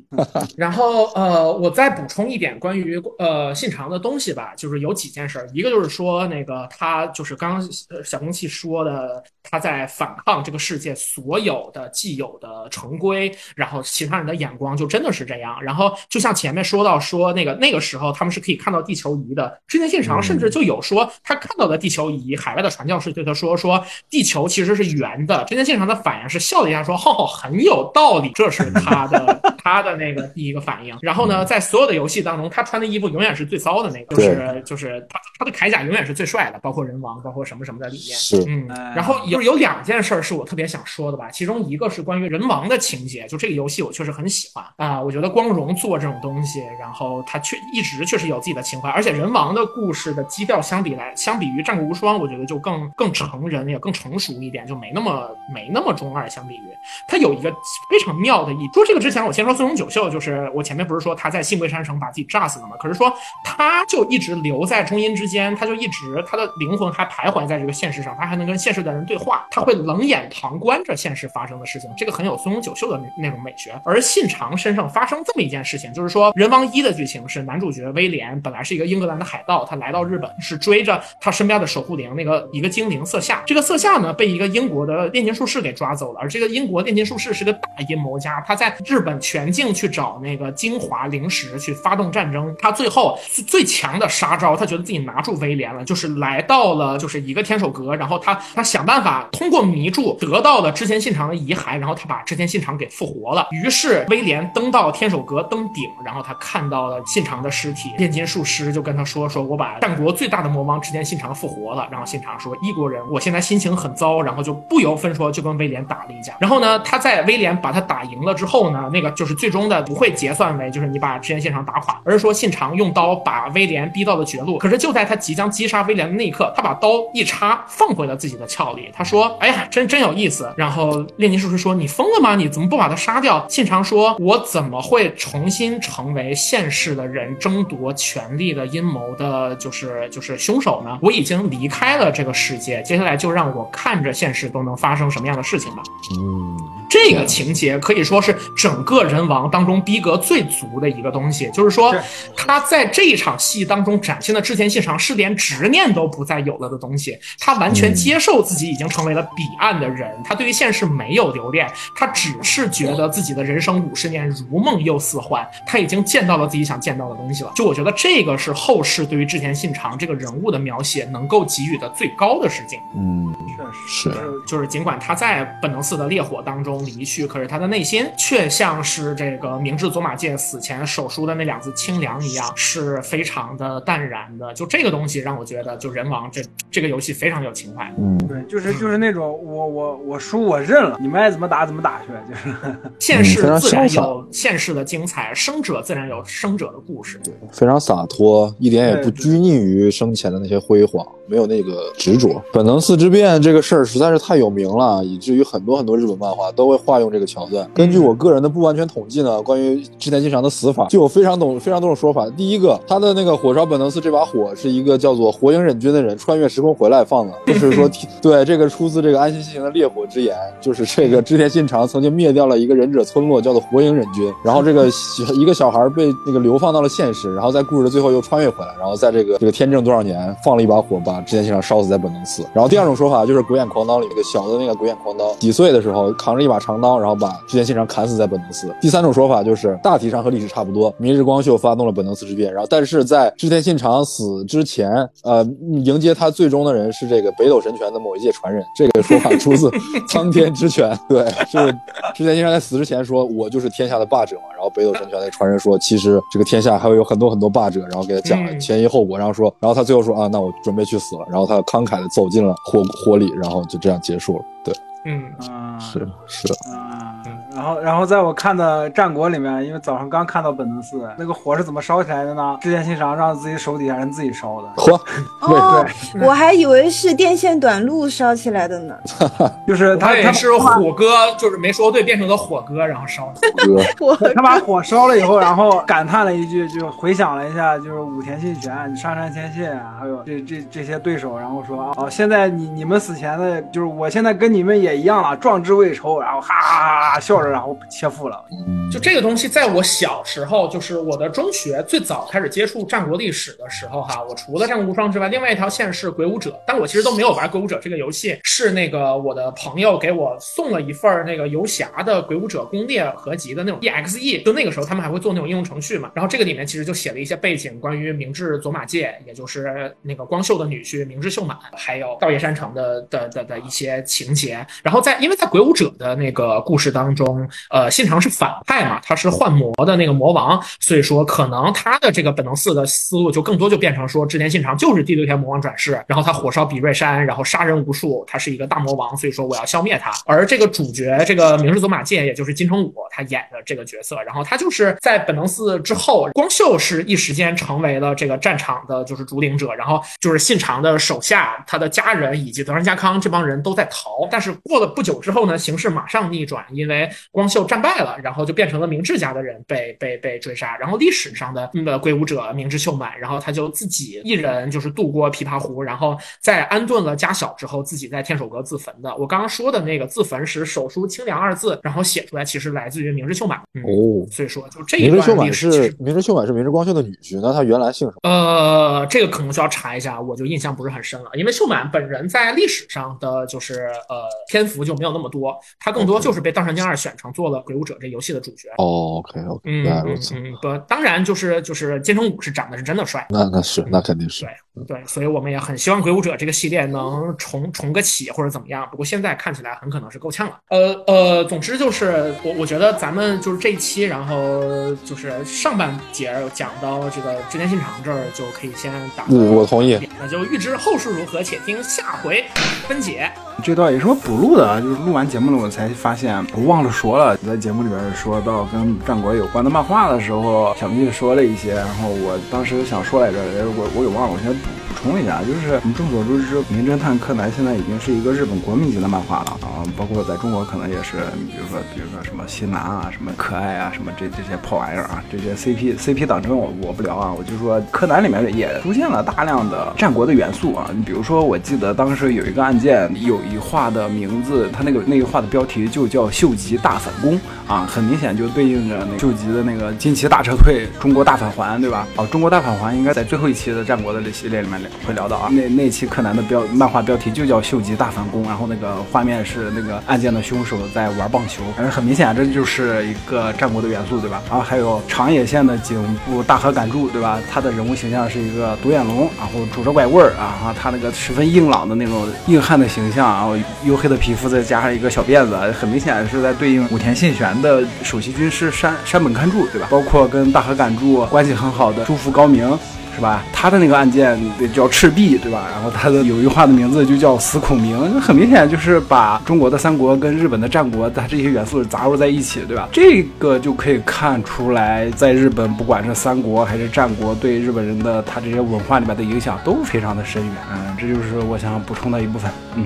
然后呃，我再补充一点关于呃信长的东西吧，就是有几件事，一个就是说那个。他就是刚刚小空气说的，他在反抗这个世界所有的既有的成规，然后其他人的眼光就真的是这样。然后就像前面说到说那个那个时候他们是可以看到地球仪的，之前信长甚至就有说他看到的地球仪，海外的传教士对他说说地球其实是圆的。之前信长的反应是笑了一下说：“哦，很有道理。”这是他的 <laughs> 他的那个第一个反应。然后呢，在所有的游戏当中，他穿的衣服永远是最糟的那个，就是就是他他的铠甲永远是最帅的，包括人王，包括什么什么的里面。是嗯，然后有有两件事儿是我特别想说的吧，其中一个是关于人王的情节，就这个游戏我确实很喜欢啊，我觉得光荣做这种东西，然后他确一直确实有自己的情怀，而且人王的故事的基调相比来，相比于战国无双，我觉得就更更成人也更成熟一点，就没那么没那么中二，相比于他有一个非常妙的一说这个之前，我先说松永久秀，就是我前面不是说他在信贵山城把自己炸死了吗？可是说他就一直留在中阴之间，他就一直他的灵魂还徘徊在这个现实上，他还能跟现实的人对话，他会冷眼旁观着现实发生的事情，这个很有松永久秀的那那种美学。而信长身上发生这么一件事情，就是说人王一的剧情是男主角威廉本来是一个英格兰的海盗，他来到日本是追着他身边的守护灵那个一个精灵色夏，这个色夏呢被一个英国的炼金术士给抓走了，而这个英国炼金术士是个大阴谋家，他在日本全境去找那个精华灵石去发动战争，他最后最强的杀招，他觉得自己拿住威廉了，就是来来到了就是一个天守阁，然后他他想办法通过迷住得到了织田信长的遗骸，然后他把织田信长给复活了。于是威廉登到天守阁登顶，然后他看到了信长的尸体，炼金术师就跟他说说我把战国最大的魔王织田信长复活了。然后信长说一国人，我现在心情很糟，然后就不由分说就跟威廉打了一架。然后呢，他在威廉把他打赢了之后呢，那个就是最终的不会结算为就是你把织田信长打垮，而是说信长用刀把威廉逼到了绝路。可是就在他即将击杀威廉的那一刻，他把刀一插，放回了自己的鞘里。他说：“哎呀，真真有意思。”然后炼金术士说：“你疯了吗？你怎么不把他杀掉？”信长说：“我怎么会重新成为现世的人争夺权力的阴谋的，就是就是凶手呢？我已经离开了这个世界，接下来就让我看着现实都能发生什么样的事情吧。”嗯，这个情节可以说是整个人王当中逼格最足的一个东西，就是说他在这一场戏当中展现的织田信长是连执念都不再有了的东西，他完全接受自己已经成为了彼岸的人，他对于现实没有留恋，他只是觉得自己的人生五十年如梦又似幻，他已经见到了自己想见到的东西了。就我觉得这个是后世对于织田信长这个人物的描写能够给予的最高的致敬。嗯，确实是就是尽管他在本能寺的烈火当中离去，可是他的内心却像是这个明智佐马介死前手书的那两字清凉一样，是非常的淡然的。就这个东西让我觉得，就人王这这个游戏非常有情怀。嗯，对，就是就是那种我我我输我认了，你们爱怎么打怎么打去，就是 <laughs> 现世非常自然有现世的精彩，生者自然有生者的故事。对非常洒脱，一点也不拘泥于生前的那些辉煌，没有那个执着。本能寺之变这个事儿实在是太有名了，以至于很多很多日本漫画都会化用这个桥段。根据我个人的不完全统计呢，关于织田信长的死法，就有非常懂非常多种说法。第一个，他的那个火烧本能寺这把火是一个叫做火影忍君的人穿越时空回来放的，就是说，<laughs> 对这个出自这个安心信行的烈火之言，就是这个织田信长曾经灭掉了一个忍者村落，叫做火影忍军，然后这个小一个小孩被那个流放到了现实，然后在故事的最后又穿越回来，然后在这个这个天正多少年放了一把火，把织田信长烧死在本能寺。然后第二种说法就是鬼眼狂刀里那个小的那个鬼眼狂刀，几岁的时候扛着一把长刀，然后把织田信长砍死在本能寺。第三种说法就是大体上和历史差不多，明日光秀发动了本能寺之变，然后但是在织田信长死之前，呃，迎接他最终的人是这个北斗神拳的某一届传人。这个说法出自 <laughs> 苍天之拳，对，是织田信长在死之前说：“我就是天下的霸者嘛。”然后北斗神拳的传人说：“其实这个天下还会有很多很多霸者。”然后给他讲了嗯前因后果，然后说，然后他最后说：“啊，那我准备去死了。”然后他慷慨的走进了火火里，然后就这样结束了。对，嗯，嗯是是的，嗯，然后然后在我看的战国里面，因为早上刚看到本能寺那个火是怎么烧起来的呢？织田信长让自己手底下人自己烧的，火，哦，我还以为是电线短路烧起来的呢。<laughs> 就是他也是火哥，就是没说对，变成了火哥，然后烧的。<laughs> 哥，他把火烧了以后，然后感叹了一句，就回想了一下，就是武田信玄、上杉谦信啊，还有这这这些对手，然后说啊，哦，现在你你们死前的，就是我现在跟你们也一样了，壮志未酬，然后哈哈哈哈笑然后切腹了。就这个东西，在我小时候，就是我的中学最早开始接触战国历史的时候，哈，我除了战国无双之外，另外一条线是鬼武者，但我其实都没有玩鬼武者这个游戏，是那个我的朋友给我送了一份那个游侠的鬼武者攻略合集的那种 EXE，就那个时候他们还会做那种应用程序嘛，然后这个里面其实就写了一些背景，关于明治佐马介，也就是那个光秀的女婿明治秀满，还有道叶山城的的的的一些情节，然后在因为在鬼武者的那个故事当中，呃，信长是反派嘛，他是幻魔的那个魔王，所以说可能他的这个本能寺的思路就更多就变成说织田信长就是第六天魔王转世，然后他火烧比瑞山，然后杀人无数，他是一个大魔王，所以说我要消灭他。而这个主角这个明智佐马介，也就是金城武他演的这个角色，然后他就是在本能寺之后，光秀是一时间成为了这个战场的就是主领者，然后就是信长的手下，他的家人以及德川家康这帮人都在逃，但是过了不久之后呢，形势马上逆转，因为光秀战败了，然后就变成了明智家的人被被被追杀，然后历史上的呃鬼武者明智秀满，然后他就自己一人就是渡过琵琶湖，然后在安顿了家小之后，自己在天守阁自焚的。我刚刚说的那个自焚时手书清凉二字，然后写出来，其实来自于明智秀满。嗯、哦，所以说就这一明智秀满段历史其实是明智秀满是明智光秀的女婿，那他原来姓什么？呃，这个可能需要查一下，我就印象不是很深了。因为秀满本人在历史上的就是呃篇幅就没有那么多，他更多就是被道上江二选成做了鬼武者这游戏的主角。哦，OK OK，嗯嗯。嗯，不，当然就是就是金城武是长得是真的帅，那那是那肯定是对对，所以我们也很希望鬼武者这个系列能重重个起或者怎么样。不过现在看起来很可能是够呛了。呃呃，总之就是我我觉得咱们就是这一期，然后就是上半节讲到这个织田信长这儿就可以先打个嗯我同意那就预知后事如何，且听下回分解。这段也是我补录的，啊，就是录完节目了，我才发现我忘了说了，在节目里边说到跟战国有关的漫画的时候，小蜜说了一些，然后我当时想说来着，我我给忘了，我先补充一下，就是我们众所周知，《名侦探柯南》现在已经是一个日本国民级的漫画了啊，包括在中国可能也是，比如说比如说什么新南啊，什么可爱啊，什么这这些破玩意儿啊，这些 CP CP 党争我我不聊啊，我就说柯南里面也出现了大量的战国的元素啊，你比如说我记得当时有一个案件，有一画的名字，它那个那个画的标题就叫秀吉大反攻啊，很明显就对应着那个秀吉的那个近期大撤退，中国大返还，对吧？哦，中国大返还应该在最后一期的战国的这系列里面会聊到啊，那那期柯南的标漫画标题就叫秀吉大反攻，然后那个画面是那个案件的凶手在玩棒球，反正很明显这就是一个战国的元素，对吧？然后还有长野县的警部大河赶柱，对吧？他的人物形象是一个独眼龙，然后拄着拐棍儿啊，然后他那个十分硬朗的那种硬汉的形象，然后黝黑的皮肤再加上一个小辫子，很明显是在对应武田信玄的首席军师山山本勘助，对吧？包括跟大河感助关系很好的朱福高明。是吧？他的那个案件叫赤壁，对吧？然后他的有一句话的名字就叫死孔明，很明显就是把中国的三国跟日本的战国，它这些元素杂糅在一起，对吧？这个就可以看出来，在日本不管是三国还是战国，对日本人的他这些文化里面的影响都非常的深远。嗯，这就是我想补充的一部分。嗯。